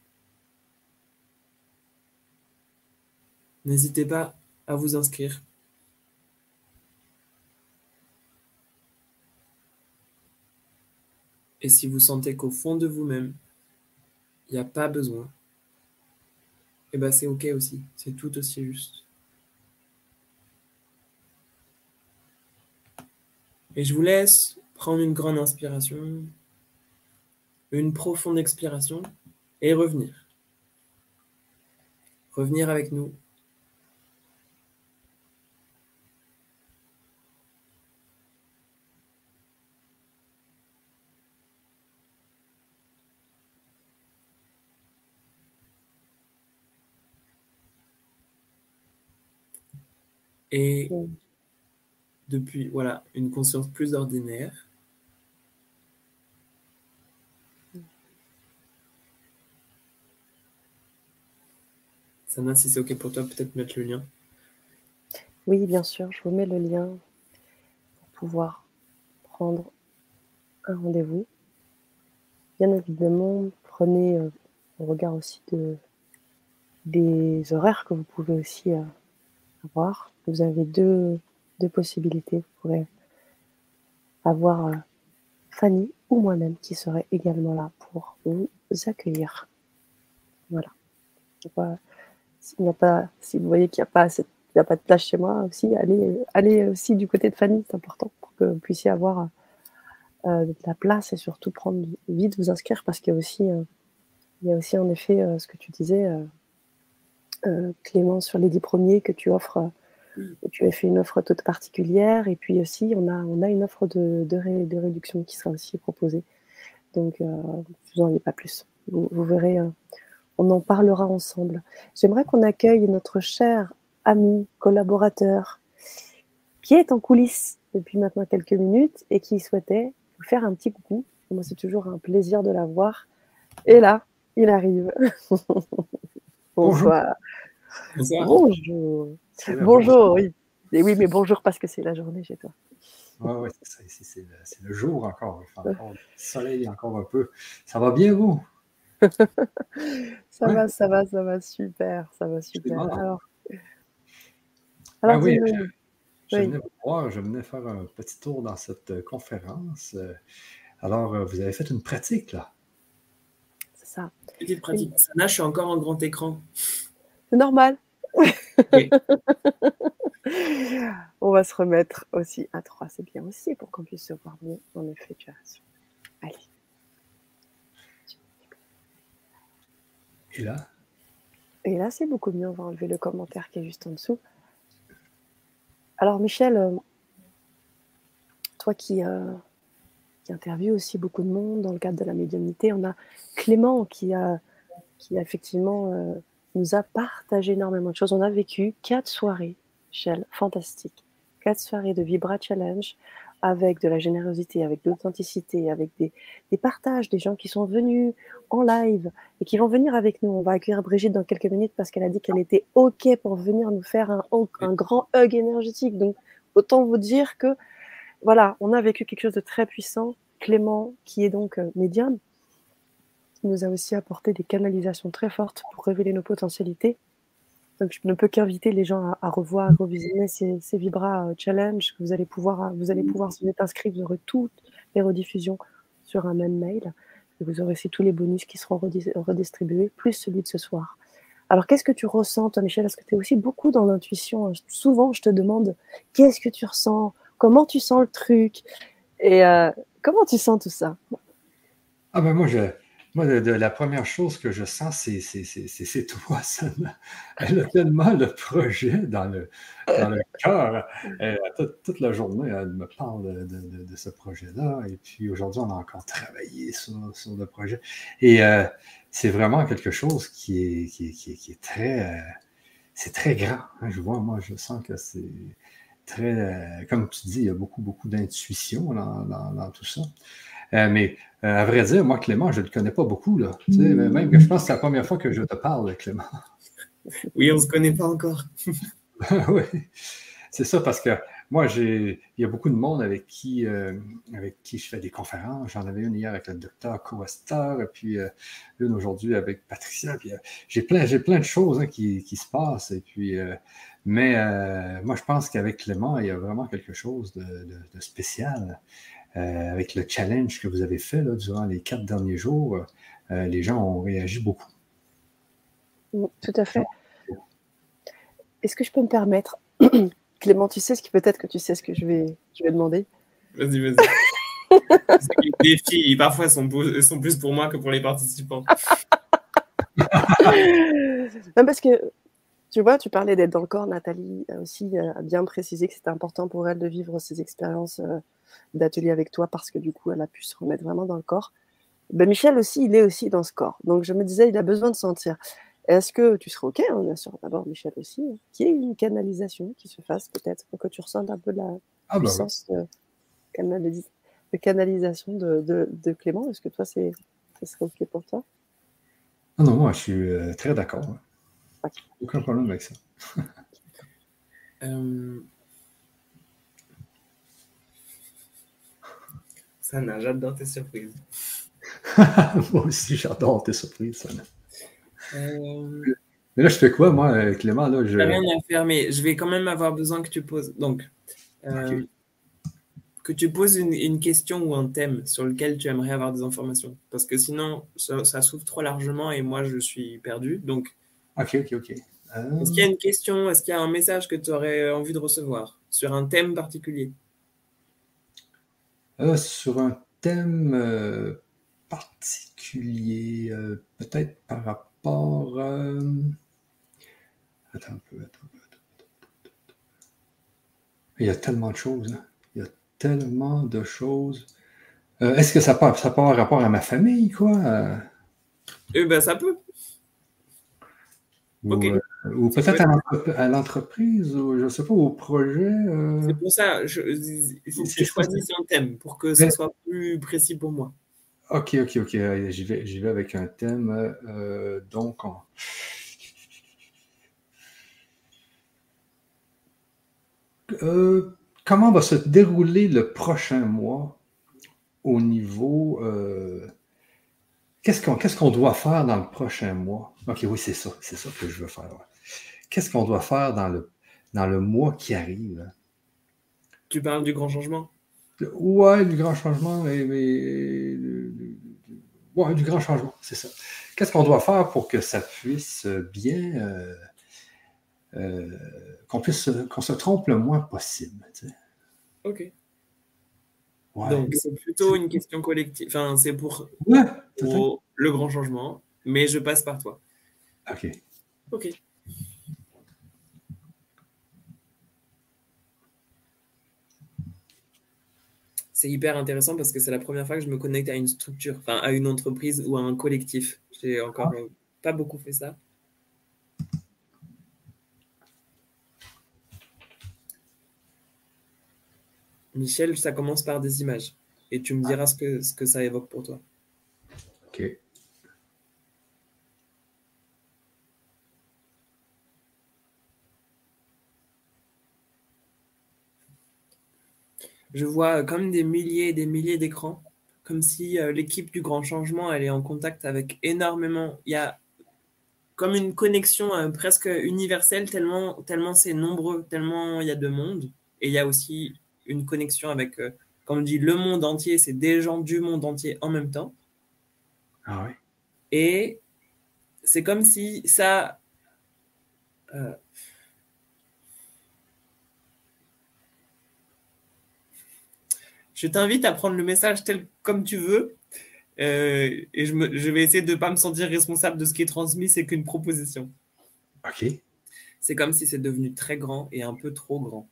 n'hésitez pas à vous inscrire. Et si vous sentez qu'au fond de vous-même, il n'y a pas besoin, eh bien c'est OK aussi, c'est tout aussi juste. Et je vous laisse prendre une grande inspiration, une profonde expiration et revenir. Revenir avec nous Et depuis voilà, une conscience plus ordinaire. Sana, si c'est OK pour toi, peut-être mettre le lien. Oui, bien sûr, je vous mets le lien pour pouvoir prendre un rendez-vous. Bien évidemment, prenez euh, au regard aussi de, des horaires que vous pouvez aussi euh, Vous avez deux, deux possibilités. Vous pourrez avoir euh, Fanny ou moi-même qui serait également là pour vous accueillir. Voilà. Si vous voyez qu'il n'y a pas a pas de place chez moi aussi, allez, allez aussi du côté de Fanny, c'est important pour que vous puissiez avoir euh, de la place et surtout prendre vite vous inscrire parce qu'il y a aussi, euh, il y a aussi en effet ce que tu disais, Clément, sur les dix premiers que tu offres tu as fait une offre toute particulière et puis aussi on a, on a une offre de, de, réduction qui sera aussi proposée. Donc, euh, vous n'en pas plus. Vous, verrez, euh, on en parlera ensemble. J'aimerais qu'on accueille notre cher ami, collaborateur, qui est en coulisses depuis maintenant quelques minutes et qui souhaitait vous faire un petit coucou. Moi, c'est toujours un plaisir de la voir. Et là, il arrive. Bonsoir. Bonjour. Bonjour. Bonjour, oui. Et oui, mais bonjour parce que c'est la journée chez toi. Oui, ouais, c'est le, jour encore. Il fait encore le soleil encore un peu. Ça va bien, vous? ça va, ça va, ça va super. Ça va super. Alors, alors ben oui, je, venais vous voir, je venais faire un petit tour dans cette euh, conférence. Euh, alors, euh, vous avez fait une pratique, là. Ça. Petite pratique. Là, je suis encore en grand écran. C'est normal. On va se remettre aussi à 3, c'est bien aussi pour qu'on puisse se voir mieux en effet. Allez. Et là? Et là, c'est beaucoup mieux. On va enlever le commentaire qui est juste en dessous. Alors, Michel, euh, toi qui, euh, qui interviews aussi beaucoup de monde dans le cadre de la médiumnité, on a Clément qui a, qui a effectivement. Euh, nous a partagé énormément de choses. On a vécu quatre soirées, Shell, fantastiques. Quatre soirées de Vibra Challenge avec de la générosité, avec de l'authenticité, avec des, partages, des gens qui sont venus en live et qui vont venir avec nous. On va accueillir Brigitte dans quelques minutes parce qu'elle a dit qu'elle était OK pour venir nous faire un, un grand hug énergétique. Donc, autant vous dire que, voilà, on a vécu quelque chose de très puissant. Clément, qui est donc euh, médium, nous a aussi apporté des canalisations très fortes pour révéler nos potentialités. Donc, je ne peux qu'inviter les gens à, revoir, à revisionner ces, ces Vibra euh, Challenge que vous allez pouvoir, euh, vous allez pouvoir, si vous êtes inscrit, vous aurez toutes les rediffusions sur un même mail. Et vous aurez aussi tous les bonus qui seront redistribués, plus celui de ce soir. Alors, qu'est-ce que tu ressens, toi, Michel? Est-ce que tu es aussi beaucoup dans l'intuition Souvent, je te demande qu'est-ce que tu ressens? Comment tu sens le truc? Et euh, comment tu sens tout ça? Ah ben moi, je, moi, de, la première chose que je sens, c'est toi, ça. Elle a tellement le projet dans le, dans le cœur. Toute, la journée, elle me parle de, ce projet-là. Et puis aujourd'hui, on a encore travaillé sur, le projet. Et euh, c'est vraiment quelque chose qui est, qui qui est, très, euh, c'est très grand. Hein. Je vois, moi, je sens que c'est très, euh, comme tu dis, il y a beaucoup, beaucoup d'intuition dans, dans, tout ça. Euh, mais euh, à vrai dire, moi, Clément, je ne le connais pas beaucoup. Là. même que je pense que c'est la première fois que je te parle, Clément. Oui, on ne se connaît pas encore. oui, c'est ça, parce que moi, j'ai, il y a beaucoup de monde avec qui, euh, avec qui je fais des conférences. J'en avais une hier avec le docteur Coaster, et puis une aujourd'hui avec Patricia. j'ai, plein, j'ai plein de choses hein, qui, qui, se passent. Et puis, mais moi, je pense qu'avec Clément, il y a vraiment quelque chose de, de spécial. Euh, avec le challenge que vous avez fait durant les quatre derniers jours, euh, les gens ont réagi beaucoup. Tout à fait. Est-ce que je peux me permettre, Clément, tu sais ce qui peut-être que tu sais ce que je vais, je vais demander. Vas-y, vas-y. les défis, parfois, sont, sont plus pour moi que pour les participants. non, parce que tu vois, tu parlais d'être dans le corps. Nathalie a aussi a bien précisé que c'était important pour elle de vivre ces expériences d'atelier avec toi parce que du coup, elle a pu se remettre vraiment dans le corps. Ben, Michel aussi, il est aussi dans ce corps. Donc, je me disais, il a besoin de sentir. Est-ce que tu serais OK, bien sûr, d'abord Michel aussi, hein, qu'il y ait une canalisation qui se fasse peut-être pour que tu ressentes un peu la, ah, bah puissance de, canalisation de, Clément. Est-ce que toi, c'est, ça serait OK pour toi? Non, non, moi, je suis euh, très d'accord. Aucun problème avec ça. euh... Sana, j'adore tes surprises. moi aussi, j'adore tes surprises, Sana. Euh, mais là, je fais quoi, moi, euh, Clément? Là, je... rien à faire, mais je vais quand même avoir besoin que tu poses. Donc, euh, que tu poses une, question ou un thème sur lequel tu aimerais avoir des informations. Parce que sinon, ça, s'ouvre trop largement et moi, je suis perdu. Donc, ok, ok, ok. Est-ce qu'il y a une question Est-ce qu'il y a un message que tu aurais envie de recevoir sur un thème particulier? Sur un thème particulier, peut-être par rapport. Attends un peu, attends un peu. Il y a tellement de choses. Hein. Il y a tellement de choses. Euh, est-ce que ça peut, ça avoir rapport à ma famille, quoi? Eh bien, ça peut. Ou, euh, peut-être à l'entreprise, ou je ne sais pas, au projet. Euh. C'est pour ça, je, il faut que tu choisisses un thème pour que ce soit plus précis pour moi. Ok, ok, ok. J'y vais, avec un thème. donc, on... Euh, comment va se dérouler le prochain mois au niveau. Euh, qu'est-ce qu'on doit faire dans le prochain mois? OK, oui, c'est ça. C'est ça que je veux faire. Qu'est-ce qu'on doit faire dans le mois qui arrive? Tu parles du grand changement? Ouais, du grand changement, mais. ouais, du grand changement, c'est ça. Qu'est-ce qu'on doit faire pour que ça puisse bien. Euh, euh, qu'on puisse qu'on se trompe le moins possible. Ok. Donc c'est plutôt une question collective. Enfin, c'est pour, le grand changement, mais je passe par toi. Ok. Ok. C'est hyper intéressant parce que c'est la première fois que je me connecte à une structure, enfin à une entreprise ou à un collectif. J'ai encore ah. pas beaucoup fait ça. Michel, ça commence par des images. Et tu me diras ce, que, ce que ça évoque pour toi. Ok. Je vois comme des milliers et des milliers d'écrans, comme si euh, l'équipe du grand changement elle est en contact avec énormément. Il y a comme une connexion euh, presque universelle, tellement, tellement c'est nombreux, tellement il y a de monde. Et il y a aussi une connexion avec, euh, comme on dit, le monde entier, c'est des gens du monde entier en même temps. Ah oui. Et c'est comme si ça. Je t'invite à prendre le message tel comme tu veux. Euh, et je, me, je, vais essayer de ne pas me sentir responsable de ce qui est transmis, c'est qu'une proposition. Ok. C'est comme si c'est devenu très grand et un peu trop grand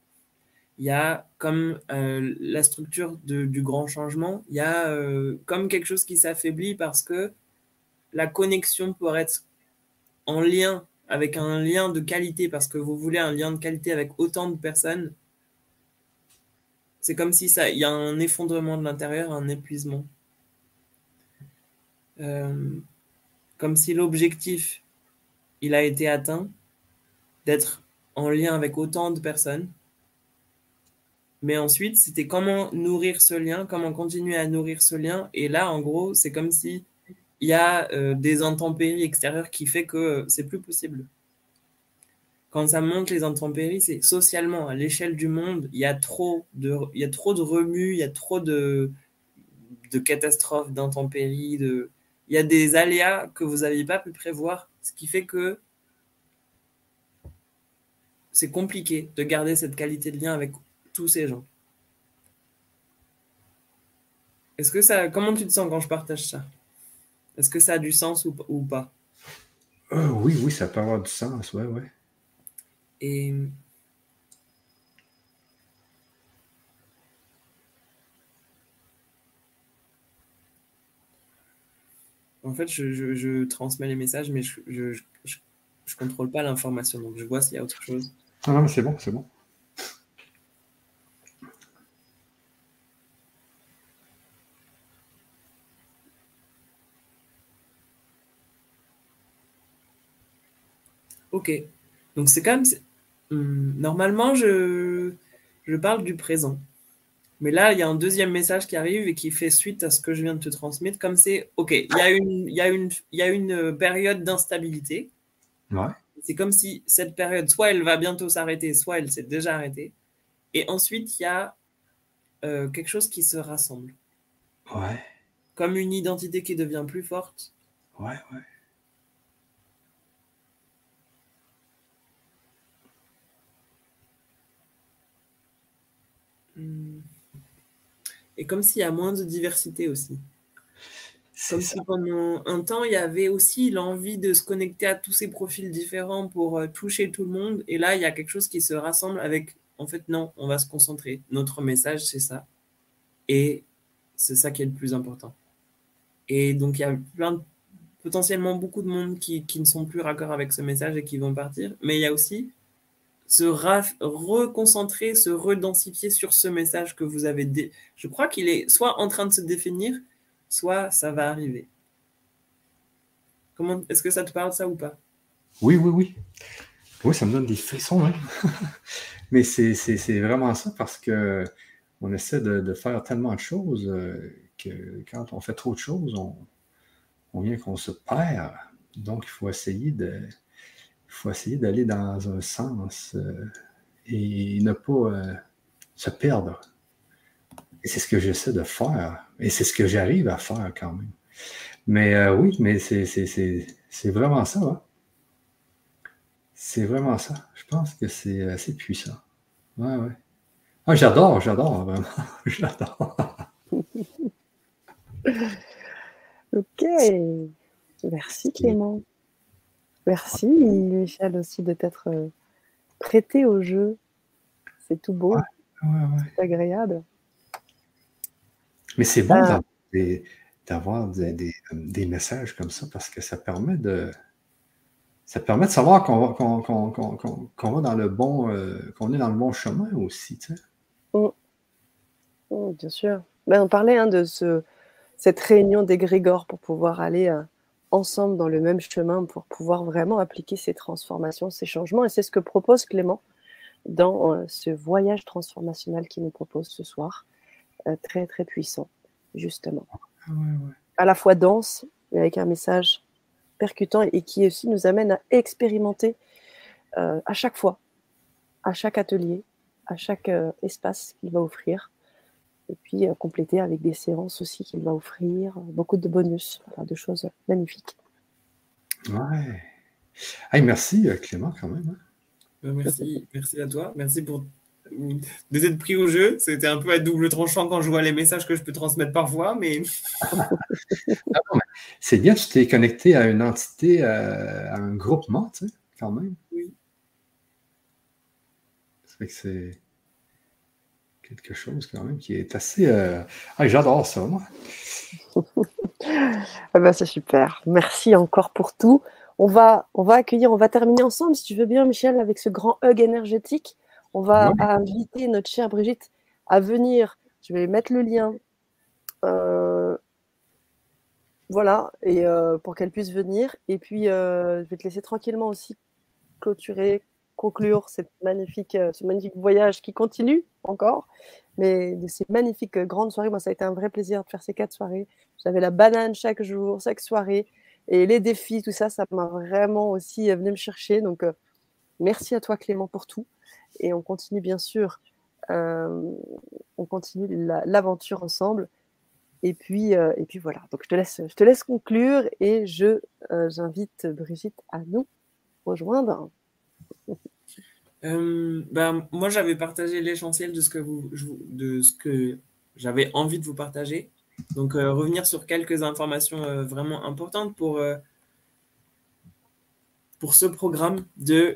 il y a comme euh, la structure du grand changement, il y a euh, comme quelque chose qui s'affaiblit parce que la connexion pourrait être en lien avec un lien de qualité, parce que vous voulez un lien de qualité avec autant de personnes. C'est comme si ça, il y a un effondrement de l'intérieur, un épuisement. Euh, comme si l'objectif, il a été atteint d'être en lien avec autant de personnes mais ensuite, c'était comment nourrir ce lien, comment continuer à nourrir ce lien. Et là, en gros, c'est comme si il y a euh, des intempéries extérieures qui fait que euh, c'est plus possible. Quand ça monte les intempéries, c'est socialement, à l'échelle du monde, il y a trop de, il y a trop de remue, il y a trop de, de catastrophes, d'intempéries, de, il y a des aléas que vous n'aviez pas pu prévoir, ce qui fait que c'est compliqué de garder cette qualité de lien avec tous ces gens. Est-ce que ça, comment tu te sens quand je partage ça? Est-ce que ça a du sens ou, pas? Euh, Oui, oui, ça peut avoir du sens, ouais, ouais. En fait, je, transmets les messages, mais je ne contrôle pas l'information. Donc, je vois s'il y a autre chose. Ah non, mais c'est bon, c'est bon. Ok. Donc c'est quand même. Hum, normalement, je, je parle du présent. Mais là, il y a un deuxième message qui arrive et qui fait suite à ce que je viens de te transmettre. Comme c'est, OK, il y a une, il y a une, il y a une période d'instabilité. Ouais. C'est comme si cette période, soit elle va bientôt s'arrêter, soit elle s'est déjà arrêtée. Et ensuite, il y a euh, quelque chose qui se rassemble. Ouais. Comme une identité qui devient plus forte. Ouais, ouais. Et comme s'il y a moins de diversité aussi. Comme si pendant un temps, il y avait aussi l'envie de se connecter à tous ces profils différents pour euh, toucher tout le monde. Et là, il y a quelque chose qui se rassemble avec, en fait, non, on va se concentrer. Notre message, c'est ça. Et c'est ça qui est le plus important. Et donc, il y a plein potentiellement beaucoup de monde qui, qui, ne sont plus raccord avec ce message et qui vont partir. Mais il y a aussi se reconcentrer, se redensifier sur ce message que vous avez. Je crois qu'il est soit en train de se définir, soit ça va arriver. Comment Est-ce que ça te parle ça ou pas? Oui, oui, oui. Oui, ça me donne des frissons. Hein? Mais c'est vraiment ça parce que on essaie de, de faire tellement de choses euh, que quand on fait trop de choses, on, on vient qu'on se perd. Donc, il faut essayer de, faut essayer d'aller dans un sens euh, et ne pas euh, se perdre. Et c'est ce que j'essaie de faire. Et c'est ce que j'arrive à faire quand même. Mais euh, oui, mais c'est vraiment ça. Hein. C'est vraiment ça. Je pense que c'est assez puissant. Ouais, ouais. Ah, j'adore, j'adore, vraiment. j'adore. ok. Merci Clément. Merci Michel aussi de t'être euh, prêté au jeu. C'est tout beau. C'est agréable. Mais c'est bon euh. d'avoir des, messages comme ça parce que ça permet de ça permet de savoir qu'on va, dans le bon euh, qu'on est dans le bon chemin aussi. Tu sais. Oh. Oh, bien sûr. Ben, on parlait hein, de ce, cette réunion des Grégor pour pouvoir aller ensemble dans le même chemin pour pouvoir vraiment appliquer ces transformations, ces changements. Et c'est ce que propose Clément dans euh, ce voyage transformationnel qu'il nous propose ce soir. Euh, très, très puissant, justement. Ah à la fois dense, mais avec un message percutant et qui aussi nous amène à expérimenter euh, à chaque fois, à chaque atelier, à chaque espace qu'il va offrir et puis euh, compléter avec des séances aussi qu'il va offrir, beaucoup de bonus, de choses magnifiques. Ouais. merci euh, Clément quand même. Hein. Ben, merci, merci à toi. Merci pour de t'être pris au jeu. C'était un peu à double tranchant quand je vois les messages que je peux transmettre parfois, mais. Ah c'est bien, tu t'es connecté à une entité, euh, à un groupement, tu sais, quand même. Oui. C'est que c'est quelque chose quand même qui est assez. Euh, ah, j'adore ça, moi. ah ben, c'est super. Merci encore pour tout. On va, on va accueillir, on va terminer ensemble, si tu veux bien, Michel, avec ce grand hug énergétique. On va inviter notre chère Brigitte à venir. Je vais mettre le lien. Euh, voilà, et euh, pour qu'elle puisse venir. Et puis, je vais te laisser tranquillement aussi clôturer, conclure cette magnifique, euh, ce magnifique voyage qui continue encore, mais de ces magnifiques euh, grandes soirées. Moi, ça a été un vrai plaisir de faire ces quatre soirées. J'avais la banane chaque jour, chaque soirée, et les défis, tout ça, ça m'a vraiment aussi euh, venu me chercher. Donc, merci à toi, Clément, pour tout. Et on continue, bien sûr, on continue l'aventure ensemble. Et puis, et puis voilà. Donc, je te laisse, je te laisse conclure et je j'invite Brigitte à nous rejoindre. Euh, ben, moi, j'avais partagé l'essentiel de ce que, vous, de ce que j'avais envie de vous partager. Donc, euh, revenir sur quelques informations euh, vraiment importantes pour, pour ce programme de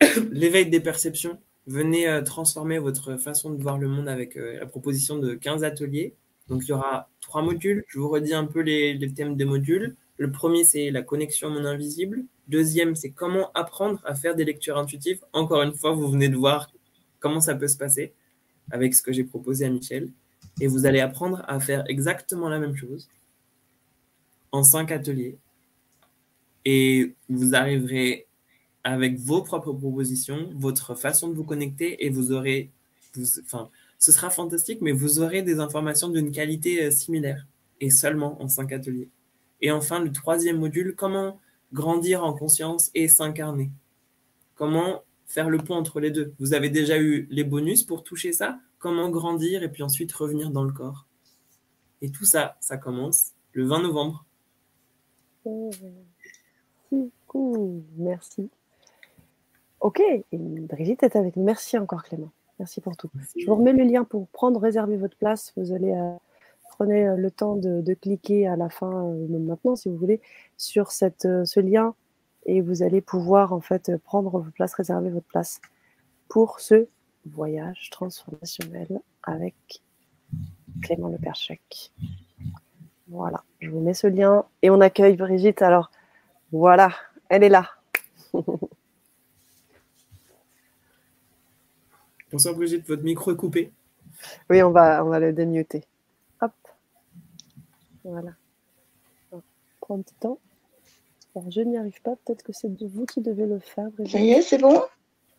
l'éveil des perceptions. Venez transformer votre façon de voir le monde avec la proposition de 15 ateliers. Donc, il y aura trois modules. Je vous redis un peu les, les thèmes des modules. Le premier, c'est la connexion au monde invisible. Deuxième, c'est comment apprendre à faire des lectures intuitives. Encore une fois, vous venez de voir comment ça peut se passer avec ce que j'ai proposé à Michel. Et vous allez apprendre à faire exactement la même chose en cinq ateliers. Et vous arriverez avec vos propres propositions, votre façon de vous connecter et vous aurez, enfin, ce sera fantastique, mais vous aurez des informations d'une qualité euh, similaire et seulement en cinq ateliers. Et enfin, le troisième module, comment grandir en conscience et s'incarner. Comment faire le pont entre les deux. Vous avez déjà eu les bonus pour toucher ça. Comment grandir et puis ensuite revenir dans le corps. Et tout ça, ça commence le 20 novembre. Merci. Ok, Brigitte est avec nous. Merci encore Clément. Merci pour tout. Je vous remets le lien pour prendre, réserver votre place. Vous allez prenez euh, le temps de, cliquer à la fin, euh, même maintenant si vous voulez, sur cette, ce lien et vous allez pouvoir en fait prendre votre place, réserver votre place pour ce voyage transformationnel avec Clément Le Perchec. Voilà, je vous mets ce lien et on accueille Brigitte. Alors voilà, elle est là. Bonsoir Brigitte, votre micro est coupé. Oui, on va, on va le démuter. Voilà. prends un petit temps. je n'y arrive pas. Peut-être que c'est vous qui devez le faire. Brigitte. Ça y est, c'est bon?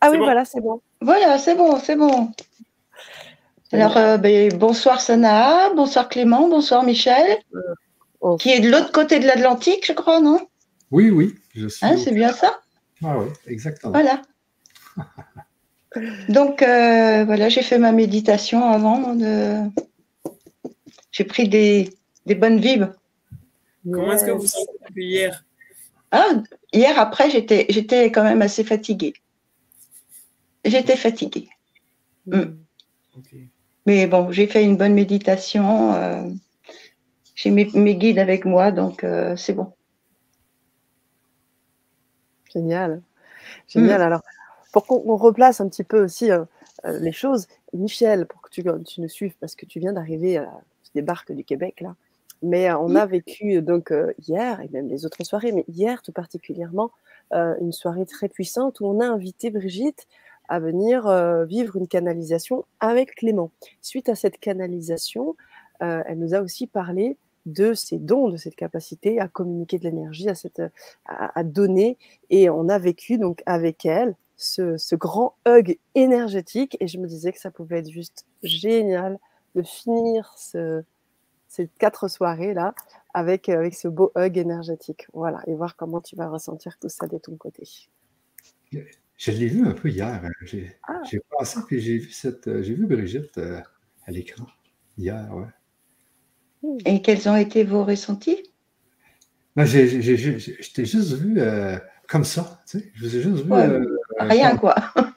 Ah oui, voilà, c'est bon. Voilà, c'est bon, c'est bon. Alors, euh, ben, bonsoir Sana, bonsoir Clément, bonsoir Michel, euh, qui est de l'autre côté de l'Atlantique, je crois, non? Oui, oui, je suis. Hein, c'est bien ça? Ah oui, exactement. Voilà. Donc, euh, voilà, j'ai fait ma méditation avant. De... J'ai pris des, des bonnes vibes. Comment est-ce que vous sentez depuis hier? Ah, Hier, après, j'étais, j'étais quand même assez fatiguée. J'étais fatiguée. Mm. Mais bon, j'ai fait une bonne méditation. Euh, j'ai mes, mes, guides avec moi, donc euh, c'est bon. Génial. Génial. Mm. Alors, pour qu'on replace un petit peu aussi euh, les choses, Michel, pour que tu, tu, nous suives, parce que tu viens d'arriver, à tu débarques du Québec là, mais euh, on a vécu donc hier et même les autres soirées, mais hier tout particulièrement, une soirée très puissante où on a invité Brigitte à venir vivre une canalisation avec Clément. Suite à cette canalisation, elle nous a aussi parlé de ses dons, de cette capacité à communiquer de l'énergie, à, cette, à, donner. Et on a vécu donc avec elle ce, grand hug énergétique. Et je me disais que ça pouvait être juste génial de finir ces quatre soirées-là avec, euh, avec ce beau hug énergétique. Voilà, et voir comment tu vas ressentir tout ça de ton côté. Je l'ai vu un peu hier. Hein. J'ai ah. pensé que j'ai vu cette, euh, j'ai vu Brigitte euh, à l'écran hier, ouais. Hmm. Et quels ont été vos ressentis? Ben, j'ai juste vu comme ça, tu sais. Je vous ai juste vu. Rien, quoi.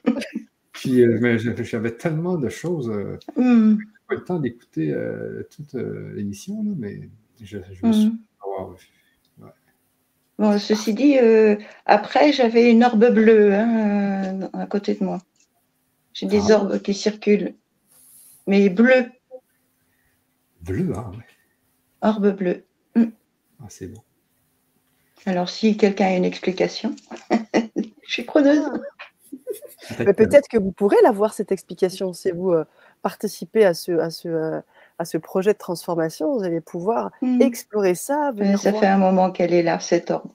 Puis euh, j'avais tellement de choses. Euh, mm. Pas le temps d'écouter euh, toute l'émission, mais je, je me mm. suis. Bon, ceci dit, après, j'avais une orbe bleue hein, à côté de moi. J'ai des ah. orbes qui circulent, mais bleu. Bleu, ah ouais. Orbe bleue. Mm. Ah, c'est bon. Alors, si quelqu'un a une explication, je suis preneuse. Peut-être que vous pourrez l'avoir, cette explication, si vous euh, participez à ce, à, ce, euh, à ce projet de transformation, vous allez pouvoir hmm. explorer ça. ça fait un moment qu'elle est là, cette ordre.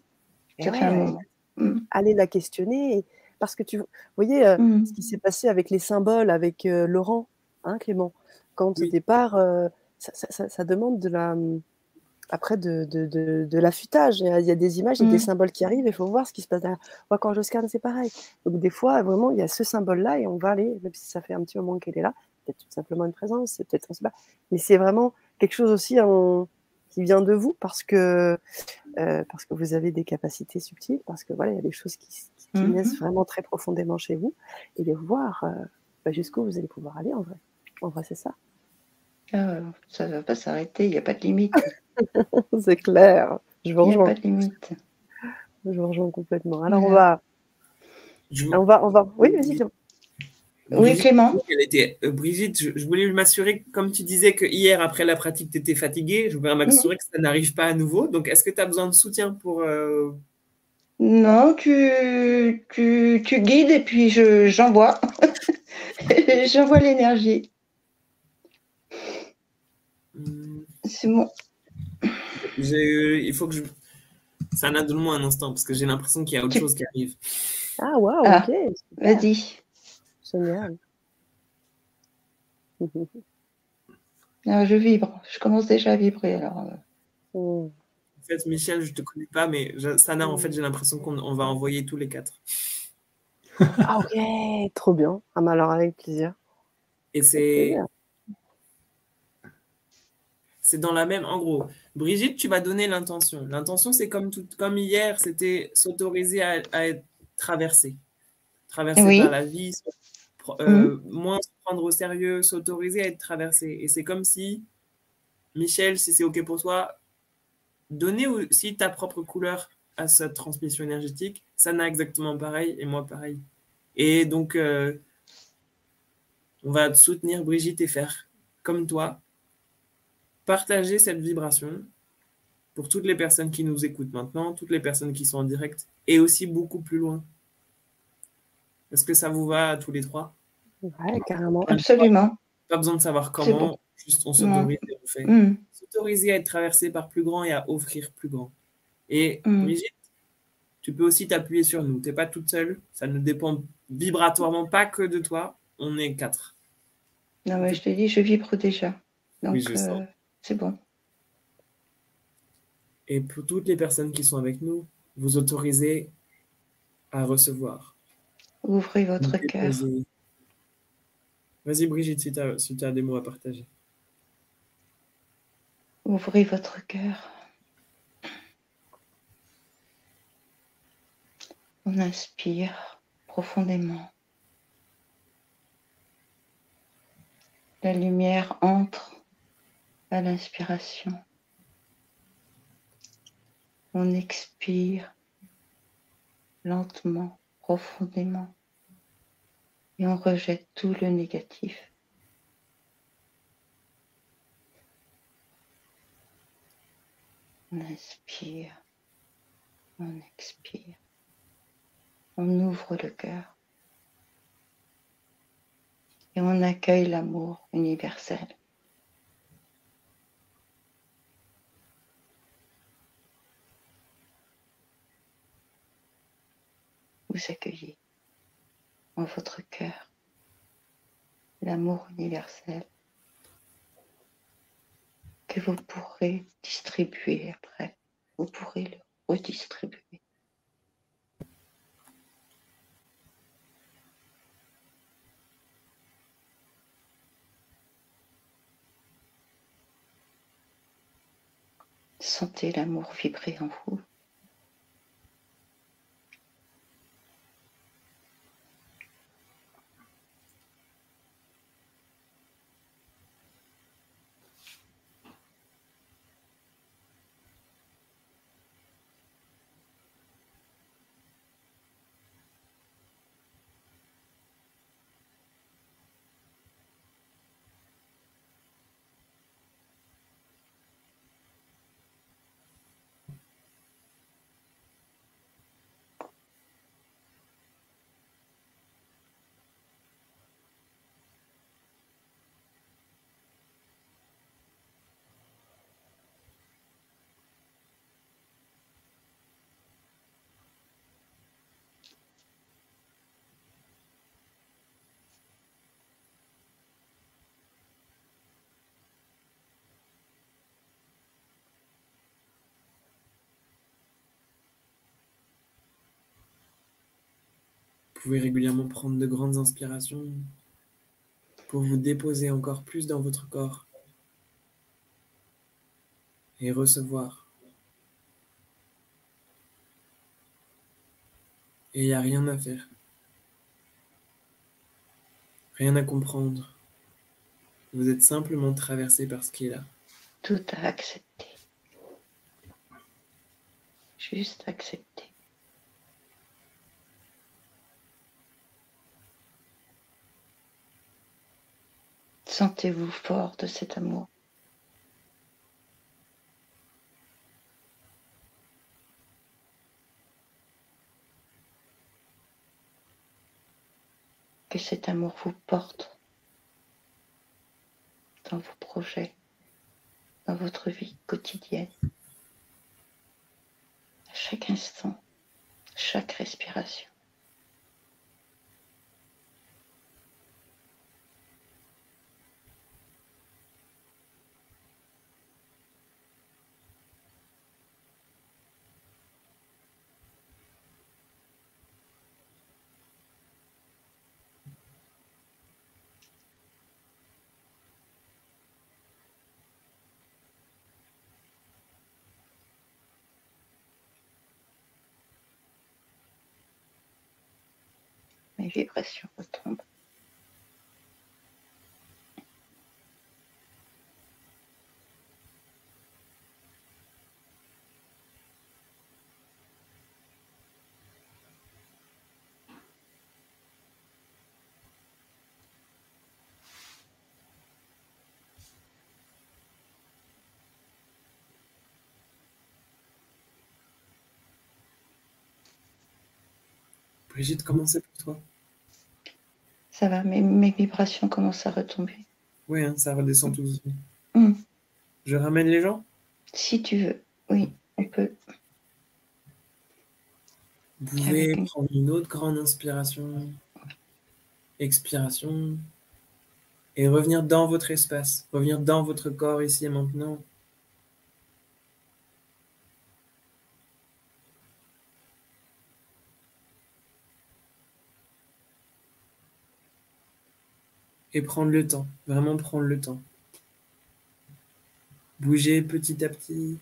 Ça fait un moment. Hmm. Allez la questionner. Parce que tu voyez euh, hmm. ce qui s'est passé avec les symboles, avec Laurent, hein, Clément, quand au départ, ça, ça, ça, demande de la après de, de, de, l'affûtage. Il, y a des images, il y a des symboles qui arrivent, il faut voir ce qui se passe derrière. Moi, quand je scanne, c'est pareil. Donc, des fois, vraiment, il y a ce symbole-là et on va aller, même si ça fait un petit moment qu'elle est là, peut-être tout simplement une présence, c'est peut-être, on pas. Mais c'est vraiment quelque chose aussi qui vient de vous parce que, euh, parce que vous avez des capacités subtiles, parce que voilà, il y a des choses qui, qui, mmh naissent vraiment très profondément chez vous et de voir euh, bah, jusqu'où vous allez pouvoir aller en vrai. En vrai, c'est ça. Ah, ça ne va pas s'arrêter, il n'y a pas de limite. c'est clair. Je vous rejoins. Il n'y a pas de limite. Je vous rejoins complètement. Alors, on va. On va, on va. Oui, vas-y. Oui, Clément. Euh, Brigitte, je, voulais m'assurer, comme tu disais que hier, après la pratique, tu étais fatiguée, je voulais m'assurer que ça n'arrive pas à nouveau. Donc, est-ce que tu as besoin de soutien pour. Euh, non, tu, tu, tu, guides et puis j'envoie. j'envoie l'énergie. Hmm. C'est bon il faut que je. Ça donne-moi un instant parce que j'ai l'impression qu'il y a autre chose qui arrive. Ah, waouh, ah, ok. Vas-y. Génial. Ah, je vibre. Je commence déjà à vibrer. Alors. Euh. Oh. En fait, Michel, je ne te connais pas, mais Sana, en fait, j'ai l'impression qu'on va envoyer tous les quatre. ah, ok. Trop bien. Ah, mais alors, avec plaisir. Et c'est. C'est dans la même. En gros, Brigitte, tu vas donner l'intention. L'intention, c'est comme, tout, comme hier, c'était s'autoriser à, être traversé. Traversé par la vie, euh, mmh. moins se prendre au sérieux, s'autoriser à être traversé. Et c'est comme si, Michel, si c'est OK pour toi, donner aussi ta propre couleur à cette transmission énergétique. Ça n'a exactement pareil et moi pareil. Et donc, euh, on va soutenir Brigitte et faire comme toi, partager cette vibration pour toutes les personnes qui nous écoutent maintenant, toutes les personnes qui sont en direct et aussi beaucoup plus loin. Est-ce que ça vous va tous les trois? Ouais, carrément. Absolument. Pas besoin de savoir comment, juste on s'autorise et on fait. Mm. S'autoriser à être traversé par plus grand et à offrir plus grand. Et mm. Brigitte, tu peux aussi t'appuyer sur nous. Tu n'es pas toute seule. Ça ne dépend vibratoirement pas que de toi. On est quatre. Non, mais je te dis, je vibre déjà. Donc, euh, c'est bon. Et pour toutes les personnes qui sont avec nous, vous autorisez à recevoir. Ouvrez votre cœur. Vas-y Brigitte, si tu as, des mots à partager. Ouvrez votre cœur. On inspire profondément. La lumière entre à l'inspiration. On expire lentement, profondément, et on rejette tout le négatif. On inspire, on expire, on ouvre le cœur et on accueille l'amour universel. Vous accueillez votre cœur l'amour universel que vous pourrez distribuer après. Vous pourrez le redistribuer. Sentez l'amour vibrer en. Vous pouvez régulièrement prendre de grandes inspirations pour vous déposer encore plus dans votre corps et recevoir. Et il n'y a rien à faire. Rien à comprendre. Vous êtes simplement traversé par ce qui est là. Tout à accepter. Juste accepter. Sentez-vous fort de cet amour. Que cet amour vous porte dans vos projets, dans votre vie quotidienne, à chaque instant, chaque respiration. Mes vibrations retombent. Brigitte, comment c'est pour toi? Ça va, mes, vibrations commencent à retomber. Oui, hein, ça redescend tout doucement. Hmm. Je ramène les gens? Si tu veux, oui, on peut. Vous pouvez prendre une autre grande inspiration, expiration, et revenir dans votre espace, revenir dans votre corps ici et maintenant. Et prendre le temps, vraiment prendre le temps. Bouger petit à petit.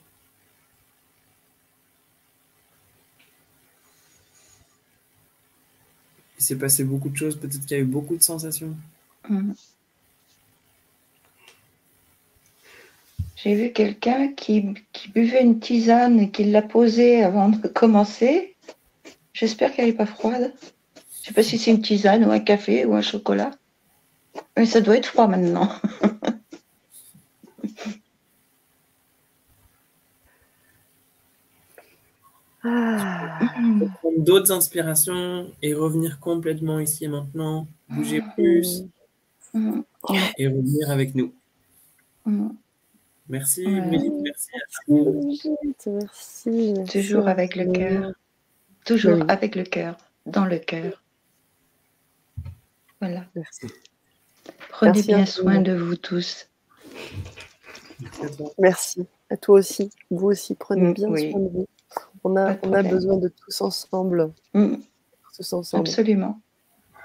Il s'est passé beaucoup de choses, peut-être qu'il y a eu beaucoup de sensations. Mhm. J'ai vu quelqu'un qui, qui, buvait une tisane et qui l'a posée avant de commencer. J'espère qu'elle n'est pas froide. Je ne sais pas si c'est une tisane ou un café ou un chocolat. Mais ça doit être froid maintenant. ah. Prendre d'autres inspirations et revenir complètement ici et maintenant, bouger mm. plus mm. et revenir avec nous. Mm. Merci, merci à Merci, Toujours avec le cœur. Toujours avec le cœur, dans le cœur. Voilà. Merci. Prenez bien soin de vous tous. Merci. À toi aussi. Vous aussi, prenez mm, bien soin de vous. On a, on a besoin de tous ensemble. Mm. ensemble. Absolument.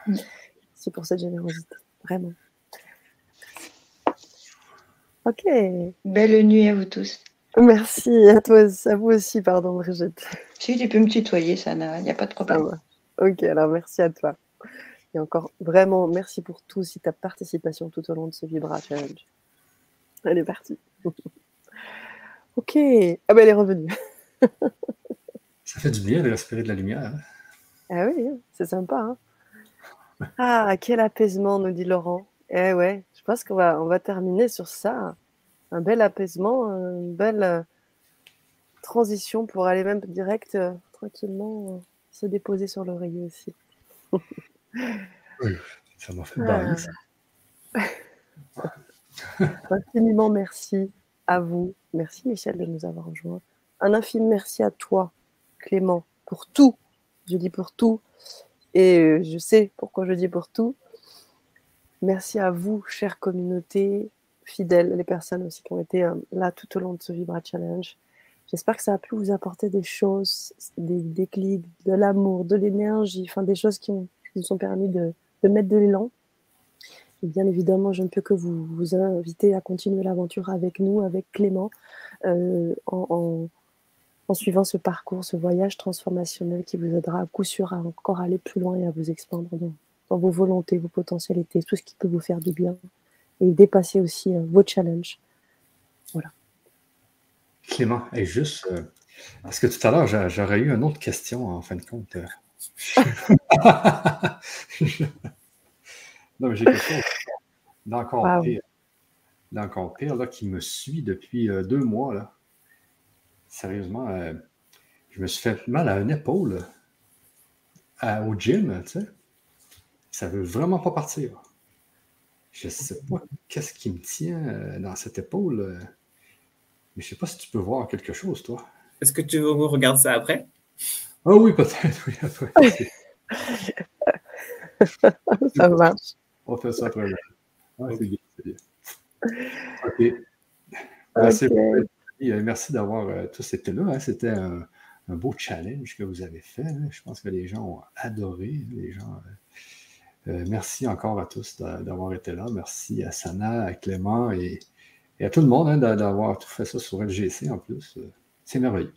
Merci pour cette générosité. Vraiment. Ok. Belle nuit à vous tous. Merci à toi, à vous aussi, pardon Brigitte. Si tu peux me tutoyer, ça il n'y a pas de problème. Ok, alors merci à toi. Et encore vraiment merci pour tout aussi ta participation tout au long de ce Vibra Challenge. Elle est partie. ok. Ah ben elle est revenue. Ça fait du bien de respirer de la lumière. Hein. Ah oui, hein, c'est sympa. Hein. ah, quel apaisement, nous dit Laurent. Eh ouais, je pense qu'on va, on va terminer sur ça. Un bel apaisement, une belle euh, transition pour aller même direct, euh, tranquillement, euh, se déposer sur l'oreiller aussi. Oui, ça m'a fait bailler, Infiniment merci à vous. Merci Michel de nous avoir rejoints. Un infime merci à toi, Clément, pour tout. Je dis pour tout. Et euh, je sais pourquoi je dis pour tout. Merci à vous, chère communauté, fidèles, les personnes aussi qui ont été euh, là tout au long de ce Vibra Challenge. J'espère que ça a pu vous apporter des choses, des déclics, de l'amour, de l'énergie, enfin des choses qui, ont, qui nous ont permis de, mettre de l'élan. Et bien évidemment, je ne peux que vous, inviter à continuer l'aventure avec nous, avec Clément, euh, en, suivant ce parcours, ce voyage transformationnel qui vous aidera à coup sûr à encore aller plus loin et à vous expandre dans, dans vos volontés, vos potentialités, tout ce qui peut vous faire du bien et dépasser aussi euh, vos challenges. Voilà. Clément, et juste, euh, parce que tout à l'heure, j'aurais eu une autre question en fin de compte. non, mais j'ai quelque chose d'encore pire. D'encore pire, là, qui me suit depuis euh, deux mois, là. Sérieusement, euh, je me suis fait mal à une épaule au gym, tu sais. Ça veut vraiment pas partir. Je sais pas qu'est-ce qui me tient euh, dans cette épaule. mais je sais pas si tu peux voir quelque chose, toi. Est-ce que tu veux regarder ça après? Ah oui, peut-être, oui, après. ça marche. On fait ça très bien. c'est bien, c'est bien. OK. Merci, Merci d'avoir euh, tous été là. Hein. C'était un, beau challenge que vous avez fait. Hein. Je pense que les gens ont adoré. Les gens. Euh, euh, merci encore à tous d'avoir été là. Merci à Sana, à Clément et, à tout le monde hein, d'avoir tout fait ça sur LGC en plus. C'est merveilleux.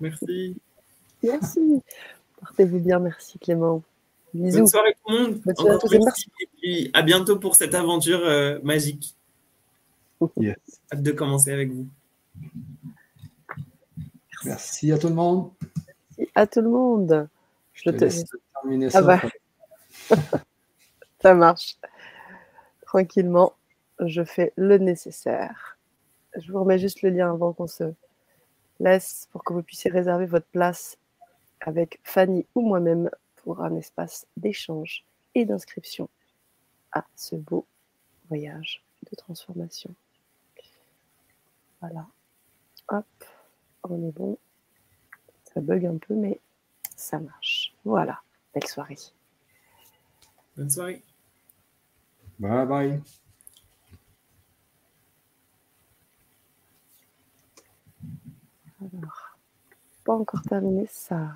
Merci. Merci. Portez-vous bien. Merci Clément. Bisous. Bonne soirée tout le monde. Bonne soirée à Encore tous et merci. Et puis à bientôt pour cette aventure euh, magique. Yes. Hâte de commencer avec vous. Merci à tout le monde. Merci à tout le monde. Je te te- laisse terminer Ah ça. bah. Ça marche. Tranquillement, je fais le nécessaire. Je vous remets juste le lien avant qu'on se laisse pour que vous puissiez réserver votre place avec Fanny ou moi-même pour un espace d'échange et d'inscription à ce beau voyage de transformation. Voilà. Hop, on est bon. Ça bug un peu, mais ça marche. Voilà. Belle soirée. Bonne soirée. Bye bye. Alors, pas encore terminé ça.